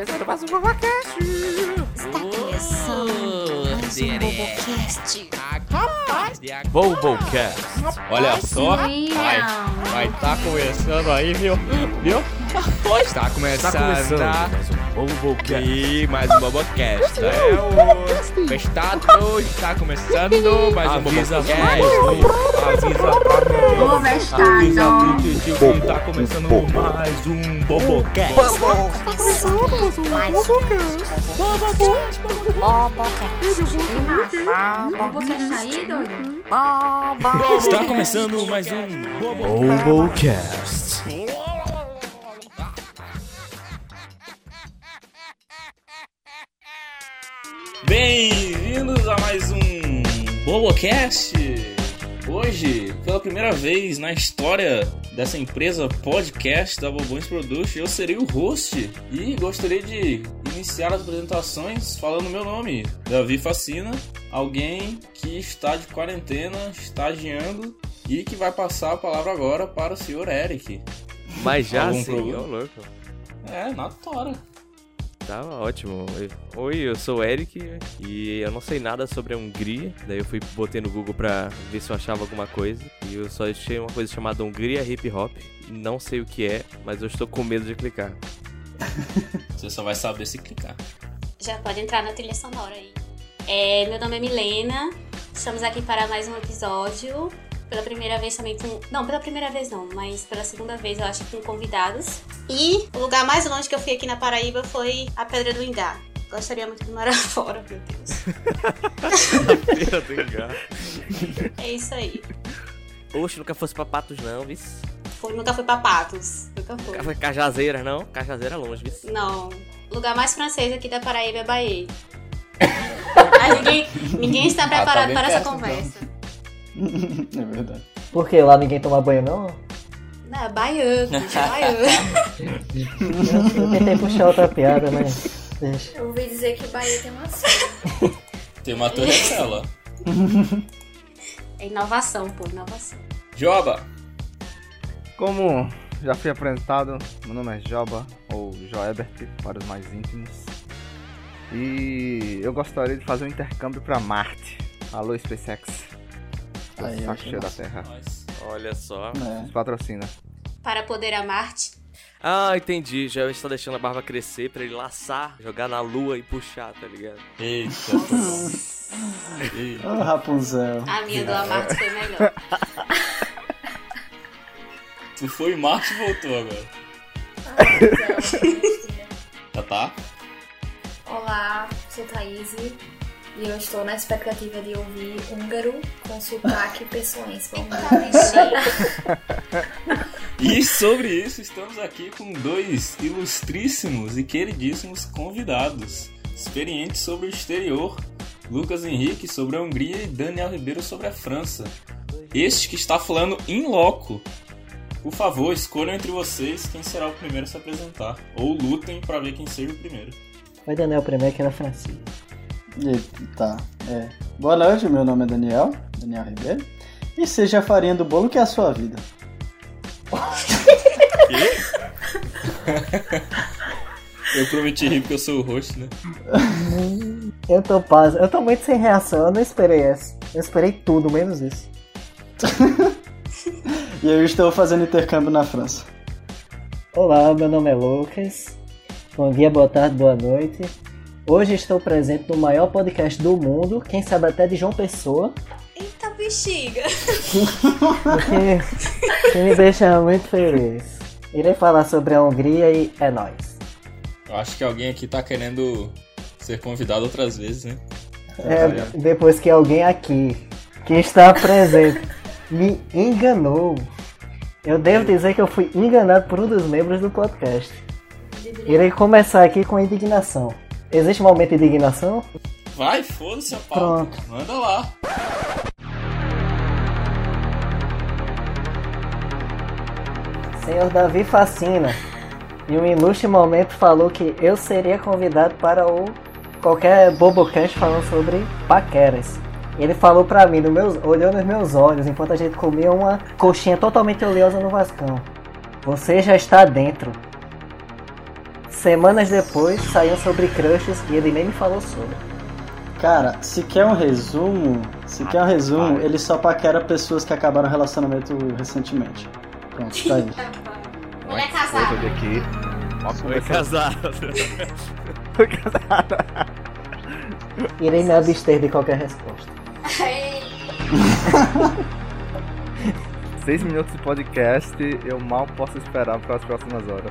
começando mais um Bobocast! Está começando mais um Bobocast. Bobocast. Olha só, vai, vai tá começando aí, viu? Viu? Está começando. Está começando mais um Bobocast. E mais um Bobocast. É o Festado está começando mais um Bobocast. Avisa pra mim. O Avisa pro tio que tá começando mais um Bobocast. Mais um Bobocast doido? Está começando mais um Bobocast. Bem-vindos a mais um Bobocast. Hoje, pela primeira vez na história dessa empresa podcast da Bobões Production, eu serei o host e gostaria de iniciar as apresentações falando meu nome, Davi Facina, alguém que está de quarentena, estagiando e que vai passar a palavra agora para o senhor Eric. Mas já Algum sim, problema? ô louco. É, na tora. Tá ótimo. Oi, eu sou o Eric e eu não sei nada sobre a Hungria. Daí eu fui botei no Google pra ver se eu achava alguma coisa. E eu só achei uma coisa chamada Hungria Hip Hop. Não sei o que é, mas eu estou com medo de clicar. Você só vai saber se clicar. Já pode entrar na trilha sonora aí. É, meu nome é Milena, estamos aqui para mais um episódio. Pela primeira vez também com. Não, pela primeira vez não, mas pela segunda vez eu acho que com convidados. E o lugar mais longe que eu fui aqui na Paraíba foi a Pedra do Ingá. Gostaria muito de morar fora, meu Deus. Feira do Engar. É isso aí. Oxe, nunca fosse pra Patos não, vis. Foi, nunca fui pra Patos. Nunca foi Cajazeiras não? Cajazeira é longe, vis. Não. O lugar mais francês aqui da Paraíba é Bahia. Mas ninguém, ninguém está tá preparado bem para essa perto, então. É verdade. Por que lá ninguém toma banho, não? Não, é baiano, é baiano. Eu tentei puxar outra piada, mas. Deixa. Eu ouvi dizer que Bahia tem uma. Tem uma torrecela. É inovação, pô, inovação. Joba! Como já fui apresentado, meu nome é Joba, ou Joebert, para os mais íntimos. E eu gostaria de fazer um intercâmbio para Marte. Alô, SpaceX. Aí, saco achei cheio da. Terra. Olha só. É. Patrocina. Para poder amar-te. Ah, entendi. Já está deixando a barba crescer pra ele laçar, jogar na lua e puxar, tá ligado? Eita, Eita. Ô, Rapunzel. A minha do amar-te foi melhor. Tu foi em Marte e voltou agora. Já tá? Olá, sou Thaís e eu estou na expectativa de ouvir húngaro com sotaque pessoense. Vamos lá. E sobre isso, estamos aqui com dois ilustríssimos e queridíssimos convidados. Experientes sobre o exterior. Lucas Henrique sobre a Hungria e Daniel Ribeiro sobre a França. Este que está falando em loco. Por favor, escolham entre vocês quem será o primeiro a se apresentar. Ou lutem para ver quem seja o primeiro. Vai Daniel primeiro que era francês. E- tá, é. Boa noite, meu nome é Daniel, Daniel Ribeiro. E seja a farinha do bolo que é a sua vida. Eu prometi rir porque eu sou o host, né? Eu tô paz. Eu tô muito sem reação, eu não esperei essa. Eu esperei tudo, menos isso. E eu estou fazendo intercâmbio na França. Olá, meu nome é Lucas. Bom dia, boa tarde, boa noite. Hoje estou presente no maior podcast do mundo, quem sabe até de João Pessoa, Eita bexiga. o que, que me deixa muito feliz. Irei falar sobre a Hungria e é nóis. Eu acho que alguém aqui tá querendo ser convidado outras vezes, né? É, depois que alguém aqui que está presente me enganou. Eu devo dizer que eu fui enganado por um dos membros do podcast. Irei começar aqui com indignação. Existe um momento de indignação? Vai, foda-se a pauta. Pronto. Manda lá. Senhor Davi Facina, em um ilustre momento falou que eu seria convidado para o qualquer Bobocast falando sobre paqueras. Ele falou pra mim, no meus, olhou nos meus olhos, enquanto a gente comia uma coxinha totalmente oleosa no Vascão. Você já está dentro. Semanas depois saiu sobre crushes e ele nem me falou sobre. Cara, se quer um resumo, se quer um resumo, ele só paquera pessoas que acabaram o relacionamento recentemente. Pronto, tá aí. Ele é casado. ver aqui. Foi conversa- casado. Foi casado. Irei me abster de qualquer resposta. Seis minutos de podcast, eu mal posso esperar para as próximas horas.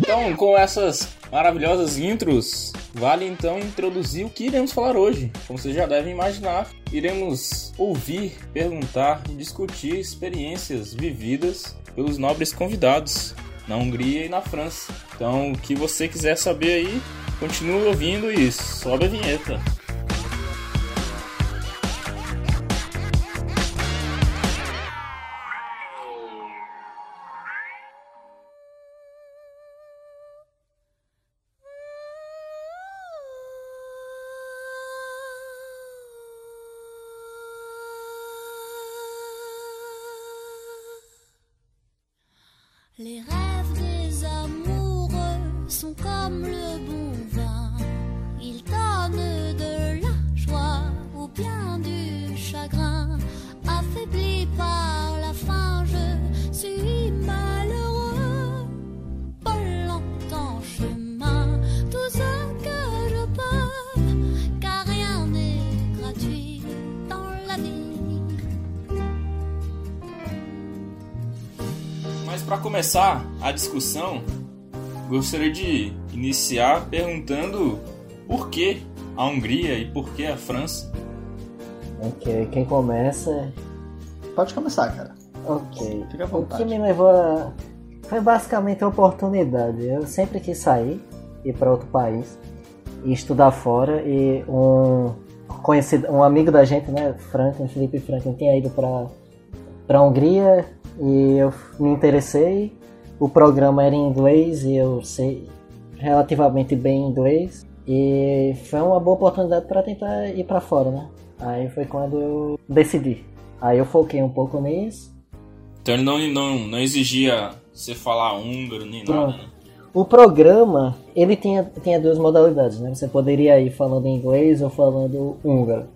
Então, com essas maravilhosas intros, vale então introduzir o que iremos falar hoje. Como vocês já devem imaginar, iremos ouvir, perguntar e discutir experiências vividas pelos nobres convidados na Hungria e na França. Então, o que você quiser saber aí, continue ouvindo e sobe a vinheta. Comme le bon vin. Ils donnent de la joie ou bien du chagrin. Affaibli par la faim, je suis malheureux. Pas longtemps chemin, tout ce que je peux. Car rien n'est gratuit dans la vie. Mas para começar a discussão, gostaria de iniciar perguntando por que a Hungria e por que a França. Ok, quem começa. Pode começar, cara. Ok. Fica à O que vontade. me levou a. Foi basicamente a oportunidade. Eu sempre quis sair, ir para outro país e estudar fora. E um conhecido, um amigo da gente, né, Franklin, Felipe Franklin, tinha ido para para Hungria e eu me interessei. O programa era em inglês e eu sei relativamente bem inglês. E foi uma boa oportunidade para tentar ir para fora, né? Aí foi quando eu decidi. Aí eu foquei um pouco nisso. Então ele não, não, não exigia você falar húngaro nem nada, Pronto. né? O programa, ele tinha, tinha duas modalidades, né? Você poderia ir falando inglês ou falando húngaro.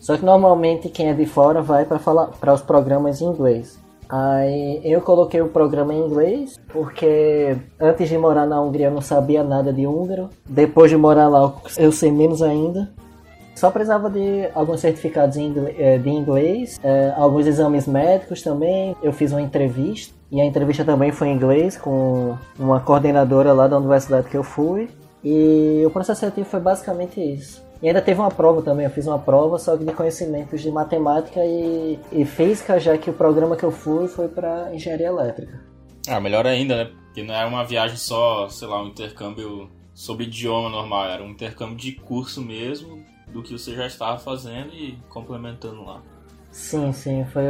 Só que normalmente quem é de fora vai para falar para os programas em inglês. Aí eu coloquei o programa em inglês porque antes de morar na Hungria eu não sabia nada de húngaro. Depois de morar lá eu sei menos ainda. Só precisava de alguns certificados eh, de inglês, eh, alguns exames médicos também. Eu fiz uma entrevista e a entrevista também foi em inglês com uma coordenadora lá da universidade que eu fui. E o processo seletivo foi basicamente isso. E ainda teve uma prova também, eu fiz uma prova só que de conhecimentos de matemática e, e física, já que o programa que eu fui foi para engenharia elétrica. Ah, melhor ainda, né? Porque não é uma viagem só, sei lá, um intercâmbio sobre idioma normal, era um intercâmbio de curso mesmo, do que você já estava fazendo e complementando lá. Sim, sim, foi,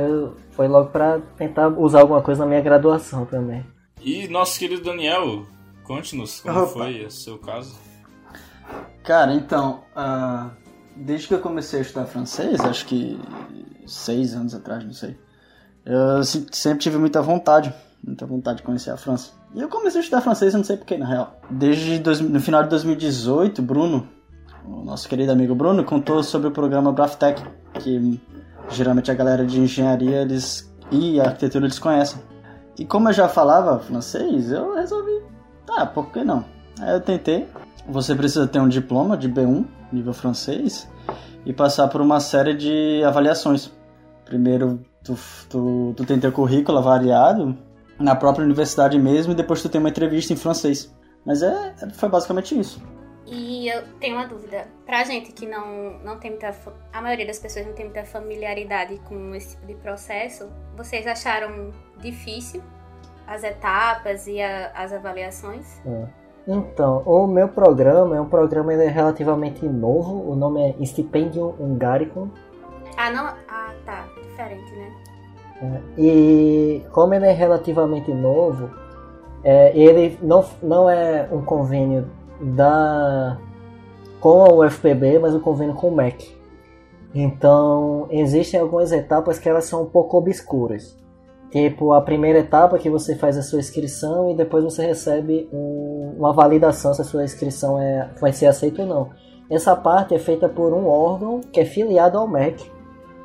foi logo para tentar usar alguma coisa na minha graduação também. E nosso querido Daniel, conte-nos como Opa. foi o seu caso. Cara, então, ah, desde que eu comecei a estudar francês, acho que seis anos atrás, não sei, eu se- sempre tive muita vontade, muita vontade de conhecer a França. E eu comecei a estudar francês, eu não sei porquê, na real. Desde dois- no final de 2018, Bruno, o nosso querido amigo Bruno, contou sobre o programa Braftec, que geralmente a galera de engenharia eles, e arquitetura eles conhecem. E como eu já falava francês, eu resolvi, tá, por que não? Aí eu tentei, você precisa ter um diploma de B1, nível francês, e passar por uma série de avaliações. Primeiro, tu, tu, tu tem teu currículo avaliado na própria universidade mesmo, e depois tu tem uma entrevista em francês. Mas é, foi basicamente isso. E eu tenho uma dúvida. Pra gente que não, não tem muita. A maioria das pessoas não tem muita familiaridade com esse tipo de processo, vocês acharam difícil as etapas e a- as avaliações? Então, o meu programa é um programa ainda relativamente novo, o nome é Stipendium Hungaricum, Ah, não. Ah, tá. Diferente, né? E como ele é relativamente novo, é, ele não, não é um convênio da com a UFPB, mas um convênio com o MEC. Então existem algumas etapas que elas são um pouco obscuras. Tipo, a primeira etapa que você faz a sua inscrição e depois você recebe um- uma validação se a sua inscrição é, vai ser aceita ou não. Essa parte é feita por um órgão que é filiado ao MEC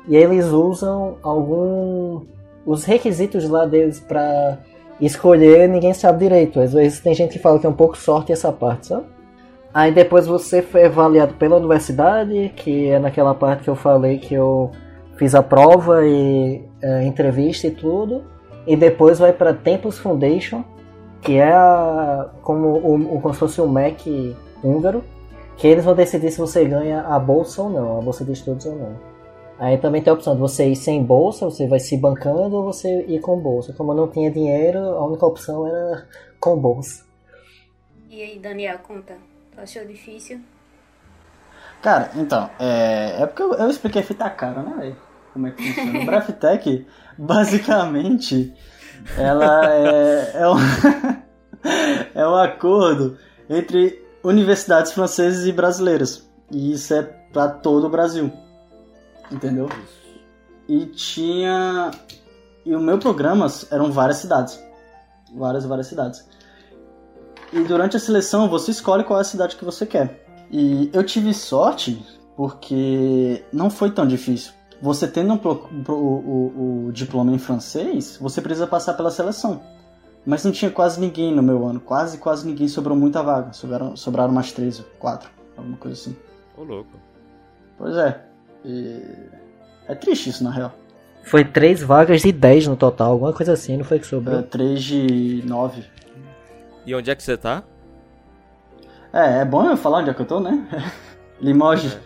e eles usam algum os requisitos lá deles para escolher, ninguém sabe direito. Às vezes tem gente que fala que é um pouco sorte essa parte, sabe? Aí depois você foi avaliado pela universidade, que é naquela parte que eu falei que eu fiz a prova e é, entrevista e tudo. E depois vai para Tempus Foundation, que é a, como, o, o- como se fosse um MEC húngaro, que eles vão decidir se você ganha a bolsa ou não, a bolsa de estudos ou não. Aí também tem a opção de você ir sem bolsa, você vai se bancando, ou você ir com bolsa. Como eu não tinha dinheiro, a única opção era com bolsa. E aí, Daniel, conta. Tu achou difícil? Cara, então, é, é porque eu, eu expliquei fita cara, né, velho? Como é que funciona. O Braftec, basicamente, ela é, é, um, é um acordo entre universidades francesas e brasileiras. E isso é pra todo o Brasil. Entendeu? E tinha. E o meu programa eram várias cidades. Várias, várias cidades. E durante a seleção você escolhe qual é a cidade que você quer. E eu tive sorte porque não foi tão difícil. Você tendo um pro- pro- o, o- o diploma em francês, você precisa passar pela seleção. Mas não tinha quase ninguém no meu ano. Quase, quase ninguém. Sobrou muita vaga. Sobraram, sobraram umas três ou quatro. Alguma coisa assim. Ô, louco. Pois é. E... É triste isso, na real. Foi três vagas de 10 no total, alguma coisa assim, não foi que É sobrou? 3 de 9. E onde é que você tá? É, é bom eu falar onde é que eu tô, né? Limoges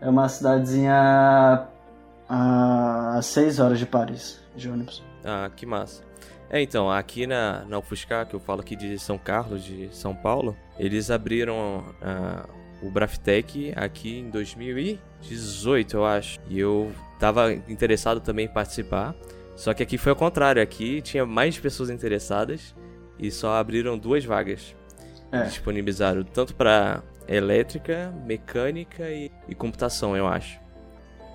é uma cidadezinha a 6 horas de Paris, de ônibus. Ah, que massa. É, então, aqui na, na UFSCar, que eu falo aqui de São Carlos, de São Paulo, eles abriram ah, o Braftec aqui em 2018, eu acho. E eu tava interessado também em participar. Só que aqui foi ao contrário, aqui tinha mais pessoas interessadas e só abriram duas vagas. É. Disponibilizaram tanto para elétrica, mecânica e, e computação, eu acho.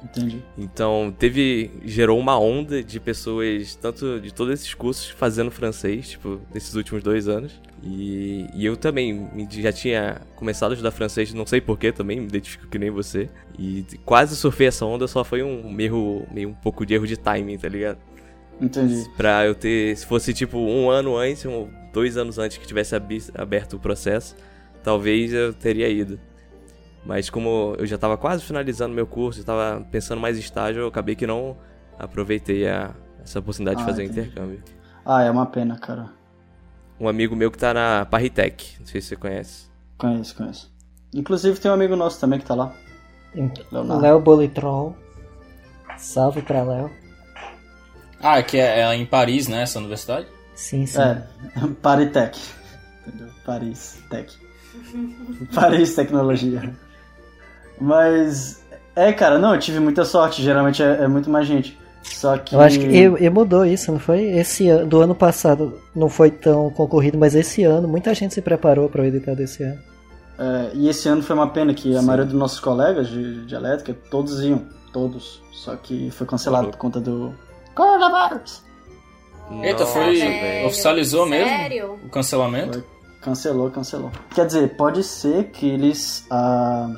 Entendi. Então, teve. gerou uma onda de pessoas, tanto de todos esses cursos, fazendo francês, tipo, nesses últimos dois anos. E, e eu também já tinha começado a estudar francês, não sei porquê também, me identifico que nem você. E quase surfei essa onda, só foi um erro, meio um pouco de erro de timing, tá ligado? Entendi. Pra eu ter. Se fosse tipo um ano antes, um, dois anos antes que tivesse aberto o processo, talvez eu teria ido. Mas como eu já tava quase finalizando meu curso, eu tava pensando mais em estágio, eu acabei que não aproveitei a, essa oportunidade de Ah, fazer o entendi. intercâmbio. Ah, é uma pena, cara. Um amigo meu que tá na Parritec, não sei se você conhece. Conheço, conheço. Inclusive tem um amigo nosso também que tá lá. Leonardo. Léo Bolitrol. Salve pra Léo. Ah, que é, é em Paris, né? Essa universidade? Sim, sim. É, Paritec. Entendeu? Paris Tech. Paris Tecnologia. Mas, é, cara, não, eu tive muita sorte. Geralmente é, é muito mais gente. Só que. Eu acho que e, e mudou isso, não foi? Esse ano, do ano passado não foi tão concorrido, mas esse ano muita gente se preparou para o edital desse ano. É, e esse ano foi uma pena que a maioria dos nossos colegas de, de elétrica, todos iam. Todos. Só que foi cancelado por conta do. Coronavirus! Eita, foi. velho. Oficializou mesmo Sério? o cancelamento? Foi. Cancelou, cancelou. Quer dizer, pode ser que eles. ah,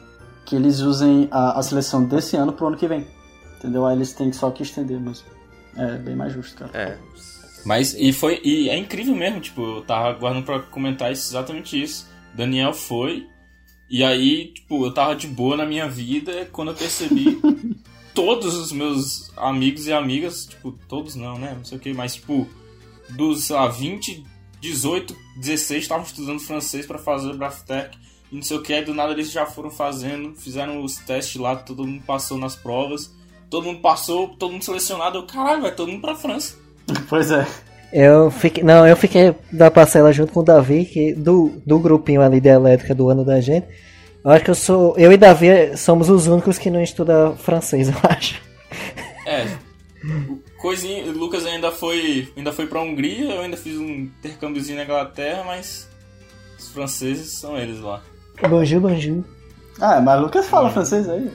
que eles usem a, a seleção desse ano pro ano que vem. Entendeu? Aí eles têm só que estender mesmo. É bem mais justo, cara. É. Mas e foi. E é incrível mesmo, tipo, eu tava aguardando pra comentar isso, exatamente isso. Daniel foi. E aí, tipo, eu tava de boa na minha vida quando eu percebi todos os meus amigos e amigas, tipo, todos não, né? Não sei o que, mas tipo, dos, sei lá, 20, 18, 16 estavam estudando francês pra fazer o Braftec e não sei o que, aí do nada eles já foram fazendo, fizeram os testes lá, todo mundo passou nas provas, todo mundo passou, todo mundo selecionado, eu, caralho, vai todo mundo pra França. Pois é. Eu fiquei. Não, eu fiquei da parcela junto com o Davi, que do, do grupinho ali de elétrica do ano da gente. Eu acho que eu sou. Eu e Davi somos os únicos que não estudam francês, eu acho. É. o Coisinha, o Lucas ainda foi, ainda foi pra Hungria, eu ainda fiz um intercâmbiozinho na Inglaterra, mas os franceses são eles lá. Bonjour, bonjour. Ah, mas Lucas fala francês aí.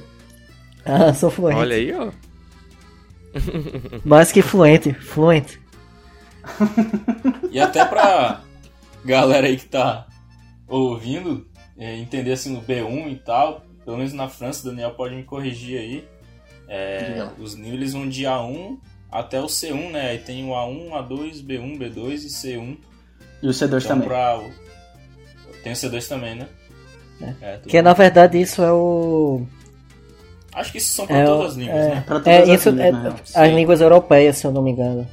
Ah, sou fluente. Olha aí, ó. Mais que fluente, fluente. E até pra galera aí que tá ouvindo, é, entender assim no B1 e tal, pelo menos na França, o Daniel pode me corrigir aí. É, os níveis vão de A1 até o C1, né? Aí tem o A1, A2, B1, B2 e C1. E o C2 Então, também. pra Tem o C2 também, né? É, tudo Que na verdade isso é o. Acho que isso são pra É, todas as línguas, é, né? Pra todas É, as isso línguas, é na real. as línguas europeias, se eu não me engano.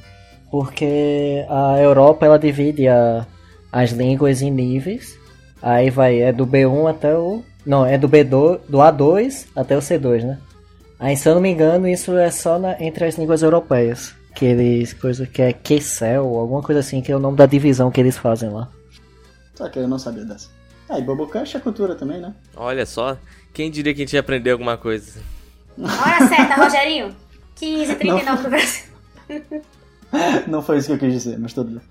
Porque a Europa ela divide a, as línguas em níveis. Aí vai, é do B1 até o. Não, é do B2, do A2 até o C2, né? Aí se eu não me engano, isso é só na- entre as línguas europeias. Que eles. coisa que é QCell, alguma coisa assim, que é o nome da divisão que eles fazem lá. Só que eu não sabia dessa. Ah, e Bobocast é cultura também, né? Olha só, quem diria que a gente ia aprender alguma coisa? Hora certa, Rogerinho. 15h39 do Brasil. Não foi isso que eu quis dizer, mas tudo bem.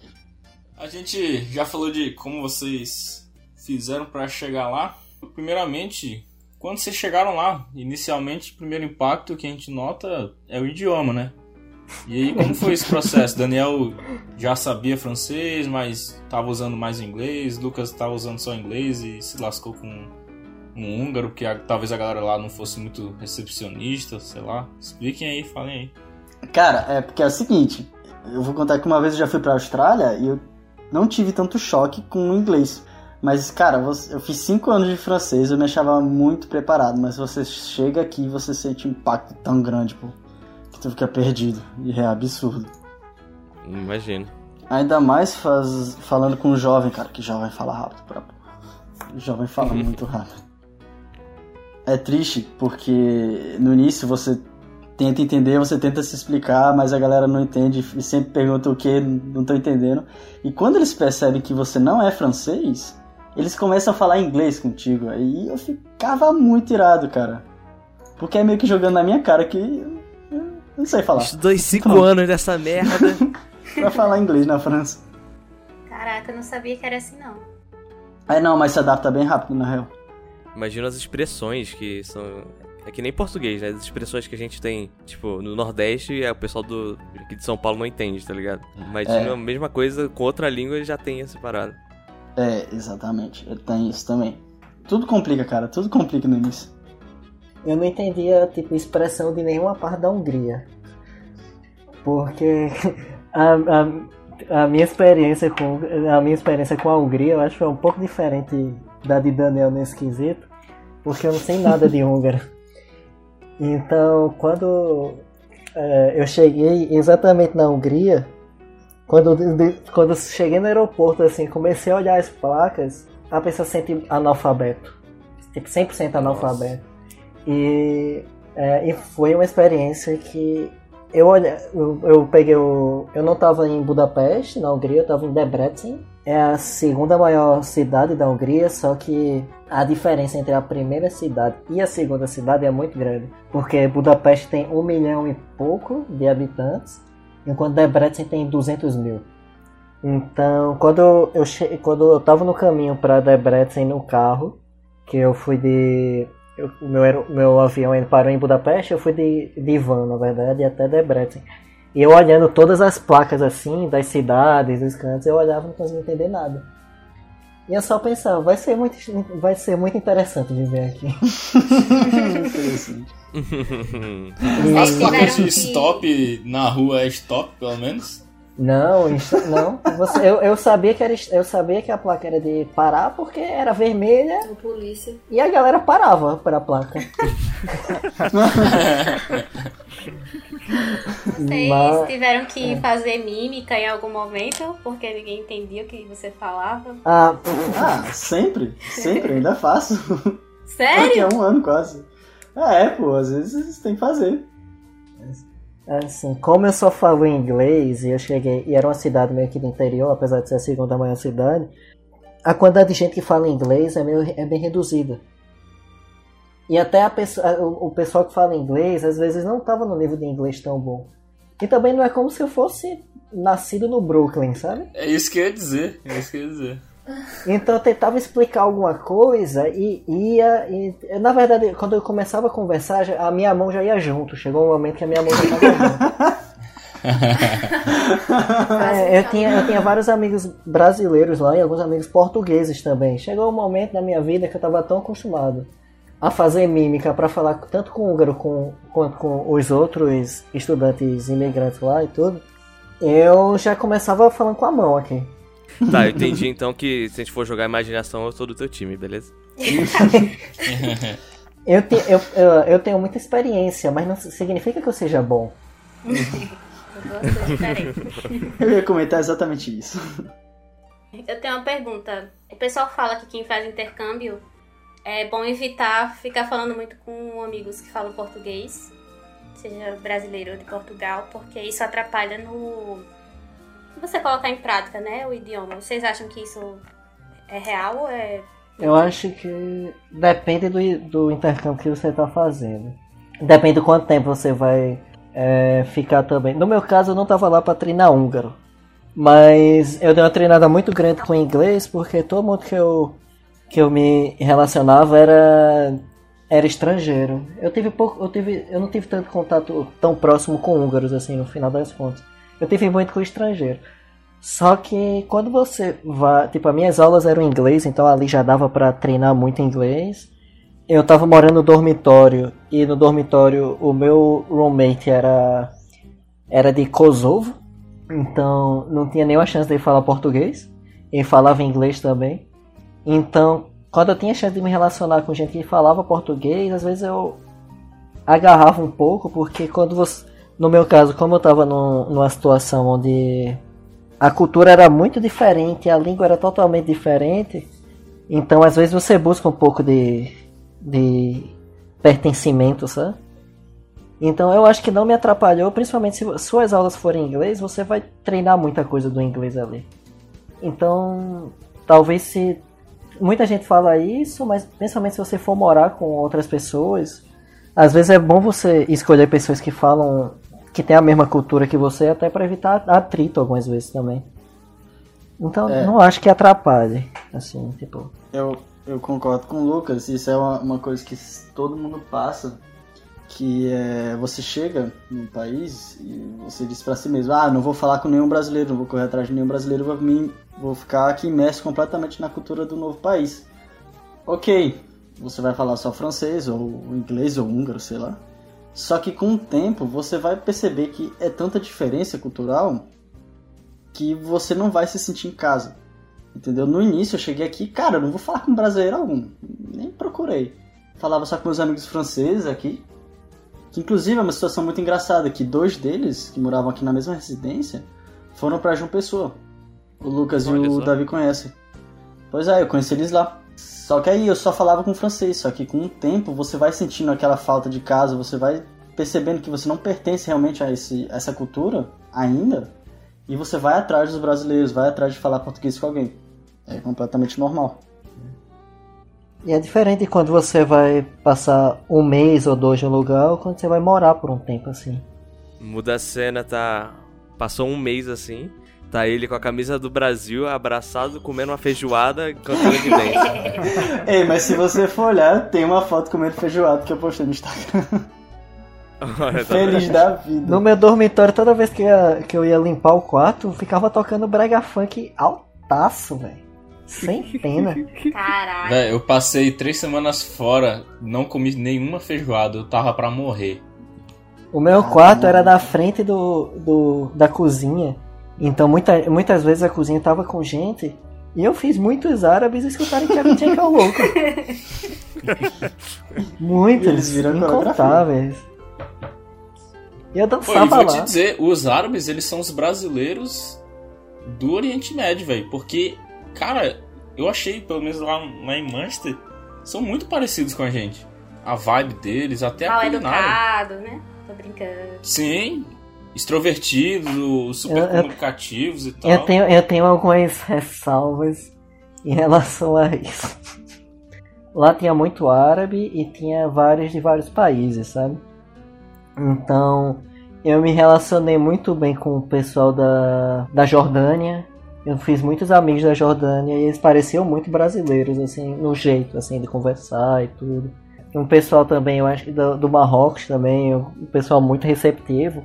A gente já falou de como vocês fizeram pra chegar lá. Primeiramente, quando vocês chegaram lá, inicialmente, o primeiro impacto que a gente nota é o idioma, né? E aí, como foi esse processo? Daniel já sabia francês, mas tava usando mais inglês. Lucas tava usando só inglês e se lascou com um húngaro, porque a- talvez a galera lá não fosse muito recepcionista, sei lá. Expliquem aí, falem aí. Cara, é porque é o seguinte, eu vou contar que uma vez eu já fui pra Austrália e eu não tive tanto choque com o inglês. Mas, cara, eu fiz cinco anos de francês, eu me achava muito preparado, mas você chega aqui e você sente um impacto tão grande, pô, que tu fica perdido. E é absurdo. Imagino. Ainda mais faz- falando com um jovem, cara, que jovem fala rápido pra porra. O jovem fala muito rápido. É triste, porque no início você tenta entender, você tenta se explicar, mas a galera não entende e sempre pergunta o que, não tô entendendo. E quando eles percebem que você não é francês, eles começam a falar inglês contigo. Aí eu ficava muito irado, cara. Porque é meio que jogando na minha cara que não sei falar. Estudei cinco Pronto. anos dessa merda. Pra falar inglês na França. Caraca, eu não sabia que era assim, não. Aí não, mas se adapta bem rápido, na real. Imagina as expressões que são. É que nem português, né? As expressões que a gente tem, tipo, no Nordeste, é o pessoal do aqui de São Paulo não entende, tá ligado? Imagina É. a mesma coisa com outra língua e já tem essa parada. É, exatamente. Tem isso também. Tudo complica, cara. Tudo complica no início. Eu não entendia, tipo, expressão de nenhuma parte da Hungria. Porque a, a, a minha experiência com a minha experiência com a Hungria, eu acho que foi um pouco diferente da de Daniel nesse quesito, porque eu não sei nada de húngaro. Então, quando é, eu cheguei exatamente na Hungria, quando, de- quando eu cheguei no aeroporto, assim, comecei a olhar as placas, a pessoa se sente analfabeto. Tipo, 100% analfabeto. E, é, e foi uma experiência que eu, olha, eu, eu peguei o. Eu não estava em Budapeste, na Hungria, eu estava em Debrecen. É a segunda maior cidade da Hungria, só que a diferença entre a primeira cidade e a segunda cidade é muito grande. Porque Budapeste tem um milhão e pouco de habitantes, enquanto Debrecen tem 200 mil. Então, quando eu, che... quando eu tava no caminho para Debrecen no carro, que eu fui de. Eu- o meu, meu avião parou em Budapeste, eu fui de, de van, na verdade, até Debrecen. E eu olhando todas as placas assim, das cidades, dos cantos, eu olhava e não conseguia entender nada. E eu só pensava, vai ser muito, vai ser muito interessante viver aqui. Interessante. As placas de stop na rua é stop, pelo menos? Não, isso- não. Você- eu, eu sabia que era, eu sabia que a placa era de parar porque era vermelha O polícia. e a galera parava para a placa. Vocês Mas- tiveram que fazer mímica em algum momento, porque ninguém entendia o que você falava. Ah, Ah, sempre. Sempre, ainda faço. Sério? Daqui a um ano quase. Ah, é, pô, às vezes tem que fazer. Assim, como eu só falo inglês e eu cheguei, e era uma cidade meio que do interior, apesar de ser a segunda maior cidade, a quantidade de gente que fala inglês é, meio, é bem reduzida. E até a pessoa, o, o pessoal que fala inglês, às vezes não estava no nível de inglês tão bom. E também não é como se eu fosse nascido no Brooklyn, sabe? É isso que eu ia dizer. É isso que eu ia dizer. Então eu tentava explicar alguma coisa e ia. E, na verdade, quando eu começava a conversar, a minha mão já ia junto. Chegou um momento que a minha mão já estava junto. É, eu, tinha, eu tinha vários amigos brasileiros lá e alguns amigos portugueses também. Chegou um momento na minha vida que eu estava tão acostumado a fazer mímica para falar tanto com o húngaro com, quanto com os outros estudantes imigrantes lá e tudo. Eu já começava falando com a mão aqui. Tá, eu entendi então que se a gente for jogar imaginação, eu sou do teu time, beleza? Eu, te, eu, eu, eu tenho muita experiência, mas não significa que eu seja bom. Eu ia comentar exatamente isso. Eu tenho uma pergunta. O pessoal fala que quem faz intercâmbio é bom evitar ficar falando muito com amigos que falam português, seja brasileiro ou de Portugal, porque isso atrapalha no você colocar em prática, né, o idioma. Vocês acham que isso é real ou é Eu acho que depende do, do intercâmbio que você está fazendo. Depende do quanto tempo você vai é, ficar também. No meu caso, eu não estava lá para treinar húngaro. Mas eu dei uma treinada muito grande com inglês porque todo mundo que eu, que eu me relacionava era, era estrangeiro. Eu tive pouco, eu tive, eu não tive tanto contato tão próximo com húngaros assim no final das contas. Eu tive muito com estrangeiro. Só que quando você vai, tipo, as minhas aulas eram em inglês, então ali já dava para treinar muito inglês. Eu tava morando no dormitório e no dormitório o meu roommate era era de Kosovo, então não tinha nenhuma chance de falar português. Ele falava inglês também. Então, quando eu tinha chance de me relacionar com gente que falava português, às vezes eu agarrava um pouco, porque quando você. No meu caso, como eu tava num- numa situação onde a cultura era muito diferente, a língua era totalmente diferente, então às vezes você busca um pouco de, de pertencimento, sabe? Então eu acho que não me atrapalhou, principalmente se suas aulas forem em inglês, você vai treinar muita coisa do inglês ali. Então, talvez se muita gente fala isso, mas principalmente se você for morar com outras pessoas, às vezes é bom você escolher pessoas que falam que tem a mesma cultura que você, até para evitar atrito algumas vezes também. Então, É. não acho que atrapalhe, assim, tipo, Eu, eu concordo com o Lucas, isso é uma, uma coisa que todo mundo passa, que é você chega num país e você diz pra si mesmo, ah, não vou falar com nenhum brasileiro, não vou correr atrás de nenhum brasileiro, vou, me, vou ficar aqui imerso completamente na cultura do novo país. Ok, você vai falar só francês, ou inglês, ou húngaro, sei lá. Só que com o tempo você vai perceber que é tanta diferença cultural que você não vai se sentir em casa. Entendeu? No início eu cheguei aqui, cara, eu não vou falar com brasileiro algum. Nem procurei. Falava só com meus amigos franceses aqui. Que inclusive é uma situação muito engraçada, que dois deles, que moravam aqui na mesma residência, foram pra João Pessoa. O Lucas Olha e o só. Davi conhecem. Pois é, eu conheci eles lá. Só que aí eu só falava com francês, só que com o tempo você vai sentindo aquela falta de casa, você vai percebendo que você não pertence realmente a esse, essa cultura ainda, e você vai atrás dos brasileiros, vai atrás de falar português com alguém. É completamente normal. E é diferente quando você vai passar um mês ou dois no lugar ou quando você vai morar por um tempo assim. Muda a cena, tá. Passou um mês assim. Tá ele com a camisa do Brasil, abraçado, comendo uma feijoada, cantando de dente. Ei, mas se você for olhar, tem uma foto comendo feijoada que eu postei no Instagram. Olha, tá Feliz da vida. No meu dormitório, toda vez que eu ia, que eu ia limpar o quarto, ficava tocando brega funk altaço, velho. Sem pena. Caralho. Véi, eu passei três semanas fora, não comi nenhuma feijoada, eu tava pra morrer. O meu quarto era na frente do, do, da cozinha. Então muita, muitas vezes a cozinha tava com gente. E eu fiz muitos árabes escutarem Tchaca Tchaca ao louco. Muitos, Eles viram incontáveis. E eu Pô, e dançava vou lá. te dizer, os árabes, eles são os brasileiros do Oriente Médio, velho. Porque, cara, eu achei, pelo menos lá, lá em Manchester, são muito parecidos com a gente. A vibe deles, até a Mal culinária. educado, né? Tô brincando. Sim, extrovertidos, super Eu- eu- comunicativos e tal. Eu tenho, eu tenho algumas ressalvas em relação a isso. Lá tinha muito árabe e tinha vários de vários países, sabe? Então eu me relacionei muito bem com o pessoal da, da Jordânia. Eu fiz muitos amigos da Jordânia e eles pareciam muito brasileiros, assim, no jeito, assim, de conversar e tudo. Um pessoal também, eu acho que do, do Marrocos também, um pessoal muito receptivo.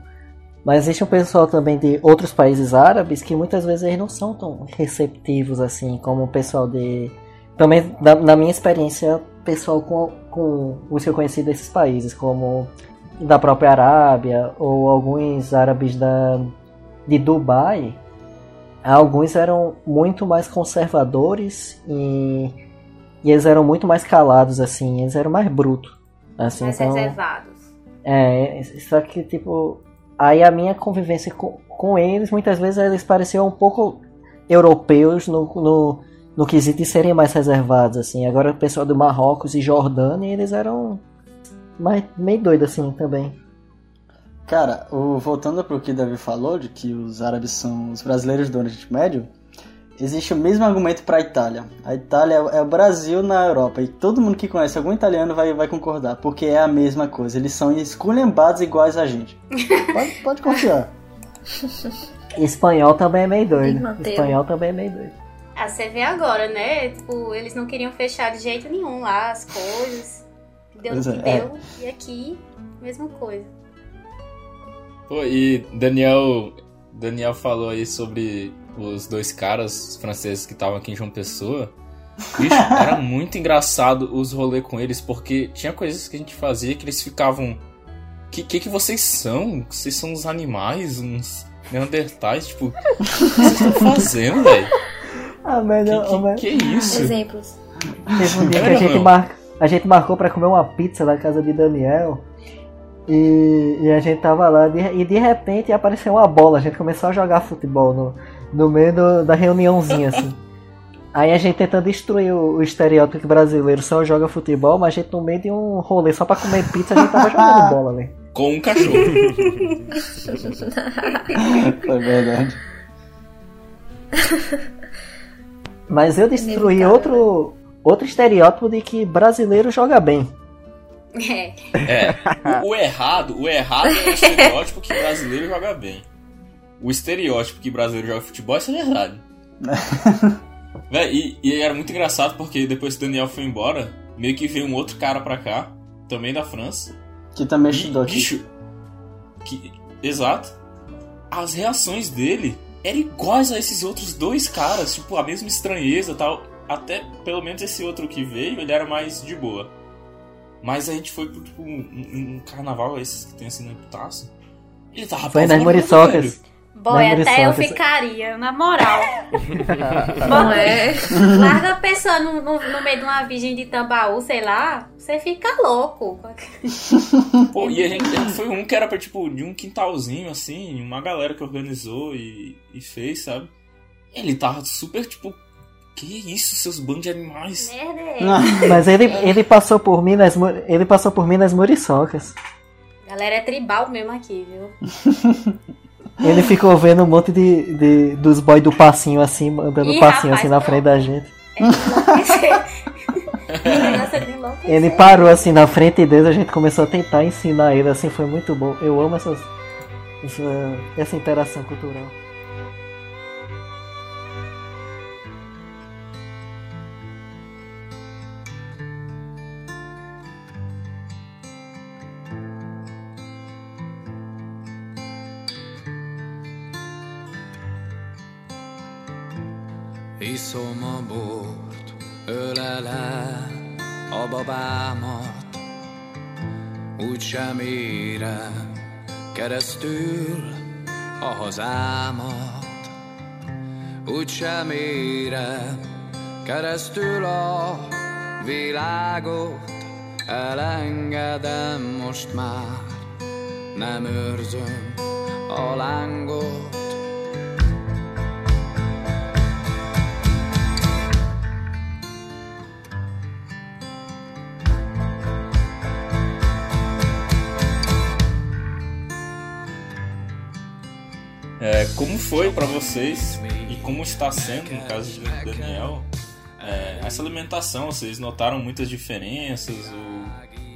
Mas existe um pessoal também de outros países árabes que muitas vezes eles não são tão receptivos assim como o pessoal de. Também, da- na minha experiência, pessoal com, com os que eu conheci desses países, como da própria Arábia ou alguns árabes da, de Dubai, alguns eram muito mais conservadores e, e eles eram muito mais calados, assim, eles eram mais brutos. Assim, Mais então, reservados. é, só que tipo, aí a minha convivência com, com eles, muitas vezes eles pareciam um pouco europeus no, no, no quesito de serem mais reservados, assim. Agora o pessoal do Marrocos e Jordânia, eles eram mais, meio doidos assim também. Cara, o, voltando pro que o Davi falou, de que os árabes são os brasileiros do Oriente Médio, existe o mesmo argumento para a Itália. A Itália é o Brasil na Europa, e todo mundo que conhece algum italiano vai, vai concordar, porque é a mesma coisa. Eles são esculhambados iguais a gente. Pode, pode confiar. Espanhol também é meio doido. Teu. Espanhol também é meio doido. Ah, você vê agora, né? Tipo, eles não queriam fechar de jeito nenhum lá as coisas. Deu no que é. deu. E aqui, mesma coisa. Pô, e Daniel, Daniel falou aí sobre os dois caras franceses que estavam aqui em João Pessoa. Bicho, era muito engraçado os rolês com eles, porque tinha coisas que a gente fazia que eles ficavam. Que que, que vocês são? Vocês são uns animais, uns neandertais? Tipo, o que vocês estão fazendo, velho? Ah, mas Que, que, que isso? Exemplos. Teve um dia que a gente, mar... a gente marcou pra comer uma pizza na casa de Daniel. E, e a gente tava lá de- e de repente apareceu uma bola. A gente começou a jogar futebol no, no meio do- da reuniãozinha, assim. Aí a gente tentando destruir o, o estereótipo que brasileiro só joga futebol, mas a gente no meio de um rolê só pra comer pizza, a gente tava jogando bola ali. Com um cachorro. É verdade. Mas eu destruí outro, outro estereótipo de que brasileiro joga bem. É. É, o, o errado, o errado é o estereótipo que brasileiro joga bem. O estereótipo que brasileiro joga futebol, isso é verdade. Véi, e, e era muito engraçado porque depois que o Daniel foi embora, meio que veio um outro cara pra cá, também da França. Que também estudou aqui. bicho, que, exato. As reações dele eram iguais a esses outros dois caras, tipo, a mesma estranheza e tal. Até pelo menos esse outro que veio, ele era mais de boa. Mas a gente foi pro tipo, um, um- carnaval esses que tem assim no Epitácio. Ele tava Foi nas muriçocas. Boy, Não, até eu ficaria, na moral. Não é? Larga a pessoa no, no, no meio de uma virgem de tambaú, sei lá, você fica louco. Pô, e a gente, foi um que era pra, tipo, de um quintalzinho, assim, uma galera que organizou e, e fez, sabe? Ele tava super, tipo, que isso, seus bandos de animais? Merda é. Mas ele, ele passou por mim nas, ele passou por mim nas muriçocas. Galera é tribal mesmo aqui, viu? Ele ficou vendo um monte de, de dos boy do passinho assim, andando Ih, passinho rapaz, assim na frente da gente. É. Ele parou assim na frente deles, a gente começou a tentar ensinar ele, assim, foi muito bom. Eu amo essas, essa, essa interação cultural. Iszom a bort, ölelem a babámat, úgy sem érem keresztül a hazámat, úgy sem érem keresztül a világot, elengedem most már, nem őrzöm a lángot. É, como foi pra vocês e como está sendo, no caso de Daniel, é, essa alimentação? Vocês notaram muitas diferenças?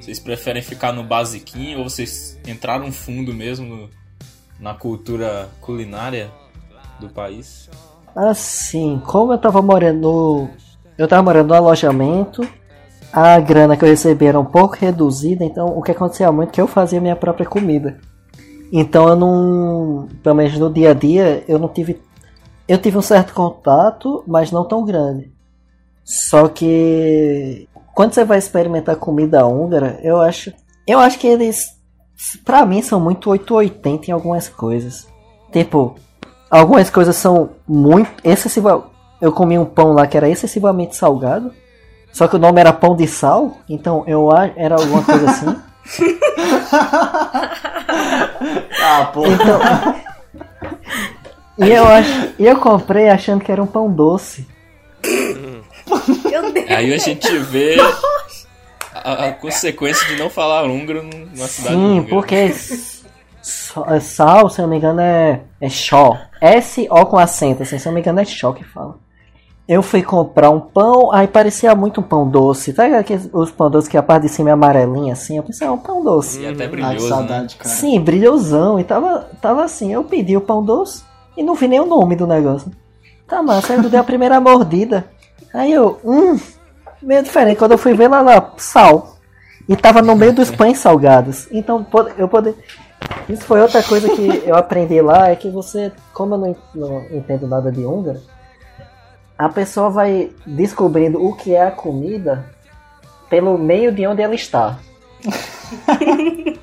Vocês preferem ficar no basiquinho? Ou vocês entraram fundo mesmo no- na cultura culinária do país? Assim, como eu tava morando no. Eu tava morando no alojamento, a grana que eu recebi era um pouco reduzida, então o que acontecia muito é que eu fazia minha própria comida. Então eu não. Pelo menos no dia a dia, eu não tive. Eu tive um certo contato, mas não tão grande. Só que. Quando você vai experimentar comida húngara, eu acho. Eu acho que eles. Pra mim são muito 880 em algumas coisas. Tipo, algumas coisas são muito. excessivas. Eu comi um pão lá que era excessivamente salgado. Só que o nome era pão de sal. Então eu era alguma coisa assim. Ah, pô. Então, e eu acho, e eu comprei achando que era um pão doce. Meu Deus. Aí a gente vê a, a consequência de não falar húngaro numa cidade Sim, húngara. porque é sal, se eu não me engano, é, é Shaw. S-O com acento, assim, se eu não me engano é Shaw que fala. Eu fui comprar um pão, aí parecia muito um pão doce. Tá os pão doces que a parte de cima é amarelinha assim? Eu pensei, é um pão doce. E até Ah, que brilhoso, né? saudade, cara. Sim, brilhosão. E tava, tava assim, eu pedi o pão doce e não vi nem o nome do negócio. Tá massa, aí eu dei a primeira mordida. Aí eu, hum, meio diferente. Quando eu fui ver lá, lá, sal. E tava no meio dos pães salgados. Então eu poder. Isso foi outra coisa que eu aprendi lá, é que você, como eu não, não entendo nada de húngaro, a pessoa vai descobrindo o que é a comida pelo meio de onde ela está.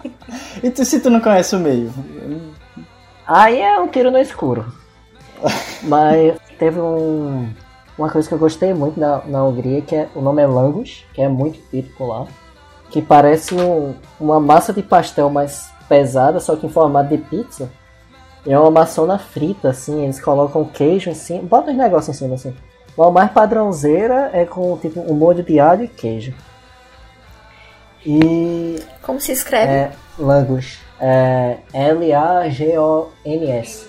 E tu, se tu não conhece o meio? Aí é um tiro no escuro. Mas teve um, uma coisa que eu gostei muito na, na Hungria, que é, o nome é Langus, que é muito típico lá. Que parece um- uma massa de pastel mais pesada, só que em formato de pizza. E é uma maçona frita, assim, eles colocam queijo em cima, bota os negócios em cima, assim. Mas o mais padrãozeira é com tipo um molho de alho e queijo. E Como se escreve? é Langus. É L-A-G-O-N-S.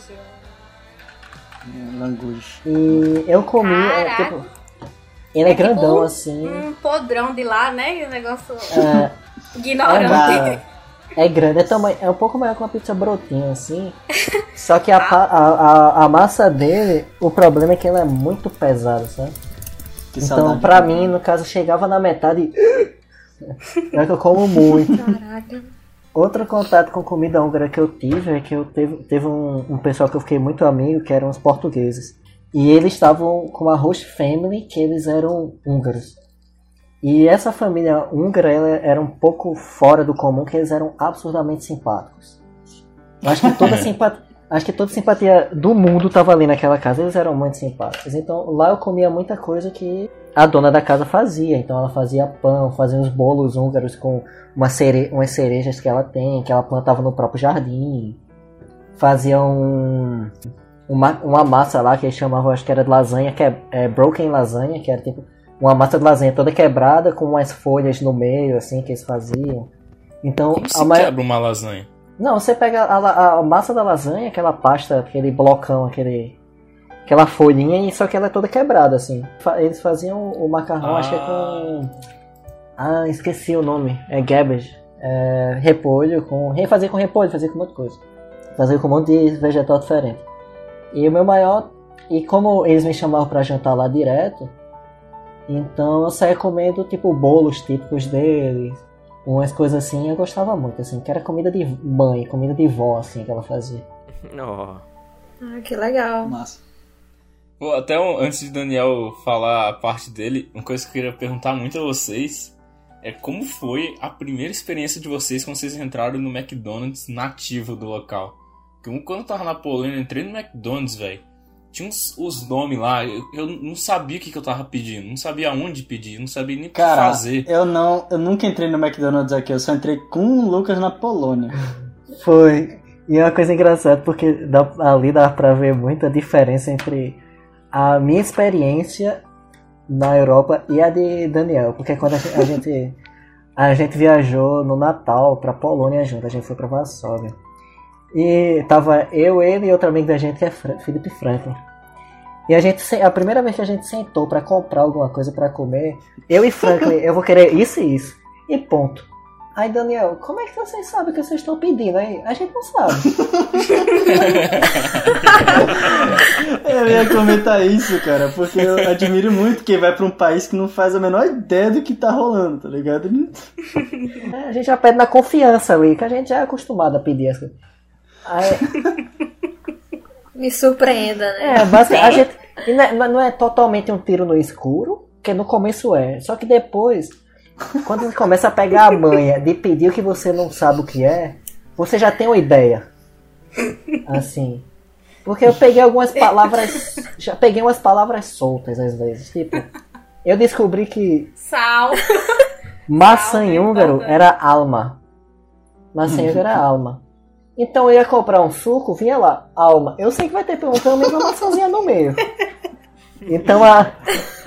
Language. E eu comi, é, tipo. Ele é, É tipo grandão um- assim. Um podrão de lá, né? E o negócio É, ignorante. Ah, é grande, é, tamanho, é um pouco maior que uma pizza brotinha, assim. Só que a, pa- a, a, a massa dele, o problema é que ela é muito pesada, sabe? que Então, pra mim, no caso, chegava na metade. É que eu como muito. Caraca. Outro contato com comida húngara que eu tive é que eu teve, teve um, um pessoal que eu fiquei muito amigo, que eram os portugueses. E eles estavam com a host family, que eles eram húngaros. E essa família húngara era um pouco fora do comum, que eles eram absurdamente simpáticos. Eu Acho que toda simpatia, acho que toda simpatia do mundo estava ali naquela casa. Eles eram muito simpáticos. Então lá eu comia muita coisa que a dona da casa fazia. Então ela fazia pão, fazia uns bolos húngaros com uma cere umas cerejas que ela tem, que ela plantava no próprio jardim. Fazia um, uma, uma massa lá que eles chamavam, acho que era de lasanha, que é, é broken lasanha, que era tipo uma massa de lasanha toda quebrada com umas folhas no meio, assim, que eles faziam. Então, Como a se maior- quebra uma lasanha? não, você pega a, a massa da lasanha, aquela pasta, aquele blocão, aquele. Aquela folhinha, e só que ela é toda quebrada, assim. Eles faziam o macarrão, acho que é com. Ah, esqueci o nome. É cabbage. É, repolho com. Fazia com repolho, fazia com um monte de coisa. Fazia com um monte de vegetal diferente. E o meu maior. E como eles me chamavam pra jantar lá direto, então eu saía comendo tipo bolos típicos deles, umas coisas assim, eu gostava muito, assim, que era comida de mãe, comida de vó, assim, que ela fazia. Ó. Ah, que legal. Massa. Pô, até um- antes de Daniel falar a parte dele, uma coisa que eu queria perguntar muito a vocês é como foi a primeira experiência de vocês quando vocês entraram no McDonald's nativo do local. Porque quando eu tava na Polônia, eu entrei no McDonald's, velho. Tinha uns, os nomes lá, eu, eu não sabia o que, que eu tava pedindo, não sabia aonde pedir, não sabia nem o que fazer. eu não, eu nunca entrei no McDonald's aqui, eu só entrei com o Lucas na Polônia. Foi. E é uma coisa engraçada, porque dá, ali dá pra ver muita diferença entre a minha experiência na Europa e a de Daniel. Porque quando a gente, a gente, a gente viajou no Natal pra Polônia junto, a gente foi pra Varsóvia. E tava eu, ele e outro amigo da gente que é Fra- Felipe Franklin. E a gente, a primeira vez que a gente sentou pra comprar alguma coisa pra comer, eu e Franklin, eu vou querer isso e isso. E ponto. Aí, Daniel, como é que vocês sabem o que vocês estão pedindo aí? A gente não sabe. Eu ia comentar isso, cara, porque eu admiro muito quem vai pra um país que não faz a menor ideia do que tá rolando, tá ligado? É, A gente já pede na confiança ali, que a gente já é acostumado a pedir as coisas. Me surpreenda, né? é, basicamente, a gente. não, é, não é totalmente um tiro no escuro, que no começo é. Só que depois, quando você começa a pegar a manha de pedir o que você não sabe o que é, você já tem uma ideia. Assim. Porque eu peguei algumas palavras. Já peguei umas palavras soltas às vezes. Tipo, eu descobri que Sal. maçã em Calma, húngaro era alma. Maçã em húngaro era alma. Então eu ia comprar um suco, vinha lá, alma. Eu sei que vai ter pelo menos uma maçãzinha no meio. Então a.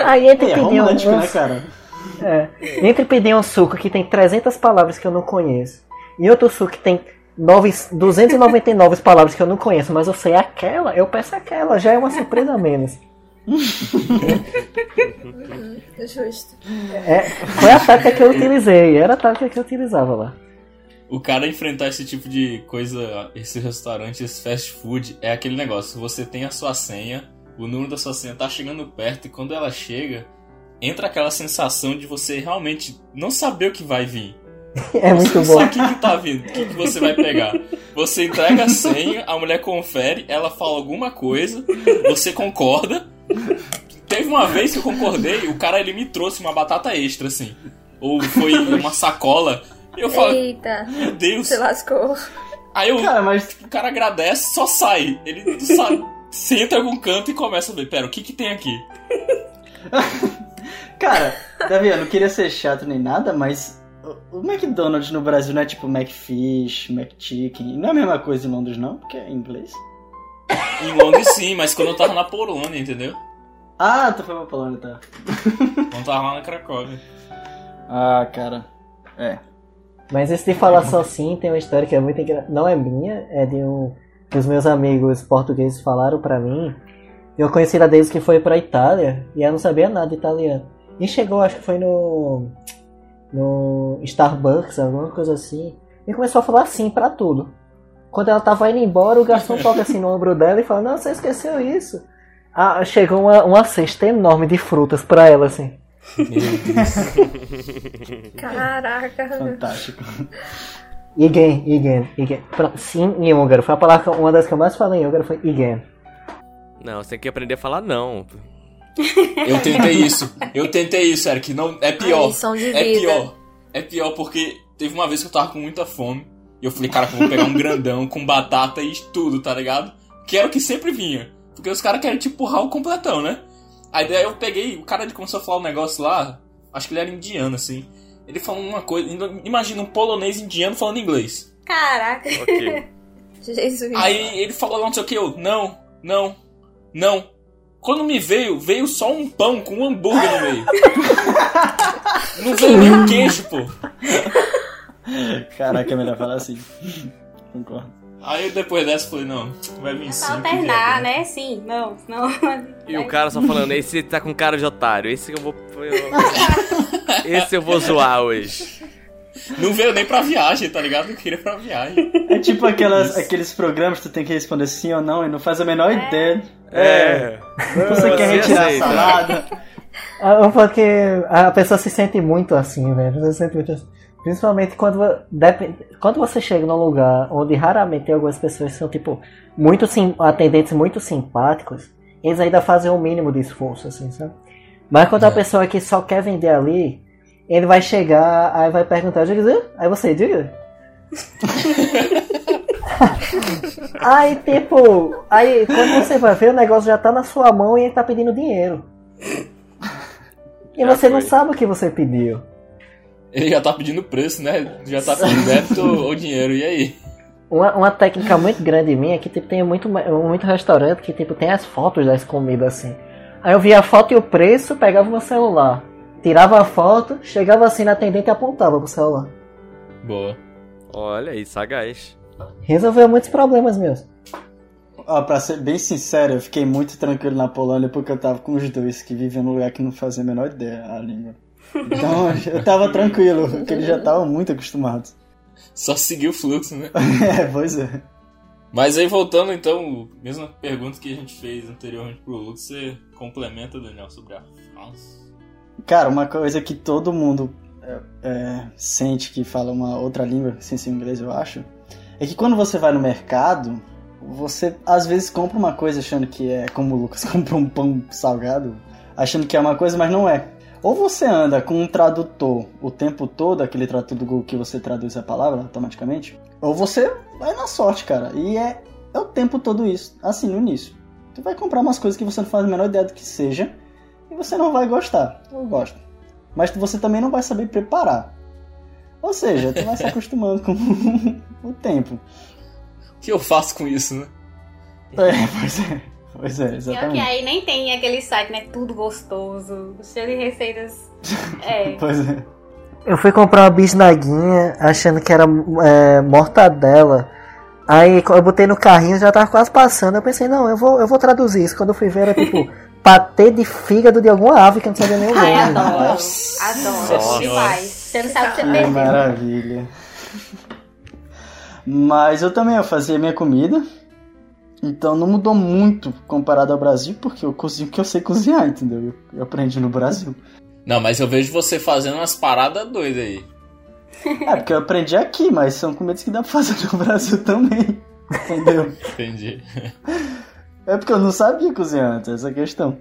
Aí entre É pedir um, um- né, cara? é, entre pedir um suco que tem 300 palavras que eu não conheço e outro suco que tem 9, 299 palavras que eu não conheço, mas eu sei aquela, eu peço aquela, já é uma surpresa a menos. Justo. É, foi a tática que eu utilizei, era a tática que eu utilizava lá. O cara enfrentar esse tipo de coisa, esse restaurante, esse fast food, é aquele negócio. Você tem a sua senha, o número da sua senha tá chegando perto e quando ela chega, entra aquela sensação de você realmente não saber o que vai vir. É muito Você não bom. sabe o que, que tá vindo, o que, que você vai pegar. Você entrega a senha, a mulher confere, ela fala alguma coisa, você concorda. Teve uma vez que eu concordei, o cara ele me trouxe uma batata extra, assim. Ou foi uma sacola. Eu falo, Eita, meu Deus. se lascou. Aí eu, Cara, mas o cara agradece, só sai. Ele sabe, senta em algum canto e começa a ver, pera, o que que tem aqui? Cara, Davi, eu não queria ser chato nem nada, mas o- McDonald's no Brasil não é tipo McFish, McChicken. Não é a mesma coisa em Londres, não, porque é em inglês. Em Londres sim, mas quando eu tava na Polônia, entendeu? Ah, tu foi pra Polônia, tá. Quando eu tava lá na Cracóvia. Ah, cara. É. Mas esse de falar só sim tem uma história que é muito engraçada. Não é minha, é de um que os meus amigos portugueses falaram pra mim. Eu conheci a deles que foi pra Itália e eu não sabia nada de italiano. E chegou, acho que foi no. no Starbucks, alguma coisa assim. E começou a falar sim pra tudo. Quando ela tava indo embora, o garçom toca assim no ombro dela e fala: Não, você esqueceu isso. Ah, chegou uma, uma cesta enorme de frutas pra ela, assim. Meu Deus. Caraca. Fantástico. Igen, igen, igen. Sim em húngaro. Foi a palavra, que- uma das que eu mais falei em húngaro foi igen. Não, você tem que aprender a falar não. Eu tentei isso. Eu tentei isso, Eric. Não, é pior. vida. É pior. É pior porque teve uma vez que eu tava com muita fome. E eu falei, cara, eu vou pegar um grandão com batata e tudo, tá ligado? Que era o que sempre vinha. Porque os caras querem te empurrar o completão, né? Aí daí eu peguei, o cara ele começou a falar um negócio lá. Acho que ele era indiano, assim. Ele falou uma coisa. Imagina um polonês indiano falando inglês. Caraca. Ok. Jesus. Aí ele falou não sei o que, eu, não, não, não. Quando me veio, veio só um pão com um hambúrguer no meio. não veio nem queijo, pô. Caraca, é melhor falar assim. Concordo. Aí depois dessa eu falei, não, vai vir É sim. alternar, vier, né? Sim, não, não. E o cara só falando, esse tá com cara de otário, esse que eu vou. eu- Esse eu vou zoar hoje. Não veio nem pra viagem, tá ligado? Não queria pra viagem. É tipo aquelas, aqueles programas que tu tem que responder sim ou não e não faz a menor ideia. É. Você quer retirar a salada? Ah, Porque a pessoa se sente muito assim, velho. Você se sente muito assim. Principalmente quando, quando você chega num lugar onde raramente tem algumas pessoas que são, tipo, muito sim, atendentes muito simpáticos, eles ainda fazem o mínimo de esforço, assim, sabe? Mas quando a É. pessoa que só quer vender ali, ele vai chegar, aí vai perguntar, aí você diga. aí, tipo, aí quando você vai ver, o negócio já tá na sua mão e ele tá pedindo dinheiro. E Já você não foi. sabe o que você pediu. Ele já tá pedindo preço, né? Já tá pedindo débito ou dinheiro, e aí? Uma, uma técnica muito grande minha é que tipo, tem muito, muito restaurante que tipo, tem as fotos das comidas assim. Aí eu via a foto e o preço, pegava o meu celular. Tirava a foto, chegava assim na atendente e apontava pro celular. Boa. Olha aí, sagaz. Resolveu muitos problemas meus. Ó, pra ser bem sincero, eu fiquei muito tranquilo na Polônia porque eu tava com os dois que viviam num lugar que não fazia a menor ideia a língua. Então eu tava tranquilo, porque eles já estavam muito acostumados. Só seguir o fluxo, né? É, pois é. Mas aí voltando então, mesma pergunta que a gente fez anteriormente pro Lux, você complementa, Daniel, sobre a França. Cara, uma coisa que todo mundo é, é, sente que fala uma outra língua, sem ser inglês, eu acho, é que quando você vai no mercado, você às vezes compra uma coisa achando que é como o Lucas comprou um pão salgado, achando que é uma coisa, mas não é. Ou você anda com um tradutor o tempo todo, aquele tradutor do Google que você traduz a palavra automaticamente, ou você vai na sorte, cara. E é, é o tempo todo isso, assim, no início. Tu vai comprar umas coisas que você não faz a menor ideia do que seja, e você não vai gostar. Eu gosto. Mas você também não vai saber preparar. Ou seja, tu vai se acostumando com o tempo. O que eu faço com isso, né? É, pois é. Pois é, Pior que exatamente. aí nem tem aquele site, né? Tudo gostoso, cheio de receitas. É. Pois é. Eu fui comprar uma bisnaguinha achando que era é, mortadela. Aí eu botei no carrinho, já tava quase passando. Eu pensei, não, eu vou, eu vou traduzir isso. Quando eu fui ver, era tipo patê de fígado de alguma ave que eu não sabia nem o Ai, nome. adoro. Nossa Adoro Senhora. demais. Você não sabe o que você Que perdeu. maravilha. Mas eu também eu fazia minha comida. Então não mudou muito comparado ao Brasil, porque eu cozinho que eu sei cozinhar, entendeu? Eu, aprendi no Brasil. Não, mas eu vejo você fazendo umas paradas doidas aí. É, porque eu aprendi aqui, mas são comidas que dá pra fazer no Brasil também. Entendeu? Entendi. É porque eu não sabia cozinhar antes, essa é questão.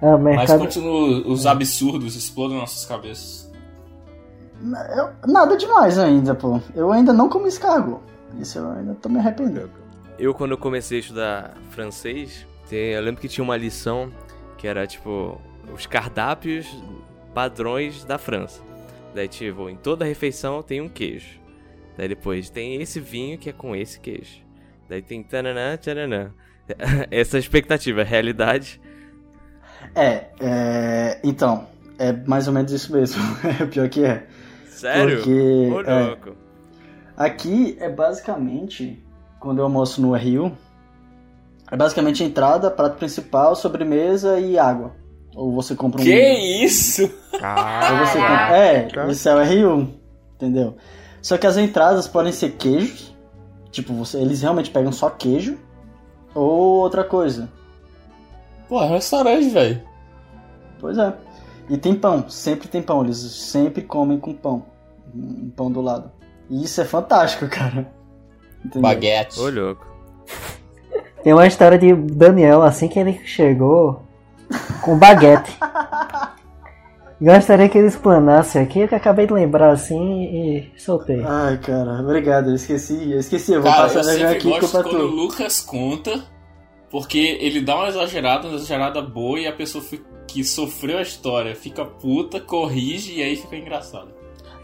Mas mercado... continua, os absurdos explodem nossas cabeças. Nada demais ainda, pô. Eu ainda não comi escargot. Isso eu ainda tô me arrependendo. Eu, quando eu comecei a estudar francês, eu lembro que tinha uma lição que era tipo os cardápios padrões da França. Daí, tipo, em toda refeição tem um queijo. Daí depois tem esse vinho que é com esse queijo. Daí tem tananã, tananã. Essa expectativa, a realidade. É, é. Então, é mais ou menos isso mesmo. É pior que é. Sério? Porque, Ô, é. Aqui é basicamente, quando eu almoço no Rio, é basicamente entrada, prato principal, sobremesa e água. Ou você compra um. Que isso? Ou você compra... É, isso é o R1, entendeu? Só que as entradas podem ser queijos, tipo, você, eles realmente pegam só queijo, ou outra coisa. Pô, é restaurante, velho. Pois é. E tem pão, sempre tem pão, eles sempre comem com pão. Um pão do lado. E isso é fantástico, cara. Entendeu? Baguete. Ô, louco. Tem uma história de Daniel, assim que ele chegou, com baguete. Gostaria que ele explanasse aqui, que eu acabei de lembrar assim e soltei. Ai, cara, obrigado, eu esqueci, eu esqueci, eu vou Cara, passar eu já sempre aqui gosto quando o tu. Lucas conta, porque ele dá uma exagerada, uma exagerada boa e a pessoa que sofreu a história fica puta, corrige e aí fica engraçado.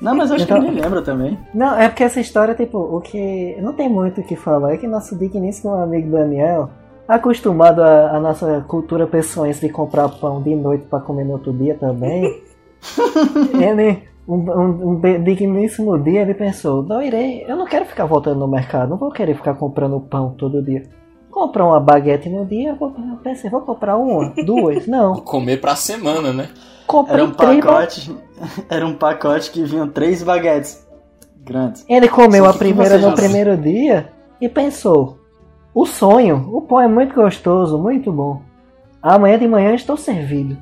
Não, mas eu acho Então- que ele me lembra também. Não, é porque essa história, tipo, o que. Não tem muito o que falar. É que nosso digníssimo amigo Daniel, acostumado à, à nossa cultura pessoense de comprar pão de noite pra comer no outro dia também, ele. Um, um, um digníssimo dia ele pensou, não irei, eu não quero ficar voltando no mercado, não vou querer ficar comprando pão todo dia. Comprar uma baguete no dia, eu pensei, vou comprar uma, duas, não. Comer pra semana, né? Comprei Era um três ba- pacote, era um pacote que vinham três baguetes grandes. Ele comeu Só a que primeira no primeiro dia e pensou: o sonho, o pão é muito gostoso, muito bom. Amanhã de manhã estou servido.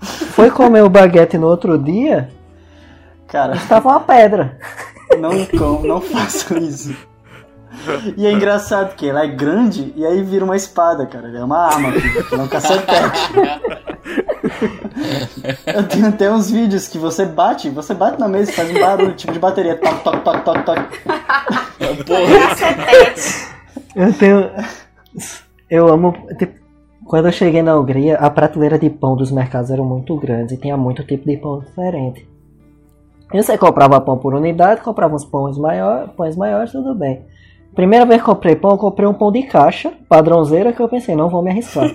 Foi comer o baguete no outro dia, Cara, estava uma pedra. não não façam isso. E é engraçado que ela é grande e aí vira uma espada, cara. É uma arma, é um cacetete. Eu tenho até uns vídeos que você bate, você bate na mesa e faz um barulho, tipo de bateria. Toc, toc, toc, toc, toc. Porra, Eu tenho. Eu amo. tipo, quando eu cheguei na Hungria, a prateleira de pão dos mercados era muito grande e tinha muito tipo de pão diferente. E você comprava pão por unidade, comprava uns pães maiores, pães maiores, tudo bem. Primeira vez que comprei pão, eu comprei um pão de caixa, padrãozeira, que eu pensei, não vou me arriscar.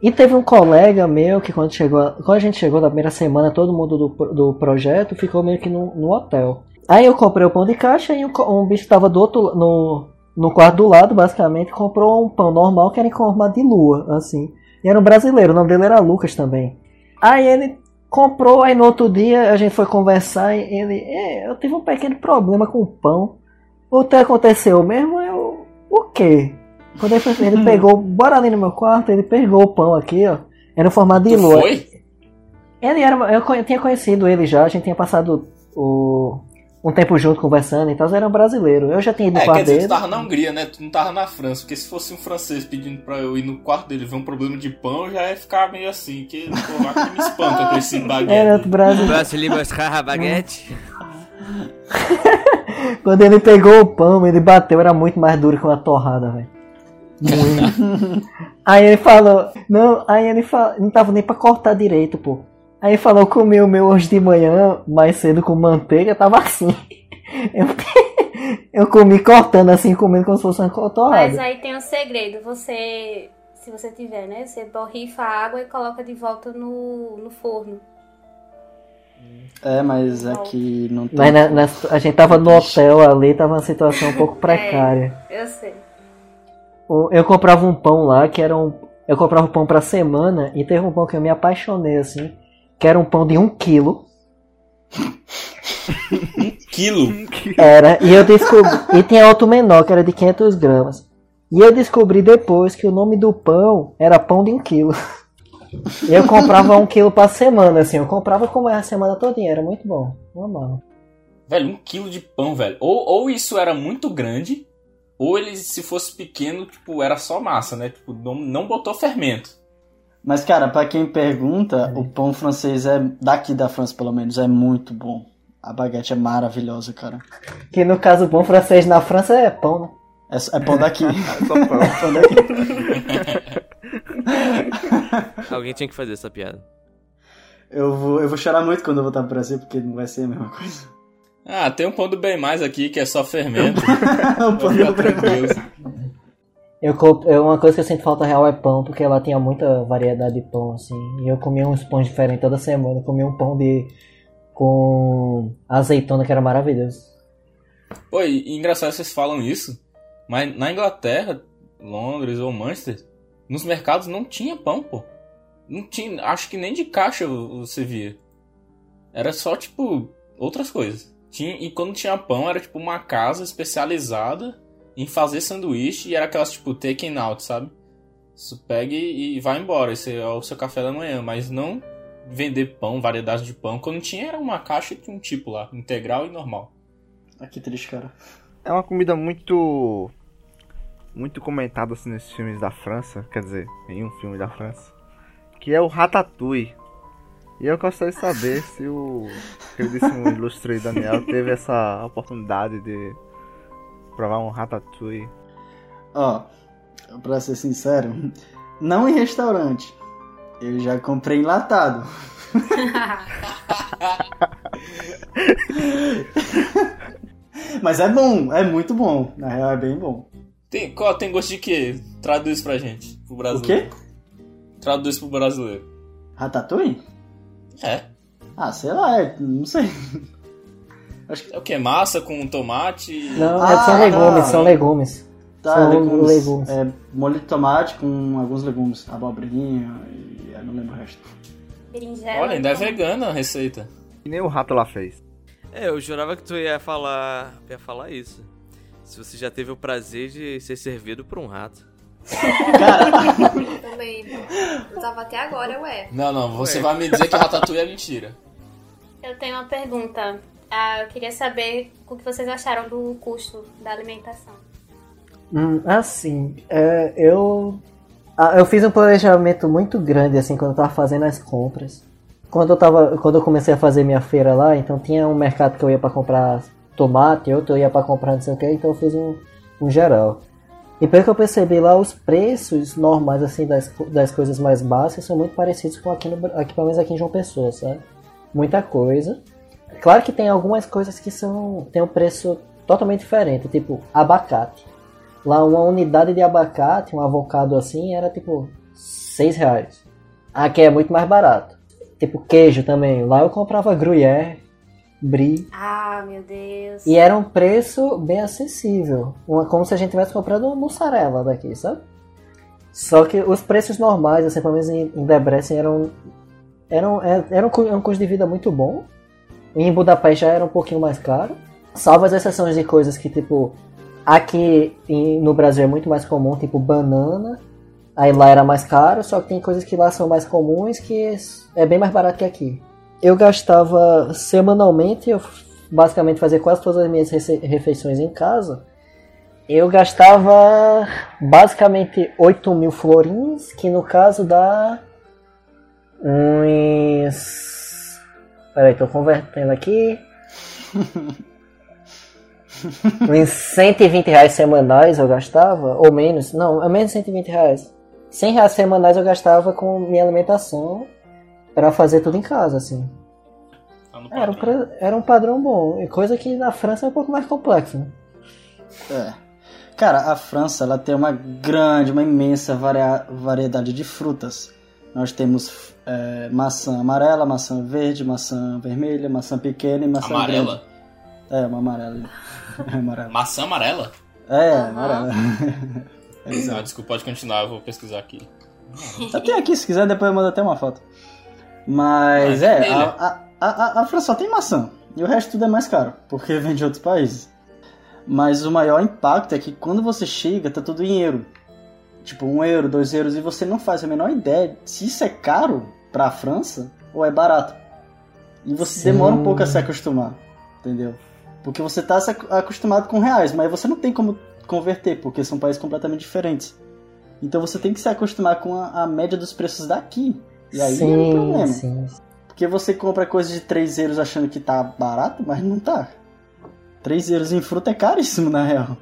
E teve um colega meu que quando, chegou, quando a gente chegou na primeira semana, todo mundo do, do projeto ficou meio que no, no hotel. Aí eu comprei o pão de caixa e um, um bicho que tava do outro no, no quarto do lado, basicamente, comprou um pão normal que era em forma de lua, assim. E era um brasileiro, o nome dele era Lucas também. Aí ele comprou, aí no outro dia a gente foi conversar e ele, é, eu tive um pequeno problema com o pão. O que aconteceu mesmo? Eu, o quê? Quando ele, foi- ele pegou, bora ali no meu quarto, ele pegou o pão aqui, ó. Era em formato de lua. foi? Ele era. Eu conhe- tinha conhecido ele já, a gente tinha passado o, um tempo junto conversando e tal, era um brasileiro. Eu já tinha ido no É, quer quarto dizer, dele. tu tava na Hungria, né? Tu não tava na França. Porque se fosse um francês pedindo pra eu ir no quarto dele ver um problema de pão, eu já ia ficar meio assim. Que pô, que me espanta com esse baguete. Era outro brasileiro. Mostrar a baguete? Quando ele pegou o pão, ele bateu, era muito mais duro que uma torrada, velho. Muito. aí ele falou, não, aí ele falou, não tava nem pra cortar direito, pô. Aí ele falou, comi o meu hoje de manhã, mais cedo com manteiga, tava assim. Eu, eu comi cortando assim, comendo como se fosse uma torrada. Mas aí tem um segredo. Você, se você tiver, né? Você borrifa a água e coloca de volta no, no forno. É, mas é que não tem. Mas na- na- a gente tava no hotel ali, tava uma situação um pouco precária. Eu sei. Eu comprava um pão lá que era um. Eu comprava pão pra semana e teve um pão que eu me apaixonei assim, que era um pão de um quilo. Quilo. Era, e eu descobri. E tinha outro menor, que era de 500 gramas. E eu descobri depois que o nome do pão era pão de um quilo. Eu comprava um quilo pra semana, assim. Eu comprava como era a semana todinha, era muito bom. Eu amava. Velho, um quilo de pão, velho. Ou, ou isso era muito grande, ou ele, se fosse pequeno, tipo, era só massa, né? Tipo, não, não botou fermento. Mas, cara, pra quem pergunta, o pão francês é daqui da França, pelo menos, é muito bom. A baguete é maravilhosa, cara. Que no caso, o pão francês na França é pão, né? É, é pão daqui. Só pão. pão daqui. Alguém tinha que fazer essa piada. Eu vou, eu vou chorar muito quando eu voltar pro Brasil, porque não vai ser a mesma coisa. Ah, tem um pão do bem mais aqui que é só fermento. o pão do tranquilo. Eu, comp- eu- uma coisa que eu sinto falta real é pão, porque lá tinha muita variedade de pão, assim. E eu comia uns pães diferentes toda semana. Eu comia um pão de. com azeitona que era maravilhoso. Pô, e, e engraçado vocês falam isso, mas na Inglaterra, Londres ou Manchester, nos mercados não tinha pão, pô. Não tinha, acho que nem de caixa você via. Era só, tipo, outras coisas. Tinha, e quando tinha pão, era tipo uma casa especializada em fazer sanduíche e era aquelas, tipo, taken out, sabe? Você pega e, e vai embora, esse é o seu café da manhã, mas não vender pão, variedade de pão. Quando tinha, era uma caixa de um tipo lá, integral e normal. Ah, que triste, cara. É uma comida muito. Muito comentada assim nesses filmes da França. Quer dizer, em um filme da França. Que é o Ratatouille. E eu gostaria de saber se o queridíssimo ilustre Daniel teve essa oportunidade de provar um Ratatouille. Ó, pra ser sincero, não em restaurante. Eu já comprei enlatado. Mas é bom, é muito bom. Na real é bem bom. Tem, qual, tem gosto de quê? Traduz pra gente, pro O brasileiro. quê? Traduz pro brasileiro. Ratatouille? É. Ah, sei lá, é- não sei. É o que? Massa com tomate? Não, Ah, é- são legumes, tá. são legumes. Tá, São legumes. legumes. É molho de tomate com alguns legumes. Abobrinha e eu não lembro o resto. Berinjela. Olha, ainda é vegana a receita. Que nem o rato lá fez. É, eu jurava que tu ia falar. ia falar isso. Se você já teve o prazer de ser servido por um rato. Também. Eu tava até agora, ué. Não, não, você Ué. vai me dizer que ratatouille é mentira. Eu tenho uma pergunta. Ah, eu queria saber o que vocês acharam do custo da alimentação. Hum, assim, é, eu. ah, eu fiz um planejamento muito grande assim quando eu tava fazendo as compras. Quando eu tava. Quando eu comecei a fazer minha feira lá, então tinha um mercado que eu ia pra comprar tomate, outro ia pra comprar não sei o que, então eu fiz um, um geral. E pelo que eu percebi lá, os preços normais assim das, das coisas mais básicas são muito parecidos com aqui, no, aqui, pelo menos aqui em João Pessoa, sabe? Muita coisa. Claro que tem algumas coisas que são tem um preço totalmente diferente, tipo abacate. Lá uma unidade de abacate, um avocado assim, era tipo 6 reais. Aqui é muito mais barato. Tipo queijo também. Lá eu comprava gruyère, brie. Ah, meu Deus. E era um preço bem acessível. Uma, como se a gente tivesse comprando mussarela daqui, sabe? Só que os preços normais, assim, pelo menos em, em Debrecen, eram, eram, é- era um, cu- um custo de vida muito bom. Em Budapeste já era um pouquinho mais caro. Salvo as exceções de coisas que, tipo, aqui em- no Brasil é muito mais comum, tipo banana. Aí lá era mais caro, só que tem coisas que lá são mais comuns que é bem mais barato que aqui. Eu gastava semanalmente, eu basicamente fazia quase todas as minhas refeições em casa, eu gastava basicamente 8 mil florins, que no caso dá uns. Peraí, tô convertendo aqui. uns 120 reais semanais eu gastava, ou menos, não, é menos de 120 reais. 100 reais semanais eu gastava com minha alimentação pra fazer tudo em casa, assim. Tá Era um, era um padrão bom, e coisa que na França é um pouco mais complexo, né? É. Cara, a França ela tem uma grande, uma imensa varia- variedade de frutas. Nós temos é, maçã amarela, maçã verde, maçã vermelha, maçã pequena e maçã Amarela? grande. É, uma amarela. É amarela. Maçã amarela? É, Aham. amarela. Ah, desculpa, pode continuar, eu vou pesquisar aqui. Eu tenho aqui, se quiser, depois eu mando até uma foto. Mas é, a, a, a, a França só tem maçã. E o resto tudo é mais caro, porque vem de outros países. Mas o maior impacto é que quando você chega, tá tudo em euro. Tipo, um euro, dois euros, e você não faz a menor ideia se isso é caro pra França ou é barato. E você Sim. demora um pouco a se acostumar, entendeu? Porque você tá acostumado com reais, mas você não tem como converter, porque são países completamente diferentes. Então você tem que se acostumar com a, a média dos preços daqui. E aí é um problema. sim. Porque você compra coisa de 3 euros achando que tá barato, mas não tá. 3 euros em fruta é caríssimo, na real.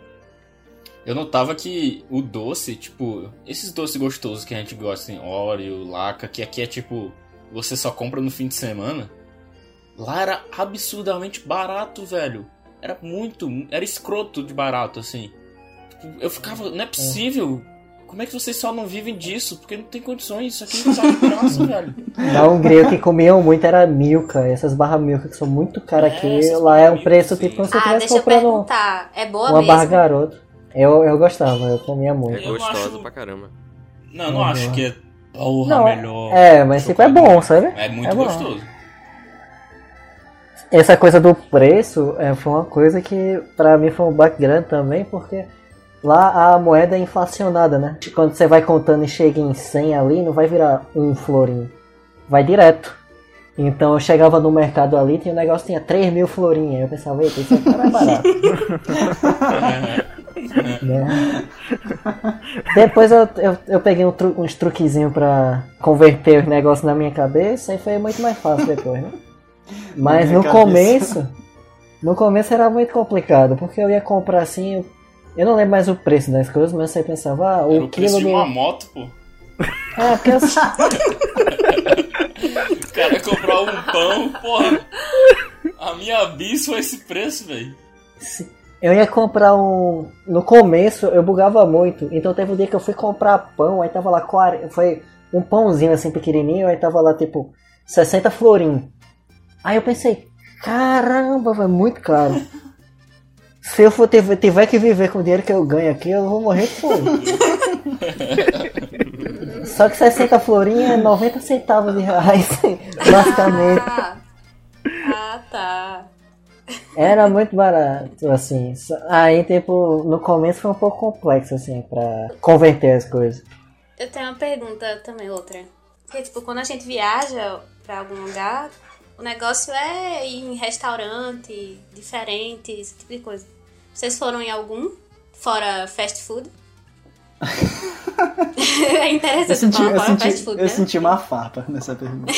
Eu notava que o doce, tipo, esses doces gostosos que a gente gosta, assim, Oreo, Laca, que aqui é tipo, você só compra no fim de semana. Lá era absurdamente barato, velho. Era muito, era escroto de barato, assim. Tipo, eu ficava, não é possível. Como é que vocês só não vivem disso? Porque não tem condições, isso aqui não de graça, velho. Na Hungria o que comiam muito era Milka, essas barras Milka que são muito caras É, aqui. Lá é um Milka, preço sim. tipo se você Ah, deixa eu perguntar. É boa uma mesmo? barra garoto. Eu, eu gostava, eu comia É muito. Não gostosa acho- pra caramba. Não, eu não Uhum. acho que é porra Não, melhor. É, mas tipo é bom, sabe? É muito é bom. gostoso. Essa coisa do preço é, foi uma coisa que pra mim foi um grande também, porque lá a moeda é inflacionada, né? Quando você vai contando e chega em 100 ali, não vai virar um florinho, vai direto. Então eu chegava no mercado ali e o negócio tinha 3 mil florinhas. Eu pensava, eita, isso aqui é barato. né? Depois eu, eu, eu peguei um tru- uns truquezinhos pra converter os negócios na minha cabeça e foi muito mais fácil depois, né? Mas no cabeça. começo, no começo era muito complicado, porque eu ia comprar assim, eu, não lembro mais o preço das coisas, mas você pensava, ah, Era o o preço de uma moto, pô. É, porque eu... O cara ia comprar um pão, porra. A minha bis foi esse preço, velho. Eu ia comprar um. No começo eu bugava muito. Então teve um dia que eu fui comprar pão, aí tava lá 40. Foi um pãozinho assim pequenininho, aí tava lá tipo 60 florim. Aí eu pensei, caramba, vai muito caro. Se eu for ter- tiver que viver com o dinheiro que eu ganho aqui, eu vou morrer de fome. Só que 60 florinhas é 90 centavos de reais, basicamente. Ah, ah, tá. Era muito barato, assim. Aí, tipo, no começo foi um pouco complexo, assim, pra converter as coisas. Eu tenho uma pergunta também, outra. Porque, tipo, quando a gente viaja pra algum lugar, o negócio é ir em restaurante diferente, esse tipo de coisa. Vocês foram em algum? Fora fast food? é Eu interessante senti, falar eu fast senti, food, eu né? senti uma farpa nessa pergunta.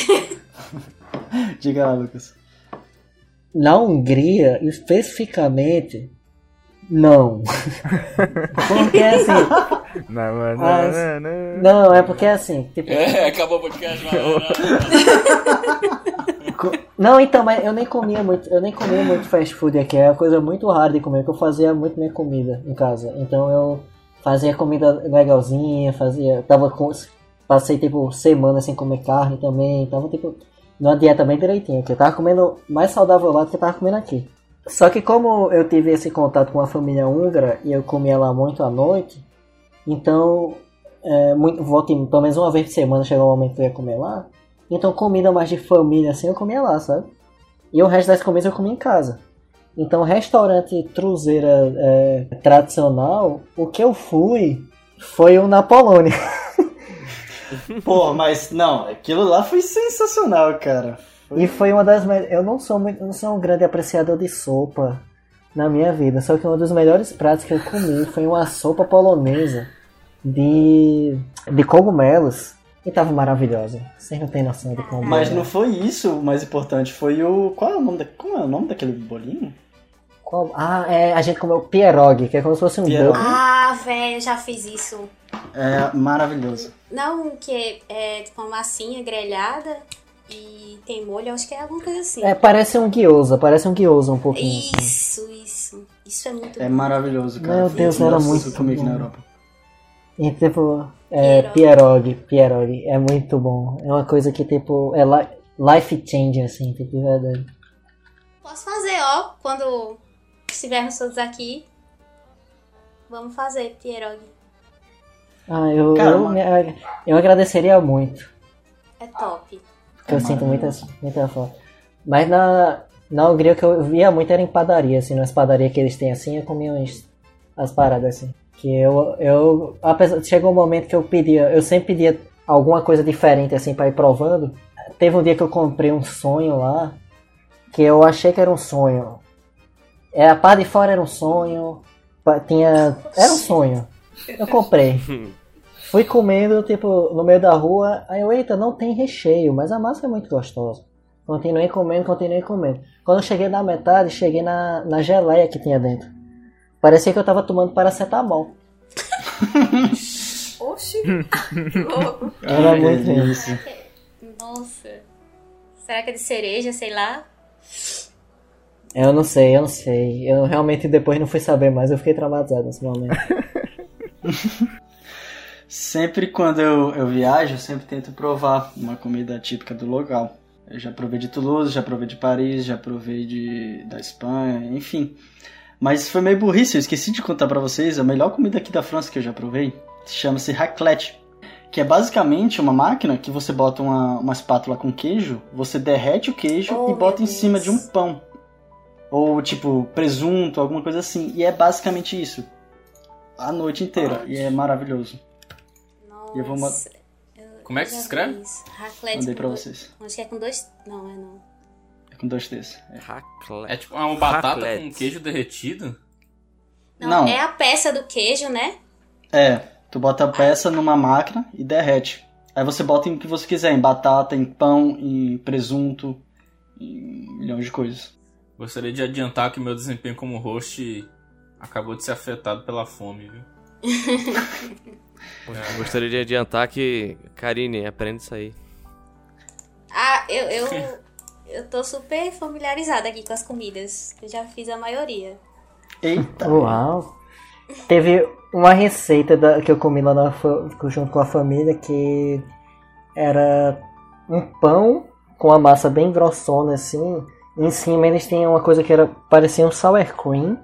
Diga lá, Lucas. Na Hungria, especificamente, não. porque assim. Não, mano, Mas- não, não. Não, é porque assim. Tipo, É, acabou o podcast. Não, então, mas eu nem comia muito. Eu nem comia muito fast food aqui. É uma coisa muito rara de comer, porque eu fazia muito minha comida em casa. Então eu fazia comida legalzinha, fazia. Tava com. Passei tipo semana sem comer carne também. Tava tipo. Numa dieta bem direitinha, que eu tava comendo mais saudável lá do que eu tava comendo aqui. Só que como eu tive esse contato com a família húngara e eu comia lá muito à noite, então é, muito, volta em- pelo menos uma vez por semana chegou o momento que eu ia comer lá. Então comida mais de família assim eu comia lá, sabe? E o resto das comidas eu comia em casa. Então restaurante truzeira é, tradicional, o que eu fui foi o na Polônia. Pô, mas não, aquilo lá foi sensacional, cara. Foi- E foi uma das melhores. Eu não sou muito, não sou um grande apreciador de sopa na minha vida, só que um dos melhores pratos que eu comi foi uma sopa polonesa de de cogumelos e tava maravilhosa. Vocês não têm noção de como. Mas não foi isso o mais importante, foi o. Qual é o nome da... Como é o nome daquele bolinho? Qual- Ah, é, a gente comeu pierogi, que é como se fosse um bolo. Ah, velho, eu já fiz isso. É maravilhoso. Não, que é tipo uma massinha grelhada e tem molho, acho que é alguma coisa assim. É, parece um gyoza, parece um gyoza um pouquinho. assim. Isso, isso. Isso é muito É bom. maravilhoso, cara. Meu Deus, era muito que eu comi aqui na. Europa. E tipo, é, pierogi, pierogi, é muito bom. É uma coisa que tipo, é li- life changing assim, tipo, de verdade. Posso fazer, ó, quando estivermos todos aqui. Vamos fazer pierogi. Ah, eu, eu, eu agradeceria muito. É top. Porque eu É sinto muita, muita falta. Mas na, na Hungria o que eu via muito era em padaria, assim, nas padarias que eles têm assim, eu comia as paradas assim. Que eu, eu apesar, chegou um momento que eu pedia, eu sempre pedia alguma coisa diferente assim pra ir provando. Teve um dia que eu comprei um sonho lá, que eu achei que era um sonho. É, a parte de fora era um sonho, tinha, era um sonho. Eu comprei. Fui comendo, tipo, no meio da rua, aí eu, eita, não tem recheio, mas a massa é muito gostosa. Continuei comendo, continuei comendo. Quando eu cheguei na metade, cheguei na, na geleia que tinha dentro. Parecia que eu tava tomando paracetamol. Oxi, que louco. Era Que muito delícia. Nossa. Será que é de cereja, sei lá? Eu não sei, eu não sei. Eu realmente depois não fui saber mais, eu fiquei traumatizado nesse momento. Sempre quando eu, eu viajo, eu sempre tento provar uma comida típica do local. Eu já provei de Toulouse, já provei de Paris, já provei de, da Espanha, enfim. Mas foi meio burrice, eu esqueci de contar pra vocês, a melhor comida aqui da França que eu já provei chama-se raclette. Que é basicamente uma máquina que você bota uma, uma espátula com queijo, você derrete o queijo Oh, e bota em cima de um pão. Ou tipo, presunto, alguma coisa assim. E é basicamente isso. A noite inteira. E é maravilhoso. Nossa. eu vou Como é que se escreve? Raclette Mandei pra dois- vocês. Acho que é com dois. Não, é não. É com dois T's. É. É tipo uma batata Raclette. com queijo derretido? não. Não. É a peça do queijo, né? É, tu bota a peça numa máquina e derrete. Aí você bota em o que você quiser, em batata, em pão, em presunto, em milhões de coisas. Gostaria de adiantar que meu desempenho como host acabou de ser afetado pela fome, viu? Eu Gostaria de adiantar que, Karine, aprende isso aí. Ah, eu, eu, eu tô super familiarizada aqui com as comidas. Eu já fiz a maioria. Eita! Uau! Teve uma receita da- que eu comi lá na junto com a família que era um pão com a massa bem grossona assim. E em cima eles tinham uma coisa que era parecia um sour cream.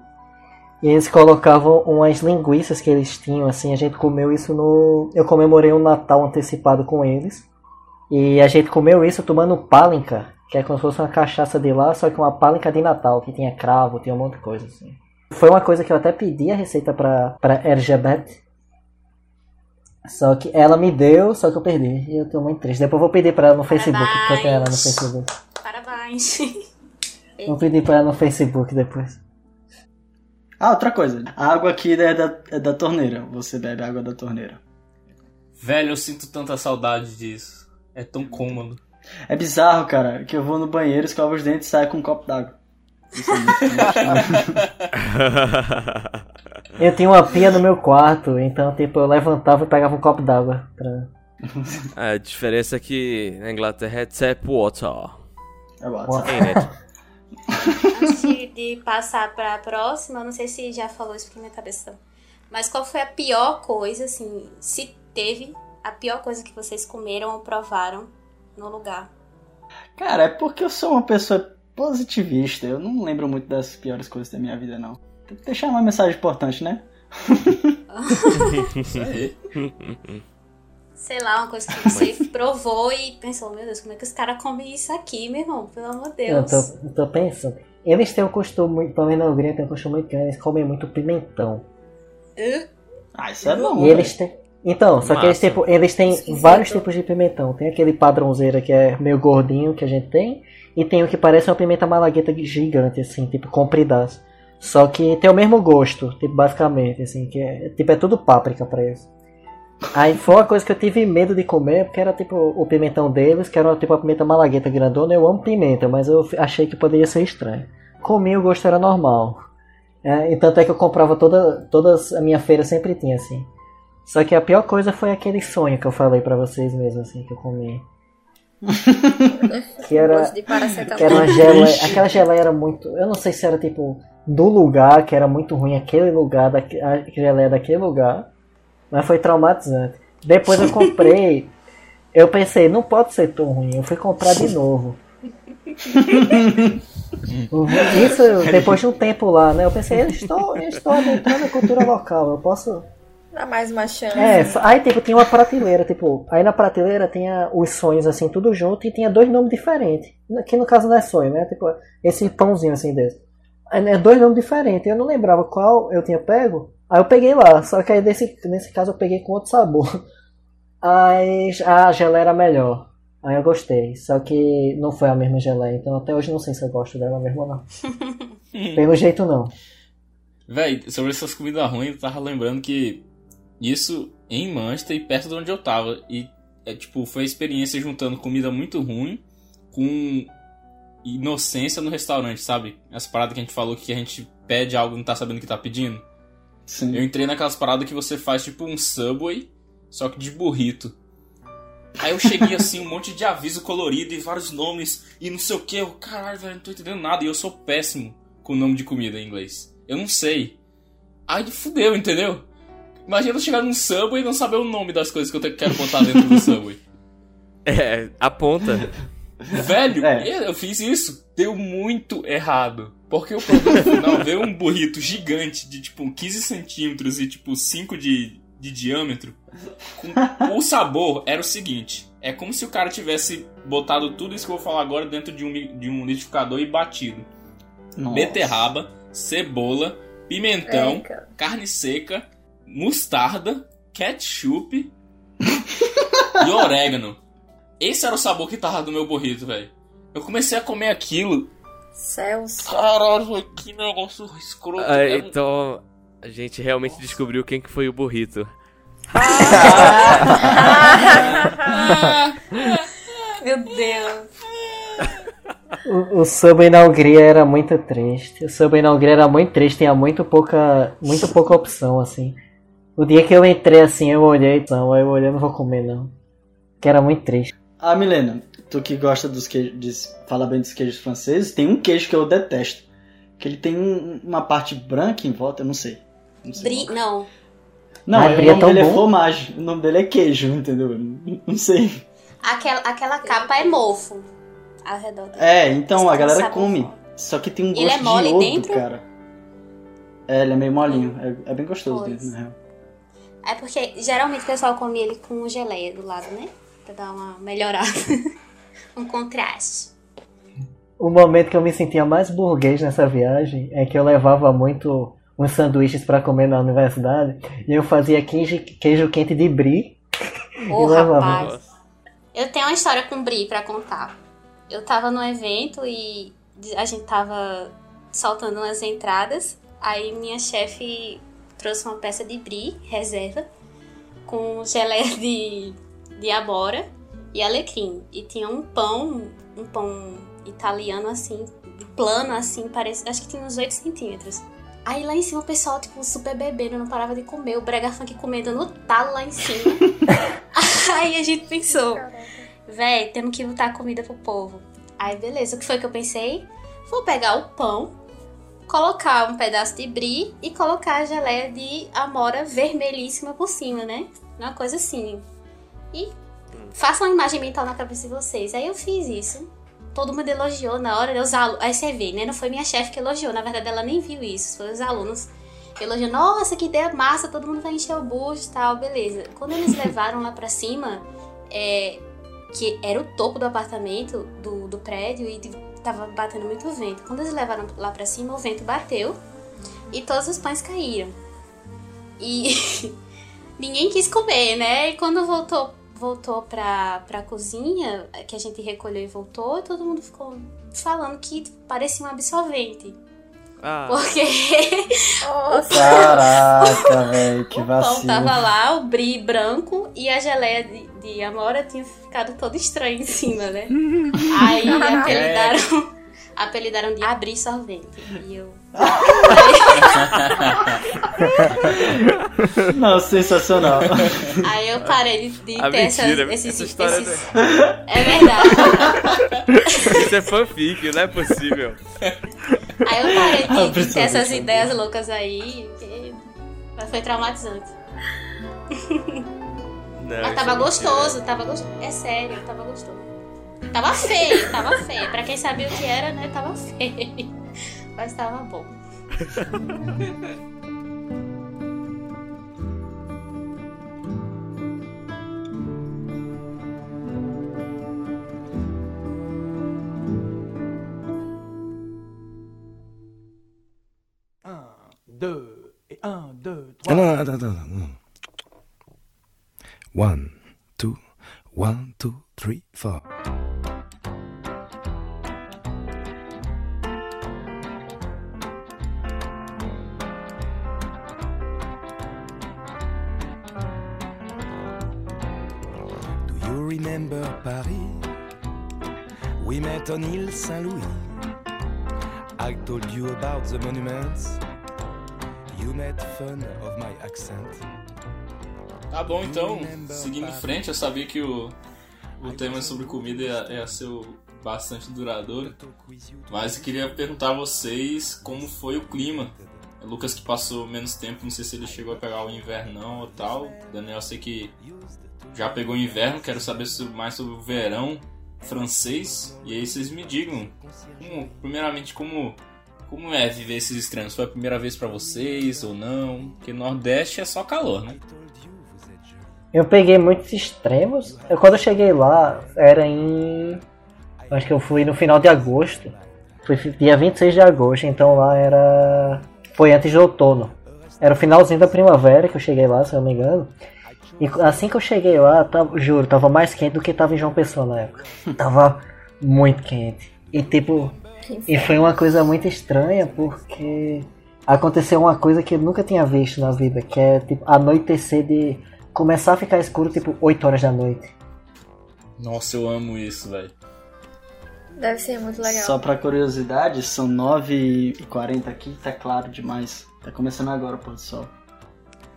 E eles colocavam umas linguiças que eles tinham assim. A gente comeu isso no. Eu comemorei um Natal antecipado com eles. E a gente comeu isso tomando palinka, que é como se fosse uma cachaça de lá, só que uma palinka de Natal, que tinha cravo, tinha um monte de coisa assim. Foi uma coisa que eu até pedi a receita pra, pra Ergebet. Só que ela me deu, só que eu perdi. E eu tô muito triste. Depois eu vou pedir pra ela no Facebook, eu tenho ela no Parabéns. Facebook. Parabéns. Vou pedir pra ela no Facebook depois. Ah, outra coisa. A água aqui é da, é da torneira. Você bebe água da torneira. Velho, eu sinto tanta saudade disso. É tão cômodo. É bizarro, cara, que eu vou no banheiro, escovo os dentes e saio com um copo d'água. Isso é. Eu tinha uma pia no meu quarto, então tipo, eu levantava e pegava um copo d'água. Pra... A diferença é que na Inglaterra é tap water. É Neto? Antes de, de passar pra próxima, eu não sei se já falou isso aqui na minha cabeça. Mas qual foi a pior coisa, assim, se teve a pior coisa que vocês comeram ou provaram no lugar? Cara, é porque eu sou uma pessoa positivista. Eu não lembro muito das piores coisas da minha vida, não. Tem que deixar uma mensagem importante, né? Isso aí. Sei lá, uma coisa que você provou e pensou, meu Deus, como é que os caras comem isso aqui, meu irmão? Pelo amor de Eu Deus. tô, eu tô pensando. Eles têm um costume, pelo menos na Hungria tem um costume muito grande, eles comem muito pimentão. Uh, Ah, isso é bom. E eles têm. Então, só que eles, Massa. tipo, eles têm Esquisito. vários tipos de pimentão. Tem aquele padrãozeiro que é meio gordinho que a gente tem. E tem o que parece uma pimenta malagueta gigante, assim, tipo, compridaço. Só que tem o mesmo gosto, tipo, basicamente, assim, que é, tipo, é tudo páprica pra eles. Aí foi uma coisa que eu tive medo de comer, porque era tipo o pimentão deles, que era tipo a pimenta malagueta grandona. Eu amo pimenta, mas eu achei que poderia ser estranho. Comi, o gosto era normal. É, e tanto é que eu comprava toda, todas, a minha feira sempre tinha, assim. Só que a pior coisa foi aquele sonho que eu falei pra vocês mesmo, assim, que eu comi. que era, que era uma geleia. Aquela geleia era muito. Eu não sei se era tipo do lugar, que era muito ruim, aquele lugar, daque- a geleia daquele lugar. Mas foi traumatizante. Depois eu comprei. Eu pensei, não pode ser tão ruim. Eu fui comprar de novo. Isso depois de um tempo lá, né? Eu pensei, eu estou, eu estou adentrando a cultura local. Eu posso Dá mais uma chance. é, aí tipo, tinha uma prateleira, tipo, aí na prateleira tinha os sonhos assim, tudo junto, e tinha dois nomes diferentes. Que no caso não é sonho, né? Tipo, esse pãozinho assim desse. Aí, é dois nomes diferentes. Eu não lembrava qual eu tinha pego. Aí eu peguei lá, só que aí nesse, nesse caso eu peguei com outro sabor. Aí a geleia era melhor. Aí eu gostei. Só que não foi a mesma geleia, então até hoje não sei se eu gosto dela mesmo ou não. Pelo jeito não. Véi, sobre essas comidas ruins, eu tava lembrando que isso em Manchester e perto de onde eu tava. E é tipo, foi a experiência juntando comida muito ruim com inocência no restaurante, sabe? Essa parada que a gente falou que a gente pede algo e não tá sabendo o que tá pedindo. Sim. Eu entrei naquelas paradas que você faz tipo um subway, só que de burrito. Aí eu cheguei assim, um monte de aviso colorido e vários nomes e não sei o que. Eu, caralho, velho, não tô entendendo nada. E eu sou péssimo com nome de comida em inglês. Eu não sei. Aí fudeu, entendeu? Imagina eu chegar num subway e não saber o nome das coisas que eu quero botar dentro do subway. É, aponta. Velho, É. eu fiz isso. Deu muito errado. Porque o produto final veio um burrito gigante de tipo 15 centímetros e tipo 5 de, de diâmetro. Com- o sabor era o seguinte: é como se o cara tivesse botado tudo isso que eu vou falar agora dentro de um, de um liquidificador e batido. Nossa. Beterraba, cebola, pimentão, carne seca, mostarda, ketchup e orégano. Esse era o sabor que tava do meu burrito, velho. Eu comecei a comer aquilo. Céus. Caralho, que negócio escroto. Ah, Era- então, a gente realmente descobriu quem que foi o burrito. Meu Deus. O, o Subway na Hungria era muito triste. O Subway na Hungria era muito triste, tinha muito pouca, muito pouca opção, assim. O dia que eu entrei assim, eu olhei, não, aí eu olhei, não vou comer não. Que era muito triste. Ah, Milena, tu que gosta dos queijos, fala bem dos queijos franceses, tem um queijo que eu detesto. Que ele tem um- uma parte branca em volta, eu não sei. Não, sei Bri... Não. não Ah, o brie é nome tão dele é bom. fromage, o nome dele é queijo, entendeu? Não- sei. Aquela, aquela capa é mofo. Ao redor dele. É, então Tem a galera come. forte. Só que tem um Ele gosto é mole de iodo, dentro? cara. É, ele é meio molinho. É, é bem gostoso Pois. dentro, na real. É porque geralmente o pessoal come ele com geleia do lado, né? Pra dar uma melhorada. um contraste. O momento que eu me sentia mais burguês nessa viagem é que eu levava muito uns sanduíches pra comer na universidade e eu fazia queijo, queijo quente de brie. Ô, E levava. rapaz. Eu tenho uma história com Bri pra contar. Eu tava num evento e a gente tava soltando umas entradas. Aí minha chefe trouxe uma peça de Brie, reserva, com geleia de, de abóbora e alecrim. E tinha um pão, um pão italiano assim, plano assim, parece, acho que tinha uns 8 centímetros. Aí lá em cima o pessoal, tipo, super bebendo, não parava de comer. O brega funk comendo no talo lá em cima. Aí a gente pensou, véi, temos que botar comida pro povo. Aí beleza, o que foi que eu pensei? Vou pegar o pão, colocar um pedaço de brie e colocar a geleia de amora vermelhíssima por cima, né? Uma coisa assim. E faça uma imagem mental na cabeça de vocês. Aí eu fiz isso. Todo mundo elogiou na hora, os alunos. Aí você vê, né? Não foi minha chefe que elogiou. Na verdade, ela nem viu isso. Foi os alunos elogiando. Nossa, que ideia massa, todo mundo vai encher o bucho e tal, beleza. Quando eles levaram lá pra cima, é, que era o topo do apartamento, do, do prédio, e tava batendo muito vento. Quando eles levaram lá pra cima, o vento bateu e todos os pães caíram. E ninguém quis comer, né? E quando voltou, voltou pra, pra cozinha, que a gente recolheu e voltou, todo mundo ficou falando que parecia um absorvente. Ah, Porque Nossa. Caraca, velho, que o pão tava lá, o brie branco e a geleia de, de amora tinha ficado todo estranho em cima, né? Aí apelidaram, apelidaram de abrir sorvete. E eu. Não, sensacional. Aí eu parei de, de ter essas, mentira, esses. essa esses- É verdade. isso é fanfic, não é possível. Aí eu parei de, de ter essas ideias loucas aí. que Foi traumatizante. Não, Mas tava é gostoso, tava gostoso. É sério, tava gostoso. Tava feio, tava feio. Pra quem sabia o que era, né? Tava feio. Mas tava bom. que o, o tema sobre comida ia, ia ser o- bastante duradouro. Mas eu queria perguntar a vocês como foi o clima. É Lucas que passou menos tempo, não sei se ele chegou a pegar o invernão ou tal. Daniel, eu sei que já pegou o inverno, quero saber mais sobre o verão francês. E aí vocês me digam, como- primeiramente, como, como é viver esses extremos? Foi a primeira vez pra vocês ou não? Porque Nordeste é só calor, né? Eu peguei muitos extremos. Eu, quando eu cheguei lá, era em. Acho que eu fui no final de agosto. Foi dia 26 de agosto, então lá era. Foi antes do outono. Era o finalzinho da primavera que eu cheguei lá, se eu não me engano. E assim que eu cheguei lá, tava, juro, tava mais quente do que tava em João Pessoa na época. Tava muito quente. E tipo. E foi uma coisa muito estranha porque aconteceu uma coisa que eu nunca tinha visto na vida, que é tipo anoitecer de começar a ficar escuro tipo 8 horas da noite. Nossa, eu amo isso, velho. Deve ser muito legal. Só pra curiosidade, são 9h40 aqui, tá claro demais. Tá começando agora o pôr do sol.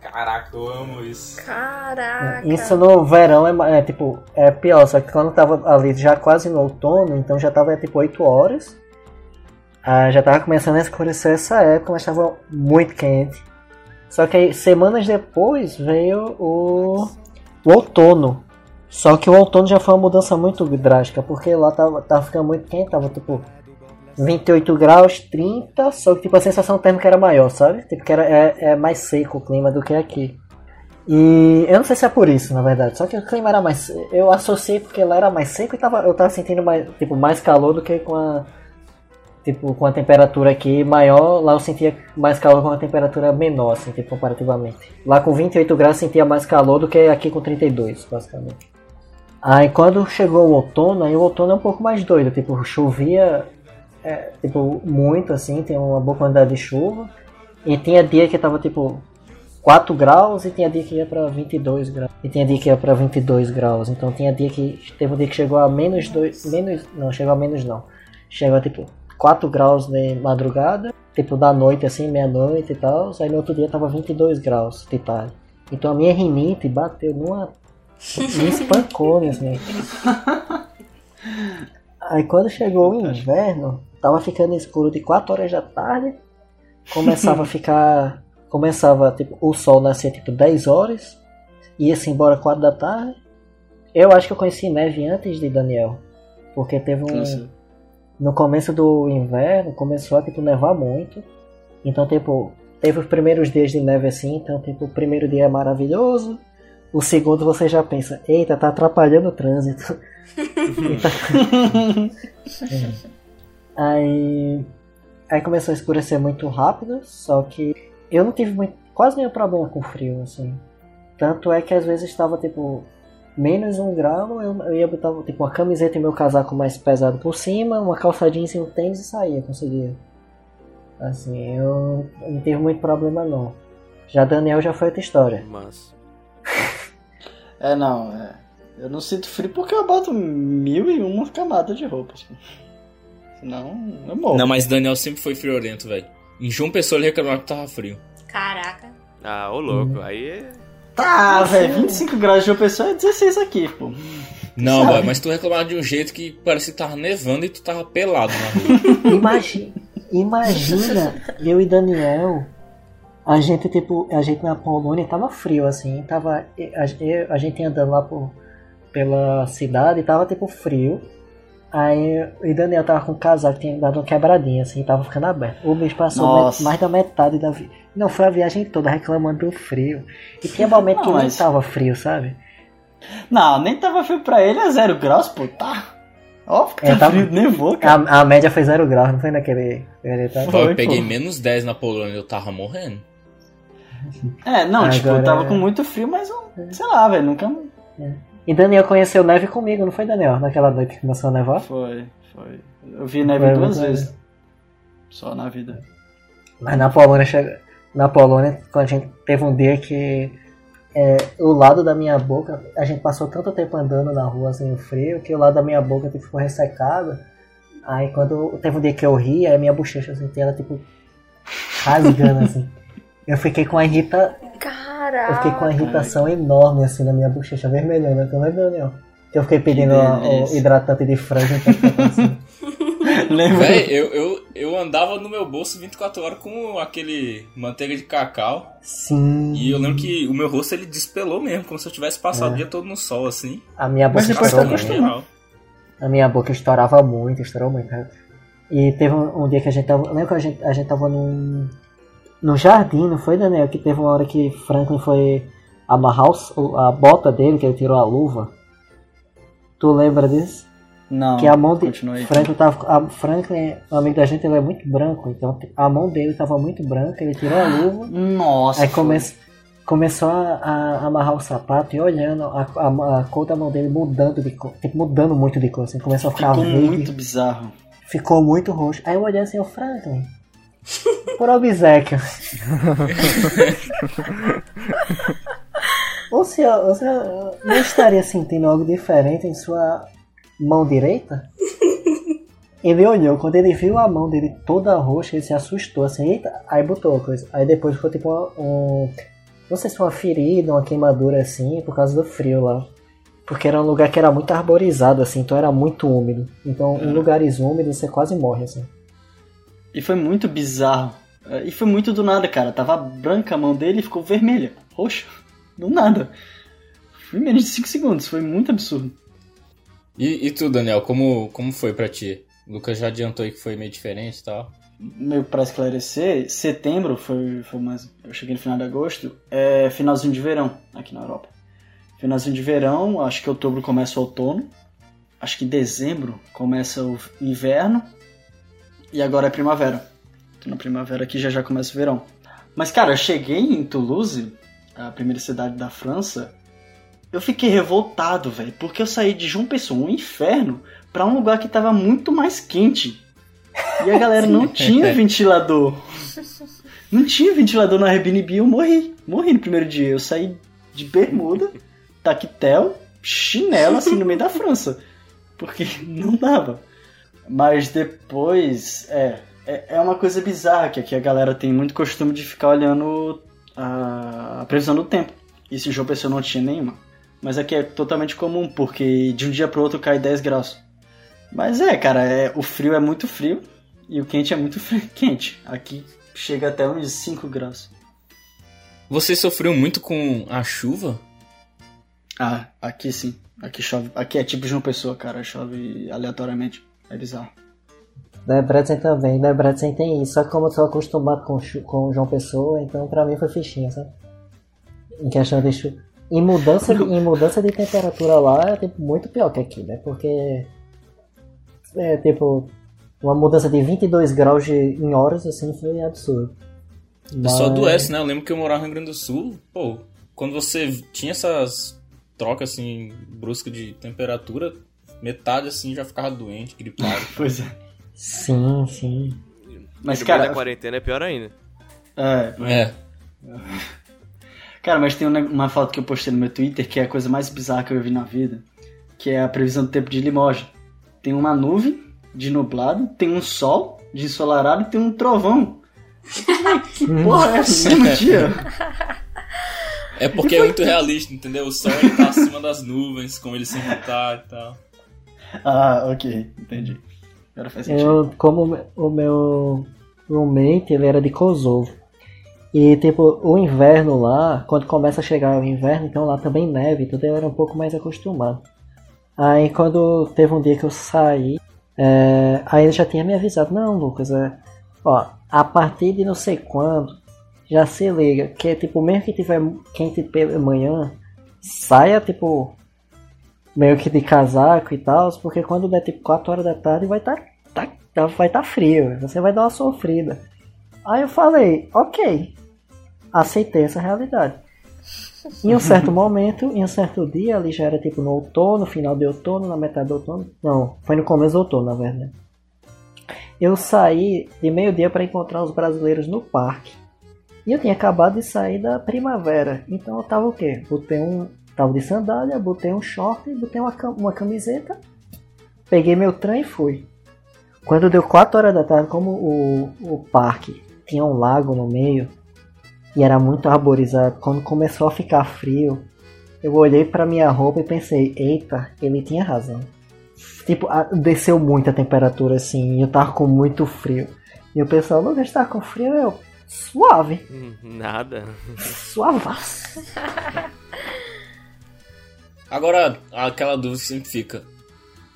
Caraca, eu amo isso. Caraca. Isso no verão é, é, tipo é pior, só que quando tava ali já quase no outono, então já tava tipo 8 horas. Ah, já tava começando a escurecer essa época, mas tava muito quente. Só que aí, semanas depois veio o, o outono. Só que o outono já foi uma mudança muito drástica, porque lá tava, tava ficando muito quente, tava tipo 28 graus, 30, só que tipo a sensação térmica era maior, sabe? Tipo que era, é, é mais seco o clima do que aqui. E eu não sei se é por isso, na verdade. Só que o clima era mais. Eu associei porque lá era mais seco e tava, eu tava sentindo mais, tipo, mais calor do que com a. Tipo, com a temperatura aqui maior, lá eu sentia mais calor com a temperatura menor, assim, tipo, comparativamente. Lá com 28 graus sentia mais calor do que aqui com 32, basicamente. Aí quando chegou o outono, aí o outono é um pouco mais doido, tipo, chovia é, tipo, muito assim, tem uma boa quantidade de chuva. E tinha dia que tava tipo 4 graus e tinha dia que ia pra 22 graus. E tinha dia que ia pra 22 graus. Então tinha dia que. Teve um dia que chegou a menos 2. Menos. Não, chegou a menos não. Chegou a tipo 4 graus de madrugada. Tipo da noite assim, meia-noite e tal. Aí no outro dia tava 22 graus de tarde. Então a minha rinite bateu numa. Me espancou nesse meio. Aí quando chegou o inverno, tava ficando escuro de 4 horas da tarde. Começava a ficar. Começava, tipo, o sol nascer tipo 10 horas. Ia-se embora 4 da tarde. Eu acho que eu conheci neve antes de Daniel. Porque teve um. Nossa. No começo do inverno começou a tipo nevar muito. Então, tipo, teve os primeiros dias de neve assim, então tipo, o primeiro dia é maravilhoso. O segundo você já pensa, eita, tá atrapalhando o trânsito. E tá- Aí, aí começou a escurecer muito rápido, só que eu não tive muito, quase nenhum problema com frio, assim. Tanto é que às vezes estava tipo menos um grau, eu, eu ia botar tipo uma camiseta e meu casaco mais pesado por cima, uma calça jeans e um tênis e saía, conseguia. Assim, eu não tive muito problema não. Já Daniel já foi outra história. Mas. É, não, é. Eu não sinto frio porque eu boto mil e uma camadas de roupas. pô. Senão, eu morro. Não, mas Daniel sempre foi friorento, velho. Em João Pessoa ele reclamava que tava frio. Caraca. Ah, ô louco. Aí é. Tá, velho, 25 graus de uma pessoa é 16 aqui, pô. Não, velho, mas tu reclamava de um jeito que parecia que tava nevando e tu tava pelado na rua. Imagina, imagina eu e Daniel, a gente tipo, a gente na Polônia tava frio assim, tava a, a gente andando lá por, pela cidade, tava tipo frio. Aí eu e Daniel tava com o casaco, tinha dado uma quebradinha assim, tava ficando aberto. O bicho passou Nossa. mais da metade da vi... Não, foi a viagem toda reclamando do frio. E tinha momento Não, que nem mas- tava frio, sabe? Não, nem tava frio pra ele, é zero graus, pô, tá. Óbvio que É, tá tava- frio, nevou, cara. A, a média foi zero graus, não foi naquele. Foi, eu peguei pô. menos 10 na Polônia eu tava morrendo. É, não, tipo, eu Agora- tava com muito frio, mas eu, sei lá, velho, nunca. E Daniel conheceu neve comigo, não foi, Daniel? Naquela noite que começou a nevar? Foi, foi. Eu vi neve Foi duas vezes. Só na vida. Mas na Polônia, chega... na Polônia, quando a gente teve um dia que é, o lado da minha boca, a gente passou tanto tempo andando na rua assim, frio, que o lado da minha boca tipo, ficou ressecado. Aí quando teve um dia que eu ri, aí a minha bochecha assim, ela tipo rasgando assim. Eu fiquei com a irrita... Caraca. Eu fiquei com uma irritação enorme assim na minha bochecha vermelhona, tu lembra, Daniel? Que eu fiquei pedindo o hidratante de frango então assim. Lembra? Véi, eu, eu, eu andava no meu bolso 24 horas com aquele manteiga de cacau. Sim. E eu lembro que o meu rosto ele despelou mesmo, como se eu tivesse passado É. o dia todo no sol, assim. A minha boca Mas depois estourou tá. Real. A minha boca estourava muito, estourou muito. cara. E teve um, um dia que a gente tava. Lembra que a gente, a gente tava num. No jardim, não foi, Daniel? Que teve uma hora que Franklin foi amarrar o- a bota dele, que ele tirou a luva. Tu lembra disso? Não, que a mão de. Franklin tava. Franklin, um amigo da gente, ele é muito branco, então a mão dele tava muito branca, ele tirou a luva. Nossa, Aí come, começou a, a amarrar o sapato e olhando a, a, a cor da mão dele mudando de cor, tipo, mudando muito de cor, assim, começou a ficar ficou verde, muito bizarro. ficou muito roxo. Aí eu olhei assim, o Franklin, por obsequio. o senhor, o senhor não estaria sentindo algo diferente em sua mão direita? Ele olhou, quando ele viu a mão dele toda roxa, ele se assustou assim, eita, aí botou a coisa. Aí depois ficou tipo uma- um. Não sei se uma ferida, uma queimadura assim, por causa do frio lá. Porque era um lugar que era muito arborizado, assim, então era muito úmido. Então, em lugares úmidos você quase morre, assim. E foi muito bizarro. É, E foi muito do nada, cara. Tava branca a mão dele e ficou vermelha. Roxa. Do nada. Foi menos de 5 segundos. Foi muito absurdo. E, e tu, Daniel, como, como foi pra ti? O Lucas já adiantou aí que foi meio diferente e tal. Meio pra esclarecer, setembro foi, foi mais. Eu cheguei no final de agosto. É finalzinho de verão aqui na Europa. Finalzinho de verão, acho que outubro começa o outono. Acho que dezembro começa o inverno. E agora é primavera. Tô na primavera aqui já já começa o verão. Mas, cara, eu cheguei em Toulouse, a primeira cidade da França. Eu fiquei revoltado, velho, porque eu saí de João Pessoa, um inferno, pra um lugar que tava muito mais quente. E a galera não tinha ventilador. Não tinha ventilador na Airbnb, eu morri. Morri no primeiro dia. Eu saí de bermuda, taquetel, chinelo, assim, no meio da França. Porque não dava. Mas depois, é, é, é uma coisa bizarra, que aqui a galera tem muito costume de ficar olhando a, a previsão do tempo. Isso em João Pessoa não tinha nenhuma. Mas aqui é totalmente comum, porque de um dia pro outro cai 10 graus. Mas é, cara, é, o frio é muito frio e o quente é muito frio, quente. Aqui chega até uns 5 graus. Você sofreu muito com a chuva? Ah, aqui sim. Aqui chove. Aqui é tipo João Pessoa, cara. Chove aleatoriamente. É bizarro. Debrecen também, Debrecen tem isso. Só que como eu sou acostumado com, com João Pessoa, então pra mim foi fichinha, sabe? Em questão de chuva. Em mudança de, em mudança de temperatura lá é tipo, muito pior que aqui, né? Porque é tipo uma mudança de 22 graus de, em horas assim foi absurdo. Só Mas- adoece, né? Eu lembro que eu morava no Rio Grande do Sul, pô, quando você tinha essas trocas assim bruscas de temperatura, metade assim já ficava doente, gripado. Pois é. Sim, sim. Mas, cara- da quarentena é pior ainda. É, É. Cara, mas tem um uma foto que eu postei no meu Twitter que é a coisa mais bizarra que eu vi na vida, que é a previsão do tempo de Limoges. Tem uma nuvem de nublado, tem um sol de ensolarado e tem um trovão. que porra é essa? No mesmo dia? É porque é muito realista, entendeu? O sol ele tá acima das nuvens, como ele sempre tá e tal. Ah, ok, entendi. Agora faz sentido. Eu, como o meu roommate, ele era de Kosovo. E tipo, o inverno lá, quando começa a chegar o inverno, então lá também neve, tudo ele era um pouco mais acostumado. Aí quando teve um dia que eu saí, é, aí ele já tinha me avisado, não Lucas, é, ó, a partir de não sei quando, já se liga, que tipo, mesmo que tiver quente pela manhã, saia tipo meio que de casaco e tal, porque quando der tipo 4 horas da tarde vai estar tá, tá- vai tá frio, você vai dar uma sofrida. Aí eu falei, ok, aceitei essa realidade. Em um certo momento, em um certo dia, ali já era tipo no outono, final de outono, na metade do outono. Não, foi no começo do outono, na verdade. Eu saí de meio-dia para encontrar os brasileiros no parque. E eu tinha acabado de sair da primavera. Então eu tava o quê? Botei um. Tava de sandália, botei um short, botei uma, uma camiseta, peguei meu trem e fui. Quando deu 4 horas da tarde, como o, o parque tinha um lago no meio e era muito arborizado, quando começou a ficar frio, eu olhei pra minha roupa e pensei, eita, ele tinha razão. Tipo, a- desceu muito a temperatura assim, e eu tava com muito frio. E o pessoal, Lucas, tá com frio? Eu, suave, Hum, Nada. suavaço. Agora, aquela dúvida que sempre fica: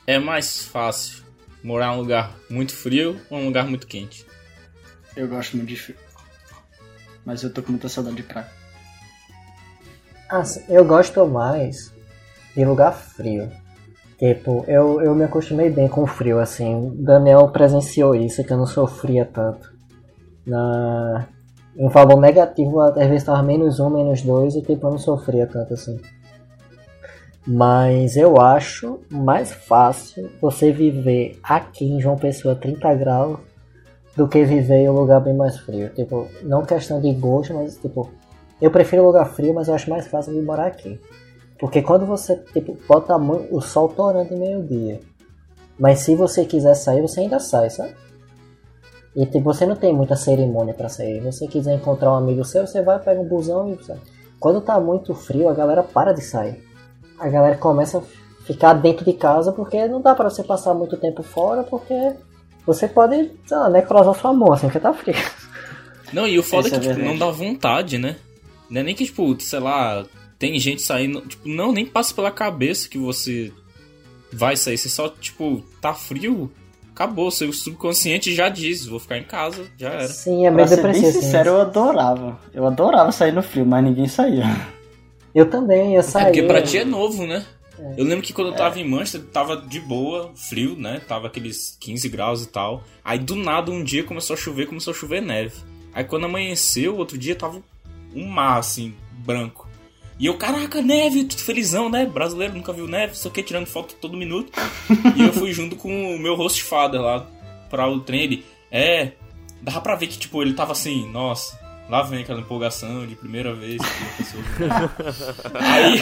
é mais fácil morar em um lugar muito frio ou em um lugar muito quente? Eu gosto muito de frio. Mas eu tô com muita saudade de praia. Assim, eu gosto mais de lugar frio. Tipo, eu, eu me acostumei bem com o frio, assim. Daniel presenciou isso, que eu não sofria tanto. Na... Um valor negativo, às vezes tava menos um, menos dois, e tipo, eu não sofria tanto assim. Mas eu acho mais fácil você viver aqui em João Pessoa 30 graus do que viver em um lugar bem mais frio. Tipo, não questão de gosto, mas tipo, eu prefiro lugar frio, mas eu acho mais fácil de morar aqui. Porque quando você, tipo, bota o sol torando de meio-dia. Mas se você quiser sair, você ainda sai, sabe? E tipo, você não tem muita cerimônia pra sair. Se você quiser encontrar um amigo seu, você vai, pega um busão e. Quando tá muito frio, a galera para de sair. A galera começa a ficar dentro de casa porque não dá pra você passar muito tempo fora, porque você pode, sei lá, necrosar sua mão assim, porque tá frio. Não, e o foda é que é tipo, não dá vontade, né? Não é nem que, tipo, sei lá, tem gente saindo. Tipo, não, nem passa pela cabeça que você vai sair. Você só, tipo, tá frio, acabou. Seu subconsciente já diz, vou ficar em casa, já era. Sim, é pra meio ser bem depressivo. sincero, eu adorava. Eu adorava sair no frio, mas ninguém saía. Eu também, eu É saí. porque pra ti é novo, né? Eu lembro que quando eu tava em Manchester, tava de boa, frio, né? Tava aqueles 15 graus e tal. Aí do nada um dia começou a chover, começou a chover neve. Aí quando amanheceu, outro dia tava um mar, assim, branco. E eu, caraca, neve, tudo felizão, né? Brasileiro nunca viu neve, só que tirando foto todo minuto. e eu fui junto com o meu host father lá pra o trem. Ele, é, dava pra ver que, tipo, ele tava assim, nossa, lá vem aquela empolgação de primeira vez que a pessoa. Aí,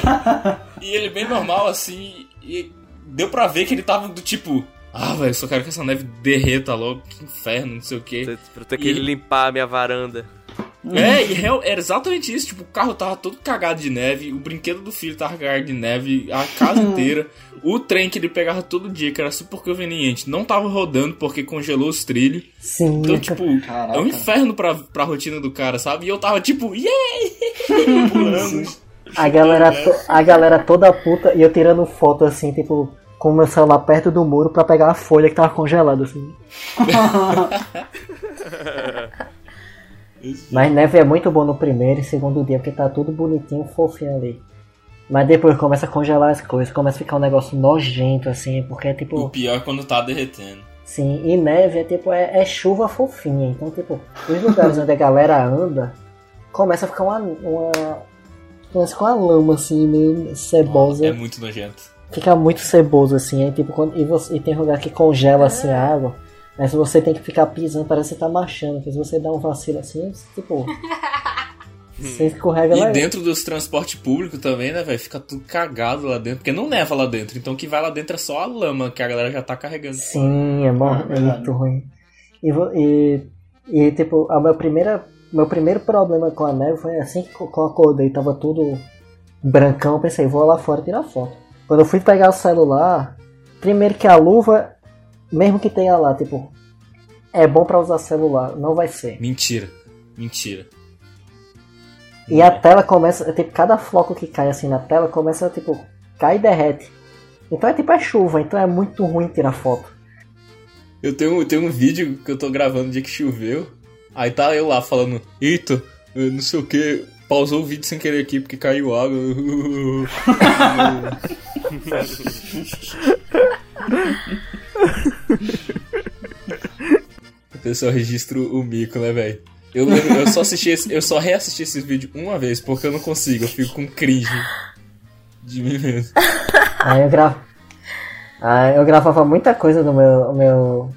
e ele bem normal, assim, e deu pra ver que ele tava do tipo, ah, velho, só quero que essa neve derreta logo, que inferno, não sei o quê. Pra eu ter que E- limpar a minha varanda. É, e real- era exatamente isso. Tipo, o carro tava todo cagado de neve, o brinquedo do filho tava cagado de neve, a casa inteira. O trem que ele pegava todo dia, que era super conveniente, não tava rodando porque congelou os trilhos. Sim. Então, tipo, é Caraca. um inferno pra, pra rotina do cara, sabe? E eu tava tipo! Pulando. A galera, to- a galera toda puta e eu tirando foto assim, tipo, com o meu celular perto do muro pra pegar a folha que tava congelada, assim. Mas neve é muito bom no primeiro e segundo dia, porque tá tudo bonitinho, fofinho ali. Mas depois começa a congelar as coisas, começa a ficar um negócio nojento, assim, porque é O tipo. pior é quando tá derretendo. Sim, e neve é tipo, é, é chuva fofinha. Então, tipo, os lugares onde a galera anda, começa a ficar uma, uma, Parece com a lama, assim, meio cebosa. É muito nojento. Fica muito ceboso, assim. Aí, tipo, quando, e, você, e tem lugar que congela, assim, a água. Aí se você tem que ficar pisando, parece que você tá marchando. Porque se você dá um vacilo assim, tipo... você escorrega lá. E dentro dos transportes públicos também, né, velho? Fica tudo cagado lá dentro. Porque não neva lá dentro. Então o que vai lá dentro é só a lama que a galera já tá carregando. Sim, é, mó- Ah, é muito ruim. E, e, e, tipo, a minha primeira, meu primeiro problema com a neve foi assim que eu acordei, tava tudo brancão, eu pensei, vou lá fora tirar foto. Quando eu fui pegar o celular, primeiro que a luva, mesmo que tenha lá, tipo, é bom pra usar celular, não vai ser. Mentira. Mentira. E a tela começa, tipo, cada floco que cai assim na tela começa, tipo, cai e derrete. Então é tipo a chuva, então é muito ruim tirar foto. Eu tenho, eu tenho um vídeo que eu tô gravando no dia que choveu. Aí tá eu lá falando, eita, eu não sei o que, pausou o vídeo sem querer aqui porque caiu água. A pessoa registra o mico, né, velho? Eu, eu só assisti esse, eu só reassisti esse vídeo uma vez porque eu não consigo, eu fico com cringe de mim mesmo. Aí eu gravo. Aí eu gravava muita coisa no meu, meu,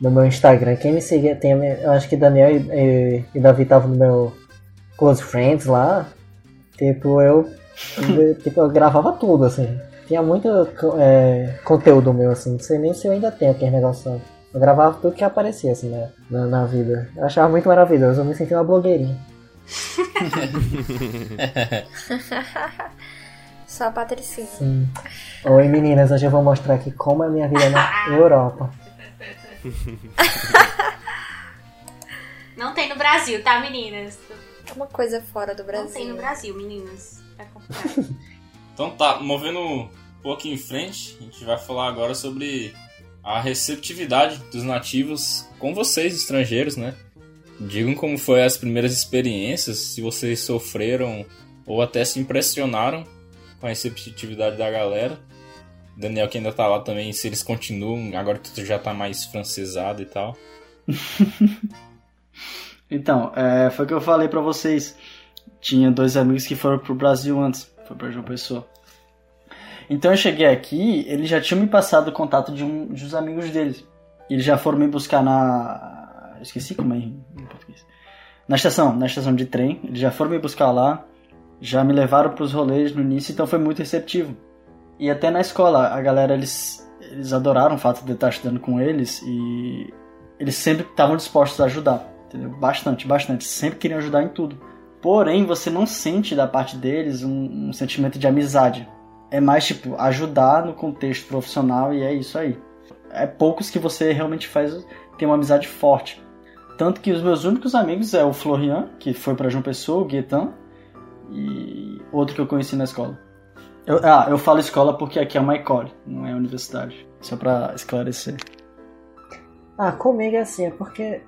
no meu Instagram. Quem me seguia, tem, eu acho que Daniel e, e, e Davi estavam no meu Close Friends lá. Tipo, eu- tipo, eu gravava tudo, assim. Tinha muito é, conteúdo meu, assim. Não sei nem se eu ainda tenho aquele negócio. Eu gravava tudo que aparecia, assim, né, na, na vida. Eu achava muito maravilhoso. Eu me sentia uma blogueirinha. Só a Patricinha. Sim. Oi meninas, hoje eu vou mostrar aqui como é a minha vida na Europa. Não tem no Brasil, tá, meninas? Uma coisa fora do Não tem Brasil. no Brasil, meninas. É complicado. Então tá, movendo pouco em frente, a gente vai falar agora sobre a receptividade dos nativos com vocês, estrangeiros, né? Digam como foi as primeiras experiências, se vocês sofreram ou até se impressionaram com a receptividade da galera. Daniel que ainda tá lá também, se eles continuam, agora que tu já tá mais francesado e tal. Então, é, foi o que eu falei pra vocês. Tinha dois amigos que foram pro Brasil antes, foi pra João Pessoa. Então eu cheguei aqui, eles já tinham me passado o contato de, um, uns amigos deles. Eles já foram me buscar na. Esqueci como é em português. Na estação, na estação de trem. Eles já foram me buscar lá, já me levaram pros rolês no início, então foi muito receptivo. E até na escola, a galera, eles, eles adoraram o fato de eu estar estudando com eles e eles sempre estavam dispostos a ajudar, entendeu? Bastante, bastante. Sempre queriam ajudar em tudo. Porém, você não sente da parte deles um, um sentimento de amizade. É mais tipo ajudar no contexto profissional e é isso aí. É poucos que você realmente faz tem uma amizade forte. Tanto que os meus únicos amigos é o Florian, que foi para João Pessoa, o Guetan, e outro que eu conheci na escola. Eu- ah, eu falo escola porque aqui é uma escola, não é universidade. Só pra esclarecer. Ah, comigo é assim, é porque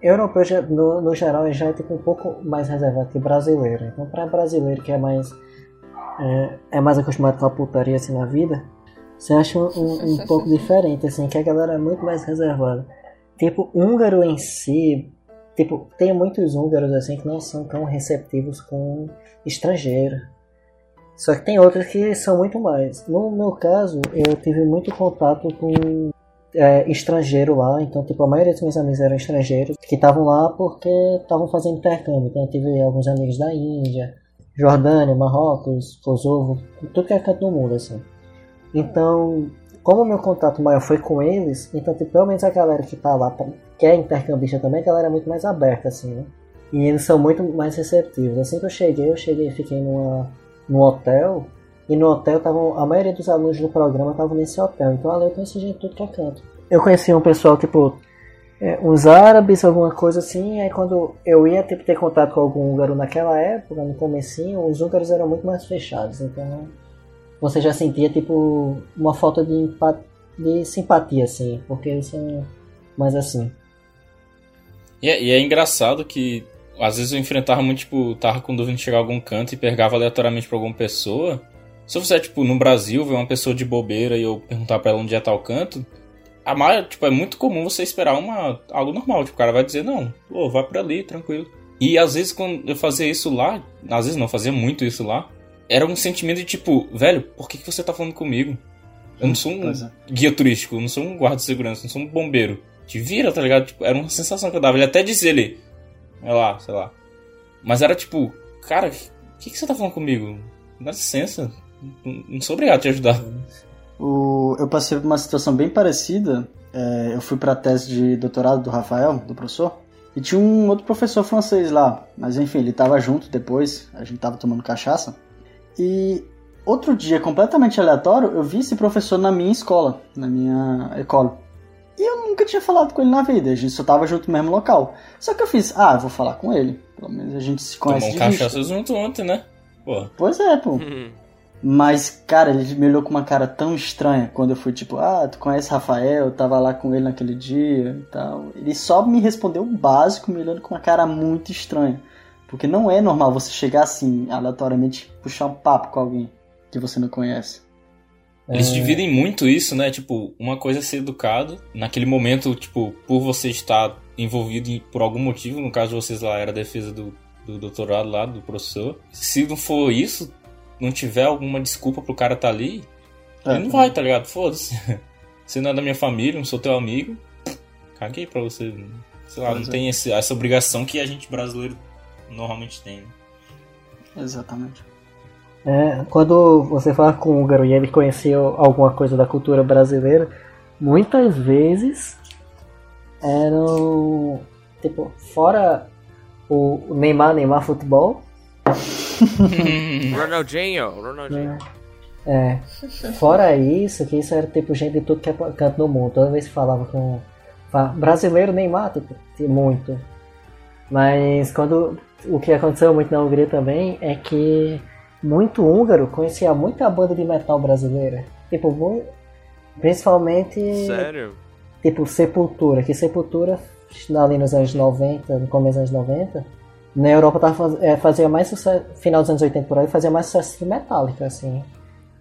europeu no, no geral já é tipo um pouco mais reservado que brasileiro. Então pra brasileiro que é mais é, é mais acostumado com a putaria assim na vida, você acha um, um, um pouco diferente, assim, que a galera é muito mais reservada. Tipo, húngaro em si, tipo, tem muitos húngaros assim que não são tão receptivos com estrangeiro. Só que tem outros que são muito mais. No meu caso, eu tive muito contato com é, estrangeiro lá, então tipo, a maioria dos meus amigos eram estrangeiros que estavam lá porque estavam fazendo intercâmbio. Então eu tive alguns amigos da Índia, Jordânia, Marrocos, Kosovo, tudo que é canto do mundo, assim. Então, como o meu contato maior foi com eles, então tipo, pelo menos a galera que tá lá, que é intercambista também, a galera é muito mais aberta, assim, né? E eles são muito mais receptivos. Assim que eu cheguei, eu cheguei e fiquei numa, num hotel. E no hotel tavam, a maioria dos alunos do programa estavam nesse hotel. Então ali eu conheci gente tudo que é canto. Eu conheci um pessoal, tipo, é, uns árabes, alguma coisa assim. Aí quando eu ia tipo, ter contato com algum húngaro naquela época, no comecinho, os húngaros eram muito mais fechados. Então você já sentia, tipo, uma falta de, de simpatia, assim. Porque eles são mais assim. E é, e é engraçado que às vezes eu enfrentava muito, tipo, tava com dúvida de chegar a algum canto e pegava aleatoriamente pra alguma pessoa. Se eu fizer, tipo, no Brasil, ver uma pessoa de bobeira e eu perguntar pra ela onde é tal canto, a maior, tipo, é muito comum você esperar uma, algo normal. Tipo, o cara vai dizer, não, pô, vai pra ali, tranquilo. E às vezes quando eu fazia isso lá, às vezes não, fazia muito isso lá, era um sentimento de tipo, velho, por que, que você tá falando comigo? Eu não sou um é. guia turístico, eu não sou um guarda de segurança, eu não sou um bombeiro. Te vira, tá ligado? Tipo, era uma sensação que eu dava. Ele até dizia ele, é lá, sei lá. Mas era tipo, cara, o que, que você tá falando comigo? Dá licença, não, não sou obrigado a te ajudar. O, eu passei por uma situação bem parecida. É, eu fui pra tese de doutorado do Rafael, do professor, e tinha um outro professor francês lá. Mas enfim, ele tava junto depois, a gente tava tomando cachaça. E outro dia, completamente aleatório, eu vi esse professor na minha escola, na minha escola. E eu nunca tinha falado com ele na vida, a gente só tava junto no mesmo local. Só que eu fiz, ah, eu vou falar com ele. Pelo menos a gente se conhece Tomou um de vista. cachaça junto ontem, né? Pô. Pois é, pô. Mas, cara, ele me olhou com uma cara tão estranha quando eu fui, tipo, ah, tu conhece Rafael? Eu tava lá com ele naquele dia e tal. Ele só me respondeu o básico, me olhando com uma cara muito estranha. Porque não é normal você chegar assim, aleatoriamente, puxar um papo com alguém que você não conhece. Eles É. dividem muito isso, né? Tipo, uma coisa é ser educado. Naquele momento, tipo, por você estar envolvido em- por algum motivo, no caso de vocês lá, era a defesa do, do doutorado lá, do professor. Se não for isso, não tiver alguma desculpa pro cara tá ali, É. ele não vai, tá ligado? Foda-se. Você não é da minha família, não sou teu amigo. Caguei pra você. Sei lá, Pois não é. tem esse- essa obrigação que a gente brasileiro normalmente tem. né? Exatamente. É, quando você fala com o húngaro e ele conheceu alguma coisa da cultura brasileira, muitas vezes eram tipo fora o o Neymar, Neymar futebol, Ronaldinho, Ronaldinho. é, fora isso, que isso era tipo gente de tudo que é canto do mundo. Toda vez que falava com brasileiro Neymar, tipo, tinha muito. Mas quando o que aconteceu muito na Hungria também é que muito húngaro conhecia muita banda de metal brasileira. Tipo, mu- principalmente Sério? tipo Sepultura, que Sepultura ali nos anos 90, no começo dos anos 90, na Europa tava, faz- é, fazia mais sucesso, final dos anos 80 por aí, fazia mais sucesso que Metallica, assim.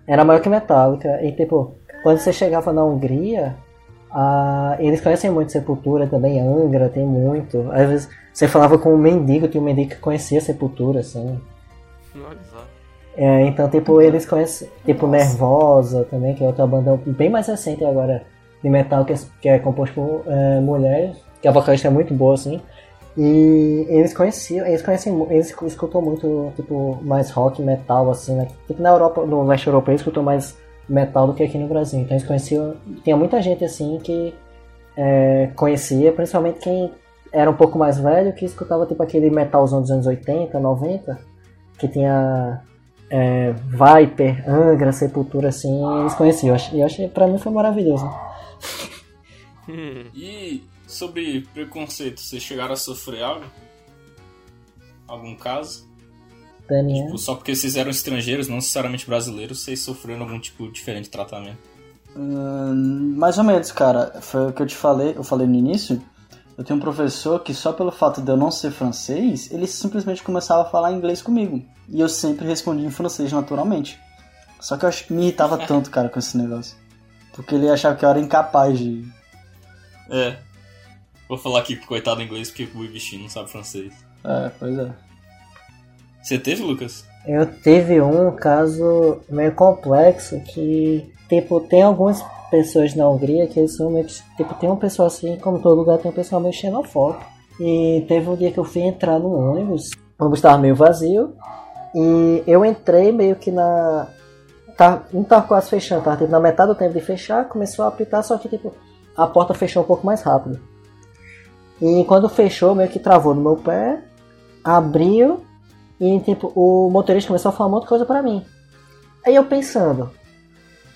Era maior que Metallica. E tipo, quando você chegava na Hungria, ah, eles conhecem muito Sepultura também, Angra tem muito. Às vezes você falava com um mendigo, tinha um mendigo que conhecia Sepultura, assim. Olha só. É, então, tipo, eles conhecem, tipo, Nervosa também, que é outra banda bem mais recente agora de metal, que é, que é composto por é, mulheres, que a vocalista é muito boa, assim. E eles conheciam, eles conhecem, eles escu- escutam muito, tipo, mais rock, metal, assim, né? Tipo, na Europa, no leste europeu, eles escutam mais metal do que aqui no Brasil. Então, eles conheciam, tinha muita gente, assim, que é, conhecia, principalmente quem era um pouco mais velho, que escutava, tipo, aquele metalzão dos anos 80, 90, que tinha é, Viper, Angra, Sepultura, assim, eles conheciam. Eu achei, eu achei, pra mim foi maravilhoso. E sobre preconceito, vocês chegaram a sofrer algo? Algum caso? Daniel. Tipo, só porque vocês eram estrangeiros, não necessariamente brasileiros, vocês sofreram algum tipo diferente de tratamento? Hum, mais ou menos, cara. Foi o que eu te falei, eu falei no início. Eu tenho um professor que só pelo fato de eu não ser francês, ele simplesmente começava a falar inglês comigo. E eu sempre respondia em francês naturalmente. Só que eu ach- me irritava tanto, cara, com esse negócio. Porque ele achava que eu era incapaz de. É. Vou falar aqui coitado em inglês porque o bichinho não sabe francês. É, pois é. Você teve, Lucas? Eu tive um caso meio complexo que, tipo, tem algumas pessoas na Hungria que eles são meio que, tipo, tem um pessoal assim, como todo lugar tem um pessoal meio xenofóbico. E teve um dia que eu fui entrar no ônibus, o ônibus estava meio vazio, e eu entrei meio que na... Tá, não tava quase fechando, tava tipo, na metade do tempo de fechar, começou a apitar, só que tipo, a porta fechou um pouco mais rápido. E quando fechou, meio que travou no meu pé, abriu, e tipo, o motorista começou a falar um monte de coisa pra mim. Aí eu pensando,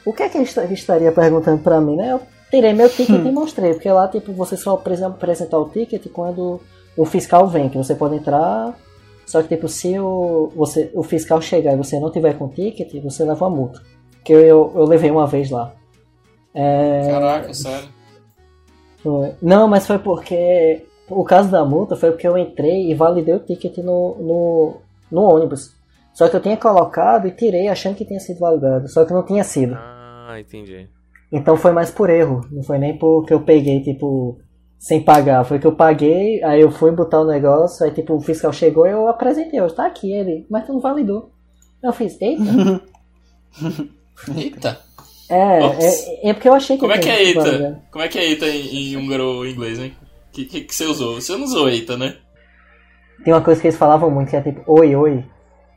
o que é que ele esta- estaria perguntando pra mim, né? Eu tirei meu ticket e mostrei, porque lá, tipo, você só precisa apresentar o ticket quando o fiscal vem, que você pode entrar. Só que, tipo, se o, você, o fiscal chegar e você não tiver com o ticket, você leva uma multa. Que eu, eu, eu levei uma vez lá. É, Caraca, sério. Foi. Não, mas foi porque. O caso da multa foi porque eu entrei e validei o ticket no, no, no ônibus. Só que eu tinha colocado e tirei achando que tinha sido validado. Só que não tinha sido. Ah, entendi. Então foi mais por erro. Não foi nem porque eu peguei, tipo. sem pagar. Foi que eu paguei, aí eu fui botar o negócio, aí tipo, o fiscal chegou e eu apresentei, eu, tá aqui ele, mas tu não validou. Eu fiz, eita. Eita. É, é, é porque eu achei que Como é que é eita? Como é que é eita em, em húngaro ou inglês, hein? O que, que, que você usou? Você não usou eita, né? Tem uma coisa que eles falavam muito, que é tipo, oi, oi.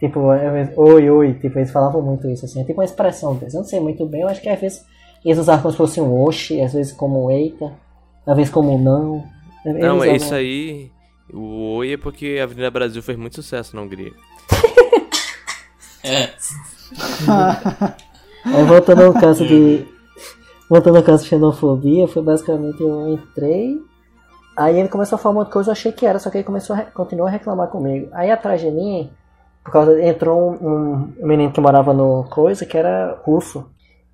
Tipo, é, oi, oi. Tipo, eles falavam muito isso, assim. É tipo uma expressão deles. Eu não sei muito bem, eu acho que às vezes eles usavam como se fosse um oxe, às vezes como um eita, às vezes como um não. Eles Não, é usavam- isso aí. O Oi é porque a Avenida Brasil fez muito sucesso na Hungria. É. Aí voltando ao caso de. Voltando ao caso de xenofobia, foi basicamente eu entrei. Aí ele começou a falar uma coisa, eu achei que era, só que ele começou a, continuou a reclamar comigo. Aí atrás de mim, por causa entrou um, um menino que morava no coisa, que era russo.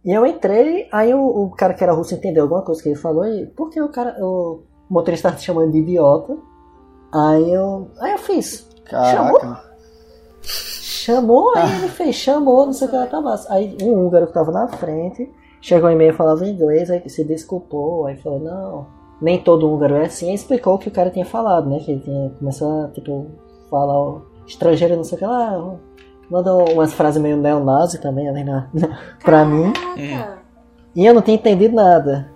E eu entrei, aí o, o cara que era russo entendeu alguma coisa que ele falou, e por que o cara, o motorista estava te chamando de idiota? Aí eu. Aí eu fiz. Caraca. Chamou, aí ele fez, chamou, não sei o que ela tava. Aí um húngaro que tava na frente chegou em meio e falava inglês, aí se desculpou, aí falou, não, nem todo húngaro é assim, aí explicou o que o cara tinha falado, né? Que ele tinha, começou a, tipo, falar estrangeiro, não sei o que lá, mandou umas frases meio neonazi também ali na, pra mim. E eu não tinha entendido nada.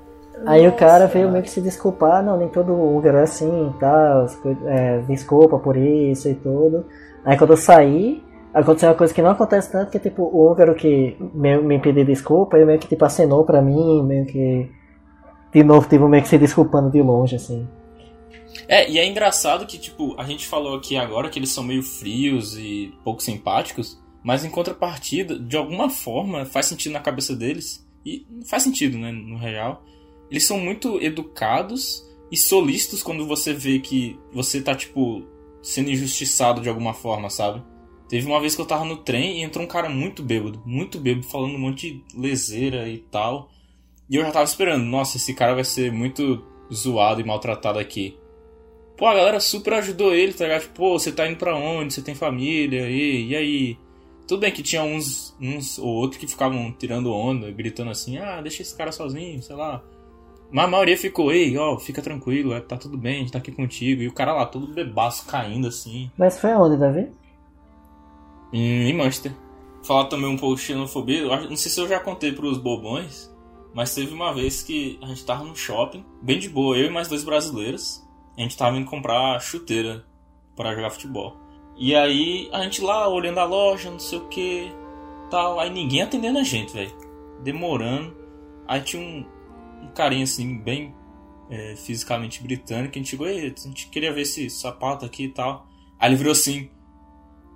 Aí o cara veio meio que se desculpar, não, nem todo húngaro é assim e coi- é, desculpa por isso e tudo. Aí quando eu saí, aconteceu uma coisa que não acontece tanto, que tipo, o húngaro que me, me pediu desculpa, ele meio que tipo acenou pra mim, meio que de novo tipo meio que se desculpando de longe, assim. É, e é engraçado que, tipo, a gente falou aqui agora que eles são meio frios e pouco simpáticos, mas em contrapartida, de alguma forma, faz sentido na cabeça deles, e faz sentido, né, no real. Eles são muito educados e solícitos quando você vê que você tá, tipo, sendo injustiçado de alguma forma, sabe? Teve uma vez que eu tava no trem e entrou um cara muito bêbado, muito bêbado, falando um monte de leseira e tal. E eu já tava esperando, nossa, esse cara vai ser muito zoado e maltratado aqui. Pô, a galera super ajudou ele, tá ligado? Tipo, pô, você tá indo pra onde? Você tem família? E, e aí? Tudo bem que tinha uns, uns ou outros que ficavam tirando onda, gritando assim, ah, deixa esse cara sozinho, sei lá. Mas a maioria ficou, ei, ó, fica tranquilo, é, tá tudo bem, a gente tá aqui contigo. E o cara lá, todo bebaço, caindo assim. Mas foi aonde, Davi? Em, Manchester. Falar também um pouco de xenofobia, não sei se eu já contei pros bobões, mas teve uma vez que a gente tava no shopping, bem de boa, eu e mais dois brasileiros. A gente tava indo comprar chuteira para jogar futebol. E aí a gente lá olhando a loja, não sei o que, tal, aí ninguém atendendo a gente, velho. Demorando. Aí tinha um, um carinha assim, bem é, fisicamente britânico, a gente chegou, "Ei, a gente queria ver esse sapato aqui e tal. Aí ele virou assim,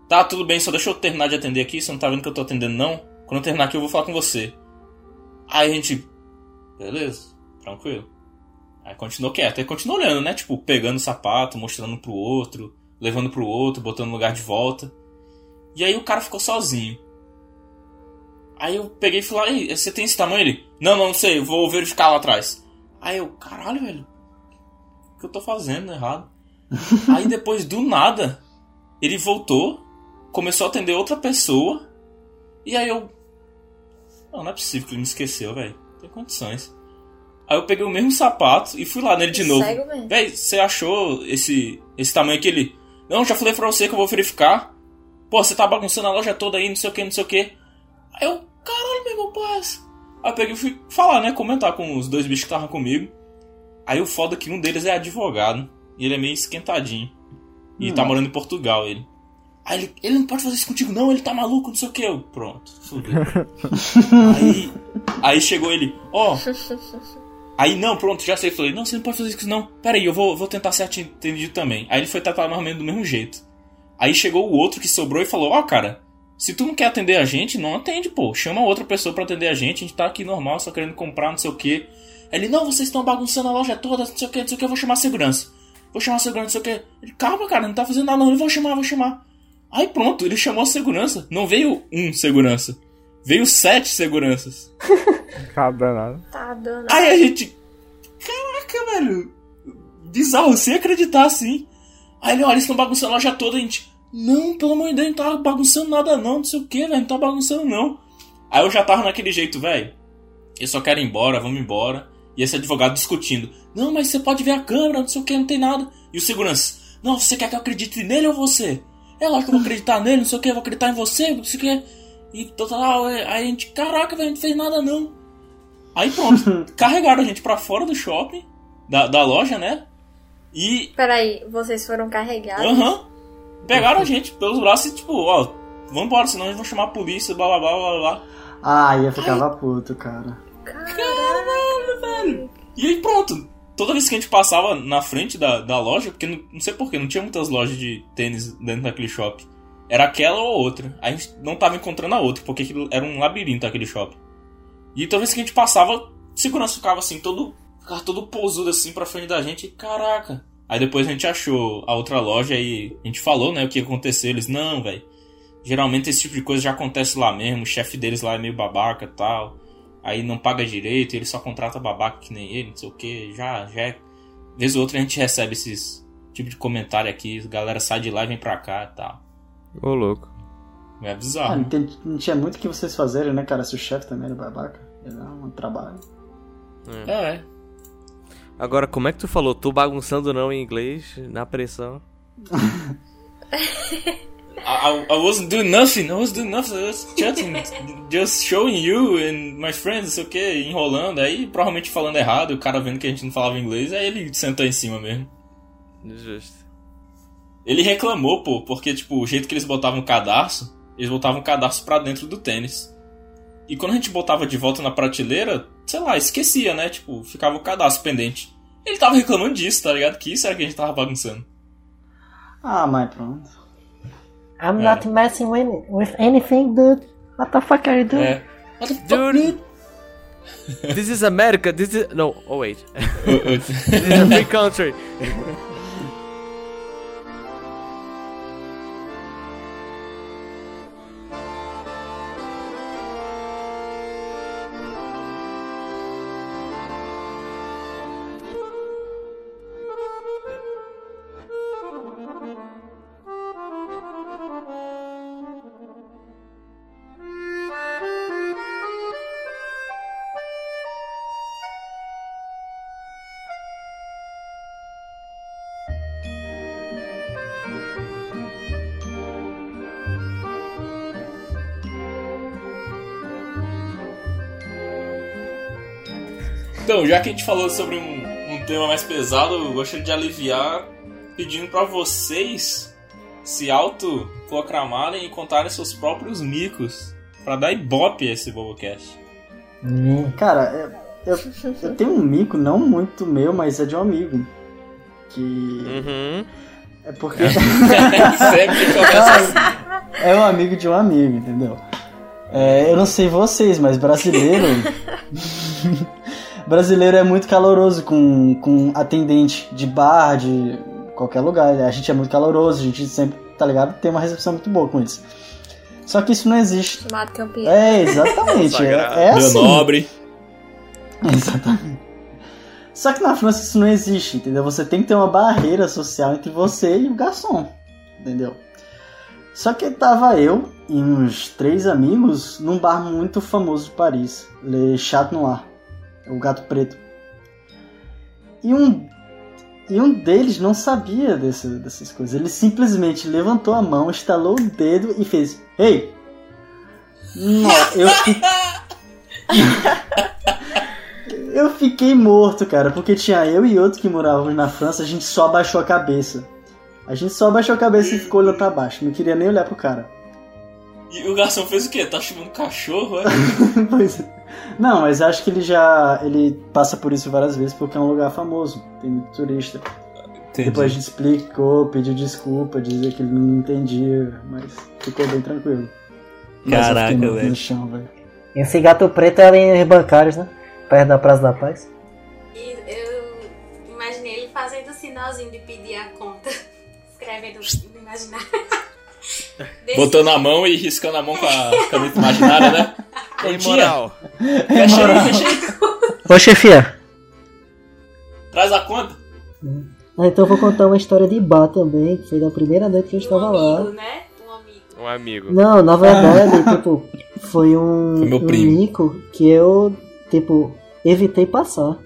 Tá, tudo bem, só deixa eu terminar de atender aqui. Você não tá vendo que eu tô atendendo, não? Quando eu terminar aqui, eu vou falar com você. Aí a gente. Beleza, tranquilo. Aí continuou quieto. Aí continuou olhando, né? Tipo, pegando o sapato, mostrando pro outro, levando pro outro, botando no lugar de volta. E aí o cara ficou sozinho. Aí eu peguei e falei, Ei, você tem esse tamanho? Ele, não, não, não sei, eu vou verificar lá atrás. Aí eu, caralho, velho, o que eu tô fazendo errado? aí depois, do nada, ele voltou, começou a atender outra pessoa, e aí eu. Não, não é possível que ele me esqueceu, velho. Tem condições. Aí eu peguei o mesmo sapato e fui lá nele de novo. Véi, você achou esse, esse tamanho que ele. Não, já falei pra você que eu vou verificar. Pô, você tá bagunçando a loja toda aí, não sei o que, não sei o que. Aí eu, caralho, meu irmão, paz. Aí eu peguei e fui falar, né? Comentar com os dois bichos que estavam comigo. Aí o foda é que um deles é advogado. E ele é meio esquentadinho. E Hum. tá morando em Portugal, ele. Aí ele, ele não pode fazer isso contigo, não, ele tá maluco, não sei o que. Eu, pronto, fudeu. aí, aí chegou ele, ó. Aí, não, pronto, já sei. Falei, não, você não pode fazer isso, não. Pera aí, eu vou, vou tentar ser atendido também. Aí ele foi tratar mais ou menos do mesmo jeito. Aí chegou o outro que sobrou e falou, ó, cara, se tu não quer atender a gente, não atende, pô. Chama outra pessoa pra atender a gente, a gente tá aqui normal, só querendo comprar, não sei o que. Ele, não, vocês estão bagunçando a loja toda, não sei o que, não sei o que, eu vou chamar a segurança. Vou chamar a segurança, não sei o que. Ele, calma, cara, não tá fazendo nada não, eu vou chamar, vou chamar. Aí pronto, ele chamou a segurança. Não veio um segurança. Veio sete seguranças. Cada nada. Tá dando. Aí a gente. Caraca, velho. Bizarro, sem acreditar assim. Aí ele, olha, eles estão bagunçando a loja toda. A gente, não, pelo amor de Deus, não tá bagunçando nada não, não sei o que, velho, não tá bagunçando não. Aí eu já tava naquele jeito, velho. Eu só quero ir embora, vamos embora. E esse advogado discutindo. Não, mas você pode ver a câmera, não sei o que, não tem nada. E o segurança. Não, você quer que eu acredite nele ou você? É lógico que eu vou acreditar nele, não sei o que, eu vou acreditar em você, não sei o que. E total, aí a gente, caraca, velho, não fez nada não. Aí pronto, carregaram a gente pra fora do shopping, da, da loja, né? E. Peraí, vocês foram carregados? Aham. Pegaram a gente pelos braços e tipo, ó, vambora, senão eles vão chamar a polícia, blá blá blá blá blá. Ah, ia ficava puto, cara. Caralho, velho. E aí pronto. Toda vez que a gente passava na frente da, da loja, porque não, não sei porquê, não tinha muitas lojas de tênis dentro daquele shopping. Era aquela ou outra. A gente não tava encontrando a outra, porque era um labirinto aquele shopping. E toda vez que a gente passava, segurança ficava assim, todo. Ficava todo pousudo assim pra frente da gente. E, caraca. Aí depois a gente achou a outra loja e a gente falou, né, o que aconteceu. Eles, não, velho. Geralmente esse tipo de coisa já acontece lá mesmo. O chefe deles lá é meio babaca tal. Aí não paga direito, ele só contrata babaca que nem ele, não sei o que. Já, já é. Vez ou outra a gente recebe esses tipo de comentário aqui. A galera sai de lá e vem pra cá e tal. Ô, louco. É Ah, bizarro. não, tem- não tinha muito o que vocês fazerem, né, cara? Se o chefe também era babaca, era um trabalho. É, é. Agora, como é que tu falou? Tu bagunçando não em inglês, na pressão? I, I, wasn't doing nothing, I was doing nothing, I was chatting, just showing you and my friends, não sei o que, enrolando, aí provavelmente falando errado, o cara vendo que a gente não falava inglês, aí ele sentou em cima mesmo. Justo. Ele reclamou, pô, porque, tipo, o jeito que eles botavam o cadarço, eles botavam o cadarço pra dentro do tênis. E quando a gente botava de volta na prateleira, sei lá, esquecia, né? Tipo, ficava o cadastro pendente. Ele tava reclamando disso, tá ligado? Que isso era que a gente tava bagunçando. Ah, mas pronto. I'm É. not messing with, with anything, dude. What the fuck are you doing? É. What the fuck, Dude. This is America, this is... No, oh wait. dude? This is a free country. Já que a gente falou sobre um, um tema mais pesado, eu gostaria de aliviar pedindo pra vocês se autoproclamarem e contarem seus próprios micos pra dar ibope a esse Bobocast. Cara, é- eu, eu tenho um mico, não muito meu, mas é de um amigo. Que. Uhum. É porque. Sempre começa assim. é um amigo de um amigo, entendeu? É, eu não sei vocês, mas brasileiro. brasileiro é muito caloroso com, com atendente de bar, de qualquer lugar. A gente é muito caloroso, a gente sempre, tá ligado? Tem uma recepção muito boa com isso. Só que isso não existe. Chamado campeão. É, exatamente. é, é Meu assim. nobre. Exatamente. Só que na França isso não existe, entendeu? Você tem que ter uma barreira social entre você e o garçom, entendeu? Só que tava eu e uns três amigos num bar muito famoso de Paris, Le Chat Noir, o Gato Preto. E um, e um deles não sabia desse, dessas coisas. Ele simplesmente levantou a mão, estalou o dedo e fez: Ei! Não, eu fiquei. Eu fiquei morto, cara, porque tinha eu e outro que morávamos na França, a gente só abaixou a cabeça. A gente só abaixou a cabeça e ficou olhando pra baixo, não queria nem olhar pro cara. E o garçom fez o quê? Tá chamando cachorro, é? Pois é. Não, mas acho que ele já. Ele passa por isso várias vezes porque é um lugar famoso, tem muito turista. Depois a gente explicou, pediu desculpa, dizia que ele não entendia, mas ficou bem tranquilo. Caraca, velho. No chão, velho. Esse gato preto é ali nos bancários, né? Perto da Praça da Paz. E eu imaginei ele fazendo o sinalzinho de pedir a conta. Escrevendo no imaginário. Desse Botando a mão e riscando a mão com a caneta imaginária, né? Tem Tia, moral. Fecha aí, fecha aí. Ô chefia, Traz a conta. ah, então eu vou contar uma história de bar também, que foi da primeira noite que a gente um tava lá. amigo, né? Um amigo. Um amigo. Não, na verdade, tipo, foi um, Foi meu um primo. mico que eu, tipo, evitei passar.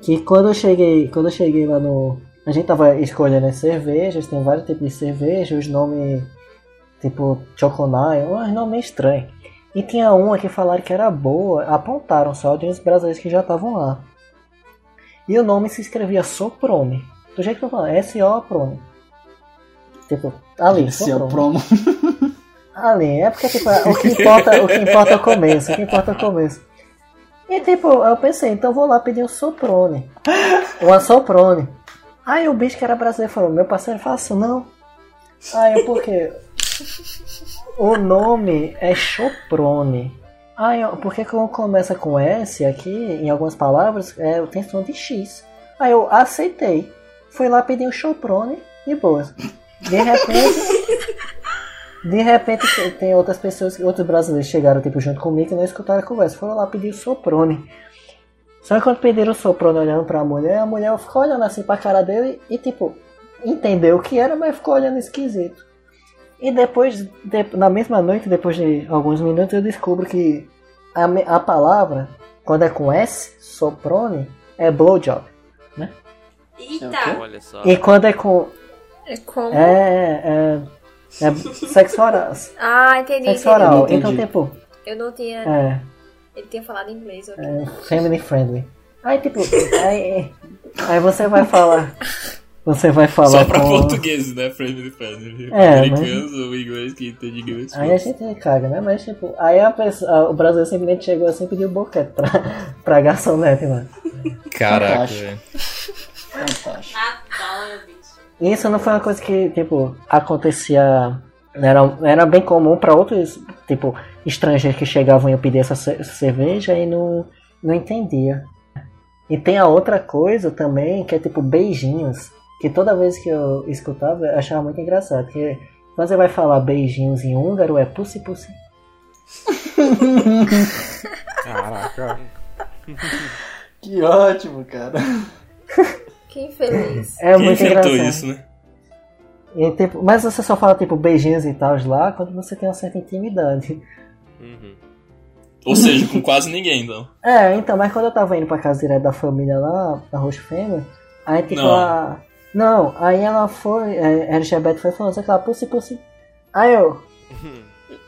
que quando eu cheguei, quando eu cheguei lá no, a gente tava escolhendo as cervejas, tem vários tipos de cerveja, os nomes tipo Choconai, uns nomes estranhos. E tinha uma que falaram que era boa, apontaram só de uns brasileiros que já estavam lá. E o nome se escrevia Soprome. Do jeito que eu falo, S-O-Prome. Tipo, ali, é Soprome. Ali, é porque tipo, o que importa, o que importa é o começo, o que importa é o começo. E tipo, eu pensei, então vou lá pedir um soprone. Uma soprone. Aí o bicho que era brasileiro falou, meu parceiro, faço não. Aí eu, por quê? O nome é Choprone. Aí eu, porque quando começa com S aqui, em algumas palavras, é, tem som de X. Aí eu aceitei. Fui lá pedir um Choprone e boas. De repente. De repente te- tem outras pessoas, outros brasileiros chegaram tipo junto comigo e não escutaram a conversa. Foram lá pedir o soprone. Só que quando pediram o soprone olhando pra mulher, a mulher ficou olhando assim pra cara dele e tipo, entendeu o que era, mas ficou olhando esquisito. E depois, de- na mesma noite, depois de alguns minutos, eu descubro que a, a palavra, quando é com S, soprone, é blowjob. Eita! Olha só. E quando é com. É como? É. é, é sexo oral. Ah, entendi. Sexo entendi. oral. Entendi. Então, tipo. Eu não tinha. É. Ele tinha falado inglês, ok. É, family friendly. Aí tipo, aí, aí você vai falar. Você vai falar Só pra com. portugueses, né? Friendly friendly. É, Americanos ou inglês que entende inglês. Aí a gente caga, né? Mas tipo, aí a pessoa, o brasileiro simplesmente chegou assim e pediu boquete pra, pra garçonete, mano. Caraca, Fantástico. velho. Fantástico. Adoro, bicho. E isso não foi uma coisa que, tipo, acontecia. Era, era bem comum pra outros, tipo, estrangeiros que chegavam e eu pedia essa ce- cerveja e não, não entendia. E tem a outra coisa também, que é tipo beijinhos. Que toda vez que eu escutava, eu achava muito engraçado. Que quando você vai falar beijinhos em húngaro, é pussy pussy. Caraca. Que ótimo, cara. Que infeliz. É Quem muito inventou engraçado. isso, né? E, tipo, mas você só fala tipo beijinhos e tal lá quando você tem uma certa intimidade. Uhum. Ou seja, com quase ninguém, então. É, então, mas quando eu tava indo pra casa direto da família lá, da Roxo Family, aí tipo Não. a. Não, aí ela foi, é, a Elizabeth foi falando, sei lá, pussy pussy. Aí eu.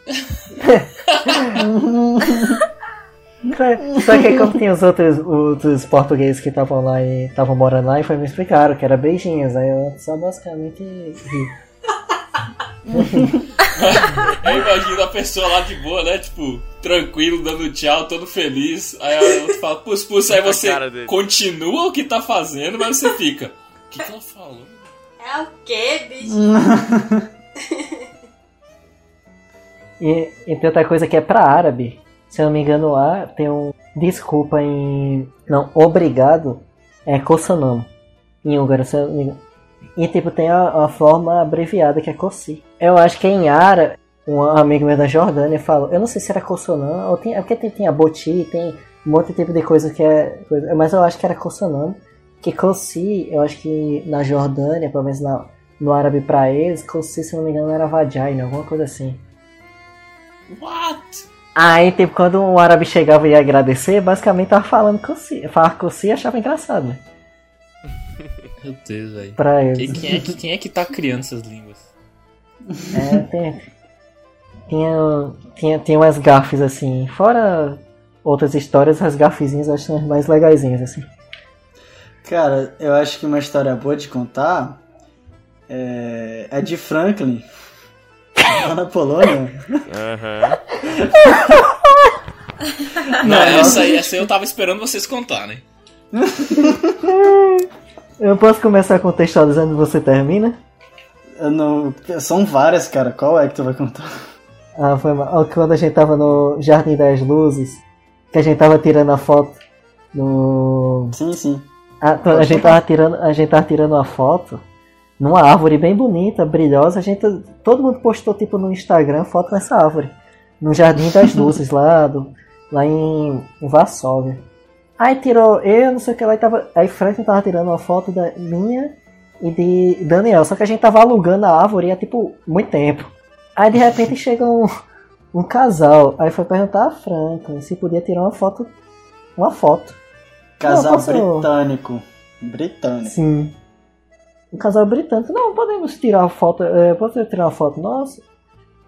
Só que como tinha os outros, outros portugueses que estavam lá e estavam morando lá e foi me explicaram que era beijinhos, aí eu só basicamente ri. Eu imagino a pessoa lá de boa, né? Tipo, tranquilo, dando tchau, todo feliz. Aí a outra fala, pus, pus. Aí você continua o que tá fazendo, mas você fica. O que, que ela falou? É o quê, bicho? E, e tem outra coisa que é pra árabe. Se eu não me engano lá, tem um desculpa em. Não, obrigado é Kosanam. Em húngaro, se eu não me engano. E tipo, tem a, a forma abreviada que é Kossi. Eu acho que em árabe, um amigo meu da Jordânia falou, eu não sei se era Kosanam, ou tem, é porque tem, tem a Boti, tem um outro tipo de coisa que é. Coisa, mas eu acho que era Kosanam. Que Kossi, eu acho que na Jordânia, pelo menos na, no árabe pra eles, Kossi, se não me engano, era Vagina, alguma coisa assim. What? Aí, tipo, quando um árabe chegava e ia agradecer, basicamente tava falando Kossi. Falar Kossi achava engraçado, né? Meu Deus, velho. Pra eles. quem é que, quem é que tá criando essas línguas? É, tem, tinha, tinha, tinha umas gafes assim. Fora outras histórias, as gafezinhas eu acho as mais legaisinhas, assim. Cara, eu acho que uma história boa de contar é, é de Franklin, lá na Polônia. Aham. Não, essa aí, essa aí eu tava esperando vocês contarem. Eu posso começar contextualizando e você termina? Eu não, são várias, cara. Qual é que tu vai contar? Ah, foi mal. Quando a gente tava no Jardim das Luzes, que a gente tava tirando a foto no. Sim, sim. Ah, a, Pode gente tava tirando, a gente tava tirando uma foto numa árvore bem bonita, brilhosa. A gente, todo mundo postou tipo no Instagram foto nessa árvore, no Jardim das Luzes lá, do, lá em, em Varsóvia. Aí tirou eu, não sei o que lá, e tava, aí Franklin tava tirando uma foto da minha e de Daniel, só que a gente tava alugando a árvore há tipo muito tempo. Aí de repente chega um, um casal, aí foi perguntar a Franklin se podia tirar uma foto, uma foto. Casal Não, posso- britânico. Britânico. Sim. Um casal britânico. Não, podemos tirar foto. É, podemos tirar uma foto nossa.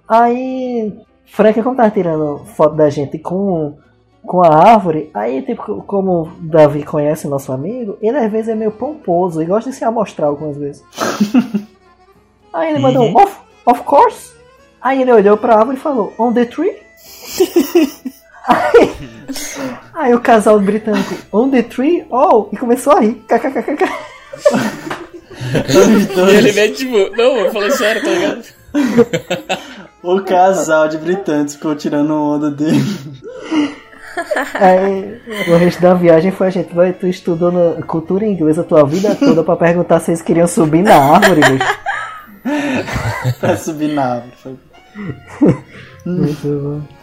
Aí. Frank, como tava tirando foto da gente com, com a árvore, aí, tipo, como o Davi conhece nosso amigo, ele às vezes é meio pomposo e gosta de se amostrar algumas vezes. aí ele mandou um of, of course. Aí ele olhou pra árvore e falou, on the tree? aí, aí o casal britânico, on the tree? Oh, e começou a rir. KKKK. E ele vem tipo, não, eu falei sério, tá ligado? O casal de britânicos ficou tirando onda dele. Aí, o resto da viagem foi a gente, vai, tu estudou na cultura inglesa a tua vida toda pra perguntar se eles queriam subir na árvore, bicho. pra subir na árvore. Muito bom.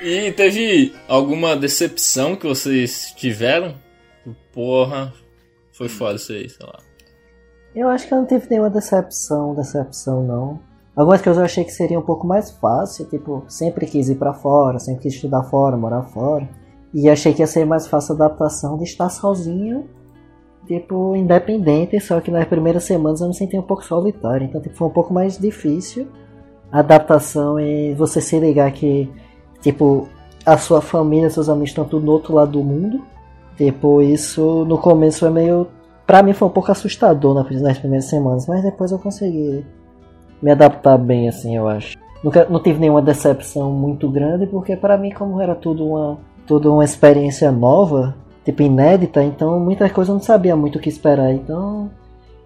E teve alguma decepção que vocês tiveram? Porra, foi foda isso aí, sei lá. Eu acho que eu não tive nenhuma decepção, decepção não. Algumas coisas eu achei que seria um pouco mais fácil, tipo, sempre quis ir pra fora, sempre quis estudar fora, morar fora. E achei que ia ser mais fácil a adaptação de estar sozinho, tipo, independente, só que nas primeiras semanas eu me senti um pouco solitário, então tipo, foi um pouco mais difícil a adaptação e você se ligar que, tipo, a sua família, seus amigos estão tudo no outro lado do mundo. Tipo, isso no começo é meio. Pra mim foi um pouco assustador nas primeiras semanas, mas depois eu consegui me adaptar bem, assim, eu acho. Nunca, não tive nenhuma decepção muito grande, porque para mim, como era tudo uma, tudo uma experiência nova, tipo inédita, então muitas coisas eu não sabia muito o que esperar. Então,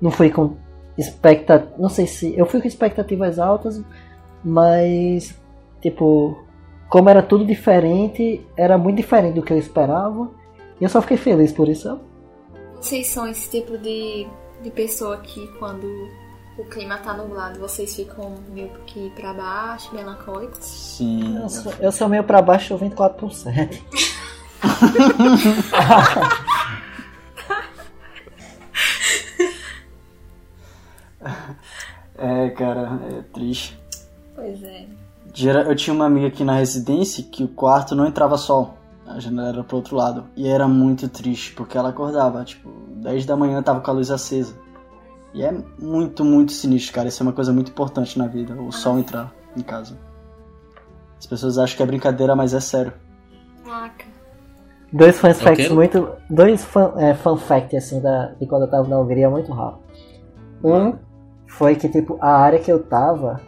não fui com expectativas. Não sei se. Eu fui com expectativas altas, mas, tipo, como era tudo diferente, era muito diferente do que eu esperava. E eu só fiquei feliz por isso. sabe? Vocês são esse tipo de, de pessoa que quando o clima tá nublado, vocês ficam meio que pra baixo, melancólicos? Sim. Eu sou, eu sou meio pra baixo, 24%. É, cara, é triste. Pois é. Eu tinha uma amiga aqui na residência que o quarto não entrava sol. A janela era pro outro lado. E era muito triste, porque ela acordava, tipo, 10 da manhã tava com a luz acesa. E é muito, muito sinistro, cara. Isso é uma coisa muito importante na vida, o sol entrar em casa. As pessoas acham que é brincadeira, mas é sério. Caraca. Dois fun facts quê? muito. Dois fun, é, fun facts assim da, de quando eu tava na Hungria muito rápido. Um foi que tipo, a área que eu tava,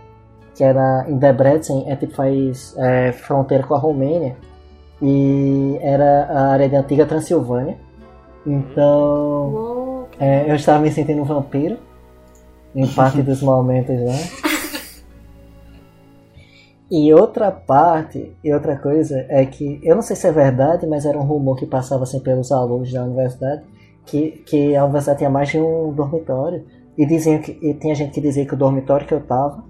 que era em Debrecen, é tipo faz é, fronteira com a Romênia. E era a área da antiga Transilvânia. Então. É, eu estava me sentindo um vampiro em parte dos momentos lá. E outra parte, e outra coisa, é que eu não sei se é verdade, mas era um rumor que passava assim pelos alunos da universidade, que, que a universidade tinha mais de um dormitório. E diziam que e tinha gente que dizia que o dormitório que eu tava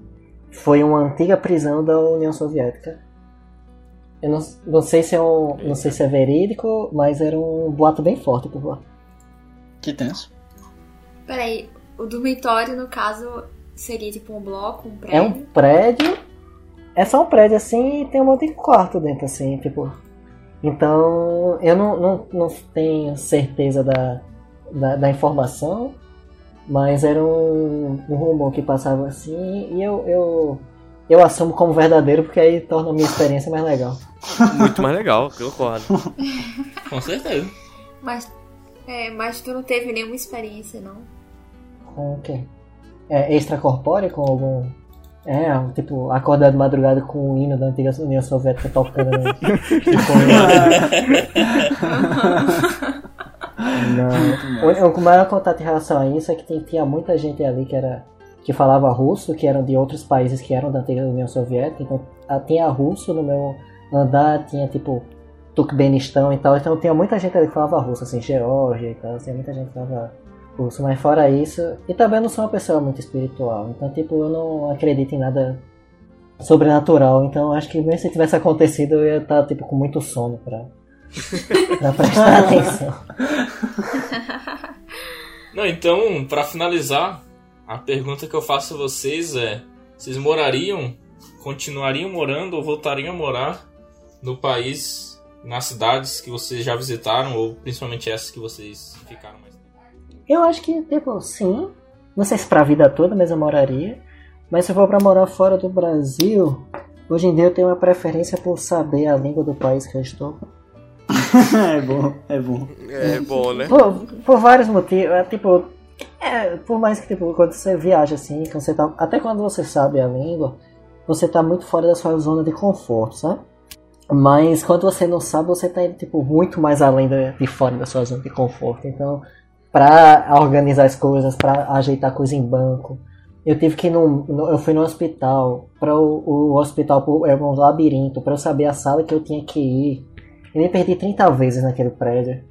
foi uma antiga prisão da União Soviética. Eu não, não sei se é um, não sei se é verídico, mas era um boato bem forte por lá. Que tenso. Peraí, o dormitório, no caso, seria tipo um bloco, um É um prédio? prédio. É só um prédio assim e tem um monte de quarto dentro, assim, tipo. Então eu não, não, não tenho certeza da, da, da informação, mas era um, um rumor que passava assim e eu, eu, eu assumo como verdadeiro porque aí torna a minha experiência mais legal. Muito mais legal, eu concordo. Com certeza. Mas, é, mas tu não teve nenhuma experiência, não? Com o quê? É extracorpóreo com algum. É, tipo, acordar de madrugada com o hino da antiga União Soviética tocando. né? Não. O, o maior contato em relação a isso é que tem- tinha muita gente ali que era que falava russo, que eram de outros países que eram da antiga União Soviética. Então tinha russo no meu andar, tinha tipo Turkmenistão e tal. Então tinha muita gente ali que falava russo, assim, Geórgia e tal. Tinha muita gente que falava russo. Mas fora isso, e também não sou uma pessoa muito espiritual. Então, tipo, eu não acredito em nada sobrenatural. Então acho que mesmo se tivesse acontecido, eu ia estar tipo com muito sono pra, pra prestar atenção. Não, então, pra finalizar, a pergunta que eu faço a vocês é: vocês morariam, continuariam morando ou voltariam a morar no país nas cidades que vocês já visitaram, ou principalmente essas que vocês ficaram mais tempo? Eu acho que, tipo, sim. Não sei se pra vida toda, mas eu moraria. Mas se eu for pra morar fora do Brasil, hoje em dia eu tenho uma preferência por saber a língua do país que eu estou. É bom, é bom. É bom, né? Por, por vários motivos. É, tipo, é, por mais que tipo, quando você viaja assim, quando você tá, até quando você sabe a língua, você tá muito fora da sua zona de conforto, sabe? Mas quando você não sabe, você tá tipo, muito mais além de, de fora da sua zona de conforto. Então, pra organizar as coisas, pra ajeitar coisa em banco, eu tive que ir num, no- eu fui no hospital, para o, o hospital é um labirinto, para eu saber a sala que eu tinha que ir. Eu me perdi 30 vezes naquele prédio.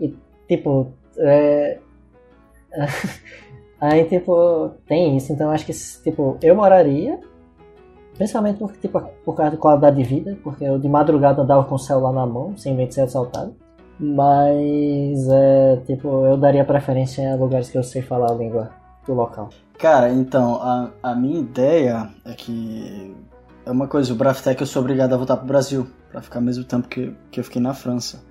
E, tipo, é... Aí, tipo, tem isso. Então, acho que, tipo, eu moraria. Principalmente por, tipo, por causa da qualidade de vida. Porque eu de madrugada andava com o celular na mão, sem medo de ser assaltado. Mas, é, tipo, eu daria preferência a lugares que eu sei falar a língua do local. Cara, então, a, a minha ideia é que. É uma coisa, o Braftec eu sou obrigado a voltar pro Brasil, pra ficar ao mesmo tempo que, que eu fiquei na França.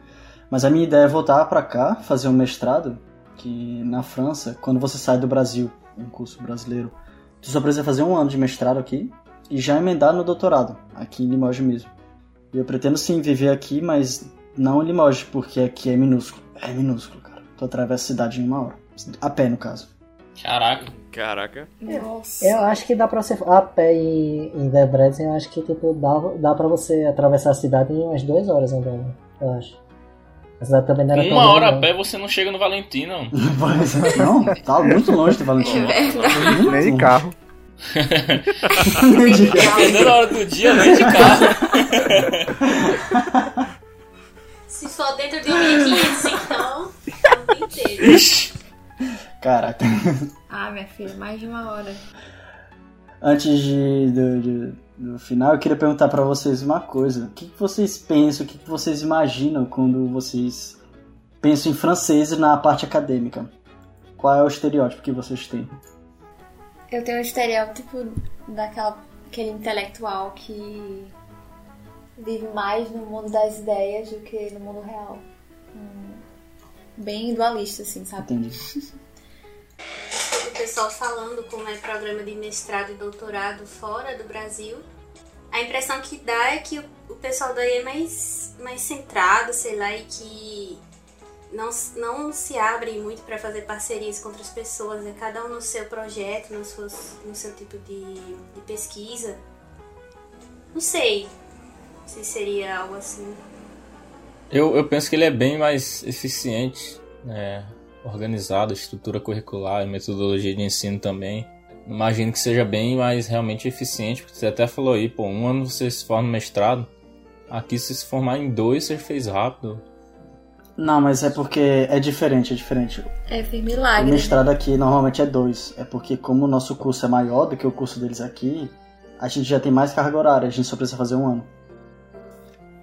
Mas a minha ideia é voltar pra cá, fazer um mestrado, que na França, quando você sai do Brasil, um curso brasileiro, tu só precisa fazer um ano de mestrado aqui e já emendar no doutorado, aqui em Limoges mesmo. E eu pretendo sim viver aqui, mas não em Limoges, porque aqui é minúsculo. É minúsculo, cara. Tu atravessa a cidade em uma hora. A pé, no caso. Caraca. Caraca. Nossa. Eu acho que dá pra você. A pé em, em Debrecen, eu acho que tipo, dá, dá pra você atravessar a cidade em umas duas horas andando. Eu acho. A cidade também não era Uma hora grande, a pé você não chega no Valentim, não. não, tá muito longe de Valentim. É Nem de carro. Nem de carro. Dependendo da hora do dia, nem de carro. Se for dentro de 1500, então, é o dia inteiro. Ixi. Caraca. Ah, minha filha, mais de uma hora. Antes de, do, de- do final, eu queria perguntar pra vocês uma coisa. O que, que vocês pensam, o que, que vocês imaginam quando vocês pensam em francês na parte acadêmica? Qual é o estereótipo que vocês têm? Eu tenho um estereótipo daquela aquele intelectual que vive mais no mundo das ideias do que no mundo real. Hum, Bem dualista, assim, sabe? Entendi. pessoal falando como é programa de mestrado e doutorado fora do Brasil, a impressão que dá é que o, pessoal daí é mais, mais centrado, sei lá, e que não, não se abre muito para fazer parcerias com outras pessoas, é cada um no seu projeto, no, suas, no seu tipo de, de pesquisa. Não sei se seria algo assim. Eu, eu penso que ele é bem mais eficiente, né? Organizado, estrutura curricular e metodologia de ensino também. Imagino que seja bem mais realmente eficiente, porque você até falou aí, pô, um ano você se forma no mestrado, aqui se se formar em dois você fez rápido. Não, mas é porque é diferente, é diferente. É, fez O milagre. mestrado aqui normalmente é dois. É porque como o nosso curso é maior do que o curso deles aqui, a gente já tem mais carga horária, a gente só precisa fazer um ano.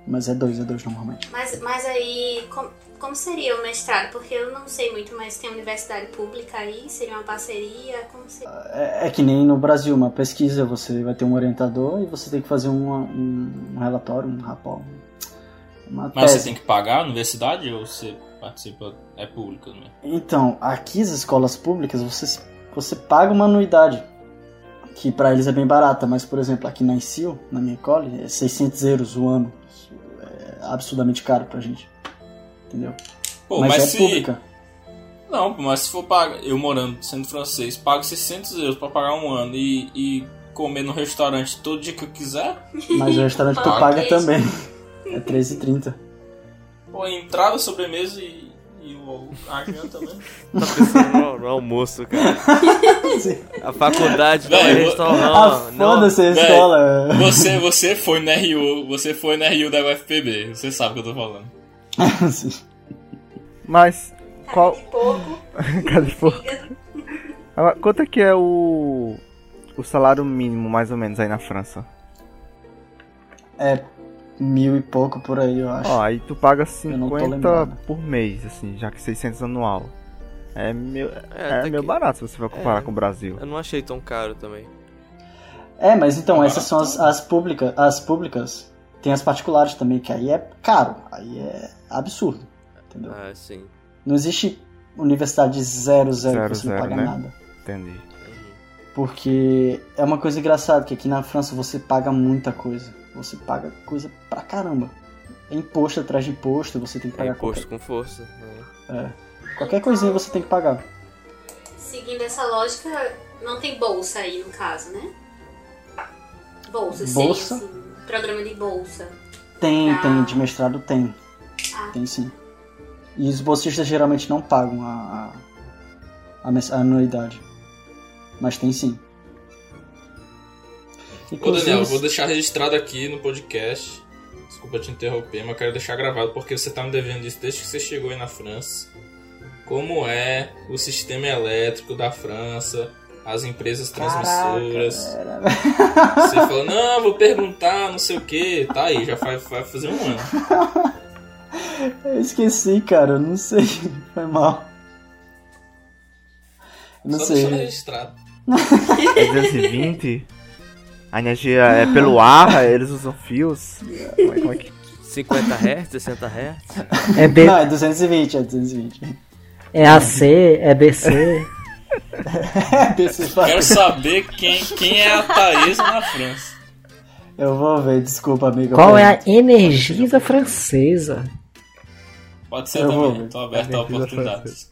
Mas é dois, é dois normalmente. Mas, mas aí, com- como seria o mestrado? Porque eu não sei muito, mas tem universidade pública aí? Seria uma parceria? Como seria? É, é que nem no Brasil, uma pesquisa, você vai ter um orientador e você tem que fazer uma- um, um relatório, um rapó. Uma Mas tese. você tem que pagar a universidade ou você participa, é pública, né? Então, aqui as escolas públicas, você, você paga uma anuidade, que pra eles é bem barata, mas, por exemplo, aqui na ICIL, na minha escola, é 600 euros o ano. Absurdamente caro pra gente. Entendeu? Pô, mas, mas é se- pública. Não, mas se for pagar, eu morando, sendo francês, pago 600 euros pra pagar um ano e, e comer no restaurante todo dia que eu quiser, Mas o restaurante tu paga também. É 13,30. pô, entrada, sobremesa e, e o a janta também. Tá pensando no, no almoço, cara. A faculdade não é Velho, eu- Ah, restaurante. não. foda-se a escola. Você, você foi na RU, você foi na RU da UFPB, você sabe o que eu tô falando. Sim. Mas qual. De pouco. Cara de. Agora, Quanto é que é o. O salário mínimo, mais ou menos, aí na França? É mil e pouco por aí, eu acho. Ó, aí tu paga não tô 50 lembrado. por mês, assim, já que 600 anual. É meio, É, é, meio que- barato se você for comparar É. com o Brasil. Eu não achei tão caro também. É, mas então, Ah, essas são as, as, pública, as públicas Tem as particulares também, que aí é caro, aí é absurdo, entendeu? Ah, sim. Não existe universidade zero, zero, Zero, que você não zero, paga né? nada. Entendi. Porque é uma coisa engraçada, que aqui na França você paga muita coisa. Você paga coisa pra caramba. É imposto atrás de imposto, você tem que É pagar imposto com força. né? qualquer, é, qualquer coisinha você tem que pagar. Seguindo essa lógica, não tem bolsa aí no caso, né? Bolsa, Bolsa? sim, assim, programa de bolsa. Tem, Ah. tem, de mestrado tem. Ah. Tem sim. E os bolsistas geralmente não pagam a, a, a anuidade. Mas tem sim. Ô Inclusive, Daniel, eu vou deixar registrado aqui no podcast. Desculpa te interromper, mas quero deixar gravado porque você tá me devendo isso desde que você chegou aí na França. Como é o sistema elétrico da França, as empresas transmissoras. Você falou, não, vou perguntar, não sei o que. Tá aí, já vai, vai fazer um ano. Eu esqueci, cara, eu não sei. Foi mal. Eu não Só sei. deixar registrado. É 220? A energia é pelo ar, eles usam fios. Como é, como é que... 50 Hz, 60 Hz. É, B, Não, é 220, é 220. é AC, é BC. Quero saber quem, quem é a Thaisa na França. Eu vou ver, desculpa, amigo. Qual é a Energisa francesa? Pode ser Eu também, tô aberto a oportunidades.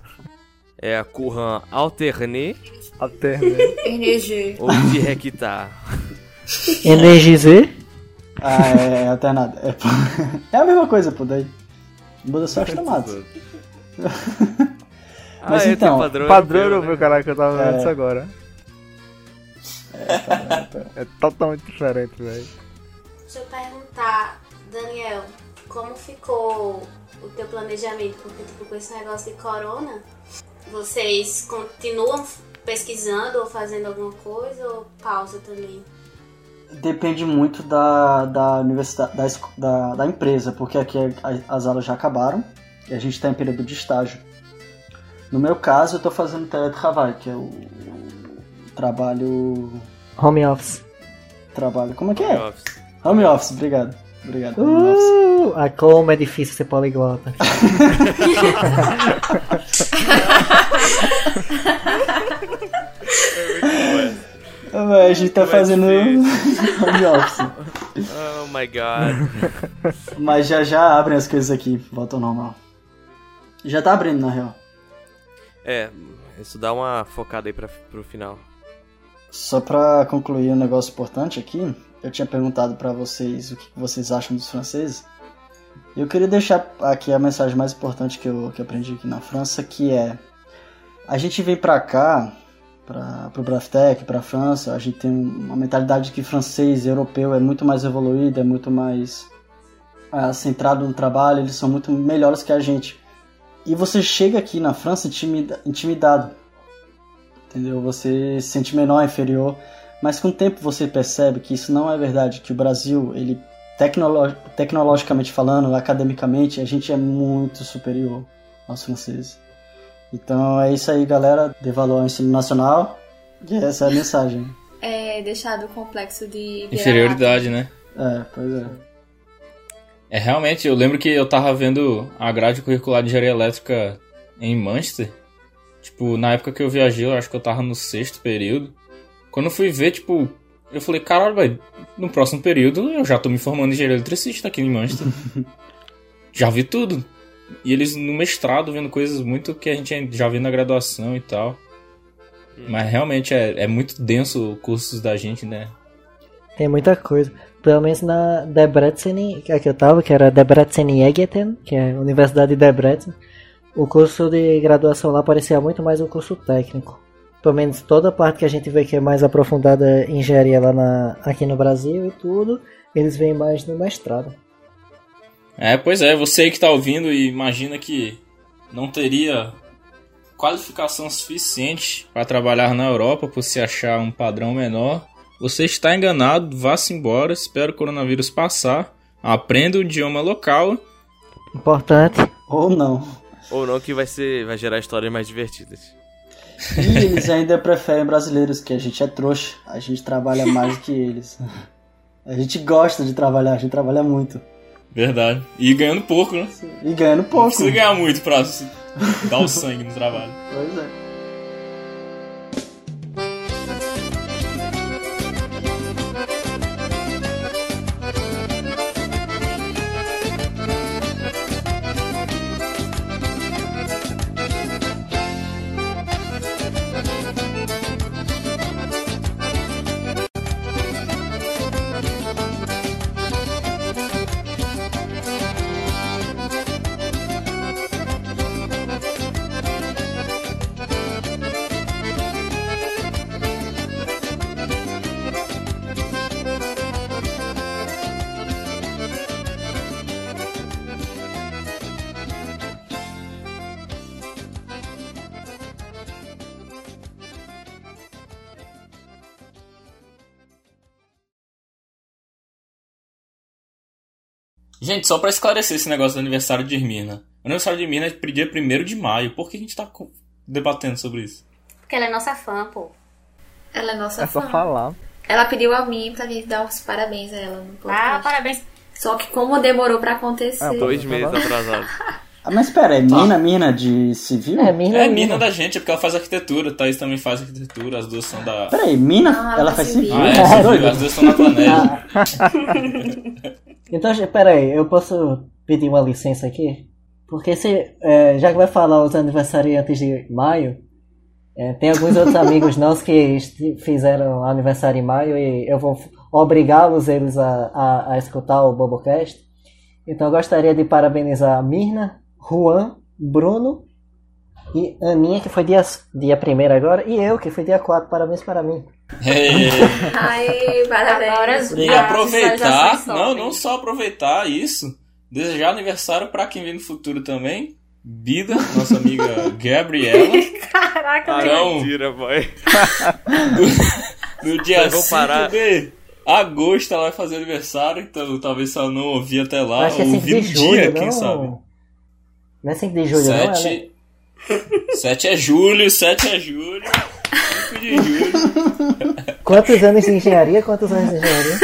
É a courant alterné Alterna. Energia. ou directar. Energize? Ah, é, é alternado. É. É a mesma coisa, pô, daí. Muda só as tomadas. Ah, Mas é, então, padrão, Padrão europeu, né? caraca, eu tava vendo É. isso agora. tá É totalmente diferente, velho. Deixa eu perguntar, Daniel, como ficou o teu planejamento? Porque, tipo, com esse negócio de corona, vocês continuam pesquisando ou fazendo alguma coisa ou pausa também? Depende muito da, da universidade, da, da, da empresa, porque aqui a- as aulas já acabaram e a gente está em período de estágio. No meu caso, eu estou fazendo teletrabalho, que é o, o trabalho. Home office. Trabalho. Como é que Home é? office. Home office, obrigado. Obrigado. Home office. Uh, a como é difícil ser poliglota. Ah, mas A gente tá mais fazendo home office. Oh my god. Mas já já abrem as coisas aqui, volta ao normal. Já tá abrindo, na real. É, isso dá uma focada aí pra, pro final. Só pra concluir um negócio importante aqui, eu tinha perguntado pra vocês o que vocês acham dos franceses. Eu queria deixar aqui a mensagem mais importante que eu, que eu aprendi aqui na França, que é a gente vem pra cá, pra, pro Braftec, pra França, a gente tem uma mentalidade de que francês, europeu é muito mais evoluído, é muito mais ah, centrado no trabalho, eles são muito melhores que a gente. E você chega aqui na França intimida- intimidado, entendeu? Você se sente menor, inferior, mas com o tempo você percebe que isso não é verdade, que o Brasil, ele tecnolo- tecnologicamente falando, academicamente, a gente é muito superior aos franceses. Então é isso aí, galera, dê valor ao ensino nacional, e essa é a mensagem. É deixar do complexo de. Inferioridade, né? É, pois é. É, realmente, eu lembro que eu tava vendo a grade curricular de engenharia elétrica em Manchester. Tipo, na época que eu viajei, eu acho que eu tava no sexto período. Quando eu fui ver, tipo, eu falei, caralho, velho, no próximo período eu já tô me formando em engenharia eletricista aqui em Manchester. já vi tudo. E eles no mestrado vendo coisas muito que a gente já viu na graduação e tal. Mas realmente é, é muito denso o cursos da gente, né? Tem muita coisa. Pelo menos na Debrecen, que é que eu tava, que era Debrecen Egeten, que é a Universidade de Debrecen, o curso de graduação lá parecia muito mais um curso técnico. Pelo menos toda a parte que a gente vê que é mais aprofundada em engenharia lá na, aqui no Brasil e tudo, eles veem mais no mestrado. É, pois é, você aí que tá ouvindo e imagina que não teria qualificação suficiente para trabalhar na Europa por se achar um padrão menor, você está enganado, vá-se embora, espera o coronavírus passar, aprenda o idioma local. Importante. Ou não. Ou não, que vai ser. vai gerar histórias mais divertidas. E eles ainda preferem brasileiros, que a gente é trouxa, a gente trabalha mais do que eles. A gente gosta de trabalhar, a gente trabalha muito. Verdade. E ganhando pouco, né? E ganhando Não pouco. precisa ganhar muito pra dar o sangue no trabalho. Pois é. Gente, só pra esclarecer esse negócio do aniversário de Irmina. O aniversário de Irmina é dia 1 de maio. Por que a gente tá debatendo sobre isso? Porque ela é nossa fã, pô. Ela é nossa É só fã. falar. Ela pediu a mim pra gente dar os parabéns a ela no podcast. Ah, parabéns. Só que como demorou pra acontecer. Ah, Dois meses atrasado. Ah, mas pera, é mina, mina de civil? É, mina, É mina. mina da gente, é porque ela faz arquitetura. Thaís também faz arquitetura, as duas são da. Peraí, mina? Ah, ela faz civil. civil? Ah, é, Tá civil, as duas estão na planeta. Então, peraí, eu posso pedir uma licença aqui? Porque se, é, já que vai falar os aniversariantes de maio, é, tem alguns outros amigos nossos que fizeram aniversário em maio e eu vou obrigá-los eles a, a, a escutar o Bobocast. Então eu gostaria de parabenizar a Mirna, Juan, Bruno e Aninha, que foi dia, dia 1 agora, e eu, que foi dia 4. Parabéns para mim. Parabéns. E aproveitar, não, não só aproveitar isso, desejar aniversário pra quem vem no futuro também. Bida, nossa amiga Gabriela, Caraca, Então- mentira, boy. no dia Eu vou 5 parar. de agosto ela vai fazer aniversário, então talvez ela não ouvir até lá, Acho que é 5 ouvir de no julho, dia, não? quem sabe. Não é 5 de julho, não? É, né? 7 7 é julho, 7 é julho, 5 de julho. Quantos anos de engenharia? Quantos anos de engenharia?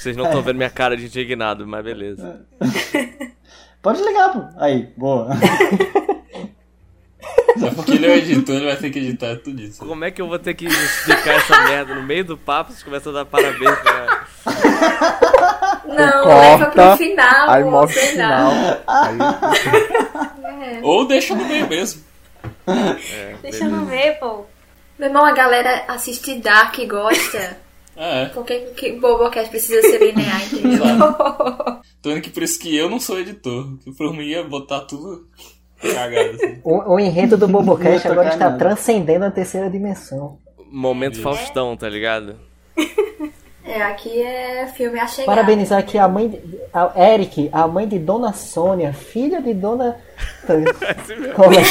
Vocês não estão vendo minha cara de indignado, mas beleza. Pode ligar, pô. Aí, boa. É porque ele é o editor, ele vai ter que editar tudo isso. Como é que eu vou ter que explicar essa merda no meio do papo? Vocês começam a dar parabéns pra. Não, Corta, leva pro final. Aí mostra o final. Aí, Ou deixa no meio mesmo. É, Deixa não ver, pô. Meu irmão, a galera assiste Dark e gosta. É, Por que Bobocast precisa ser linear, entendeu? tô indo que por isso que eu não sou editor. Que por mim ia botar tudo cagado assim. O, o enredo do ia agora está nada. transcendendo a terceira dimensão. Momento Faustão, tá ligado? É, aqui é filme A Chegada. Parabenizar aqui a mãe de, a Eric, a mãe de Dona Sônia, filha de Dona. Como é?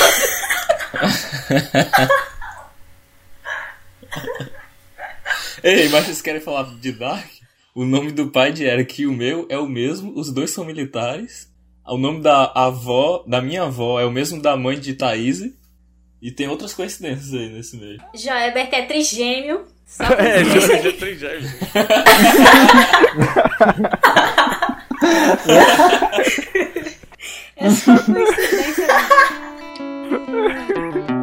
Ei, mas vocês querem falar de Dark? O nome do pai de Eric e o meu é o mesmo, os dois são militares. O nome da avó, da minha avó, é o mesmo da mãe de Thaís. E tem outras coincidências aí nesse meio. Joebert é trigêmeo. é, Joebert é trigêmeo. é só coincidência.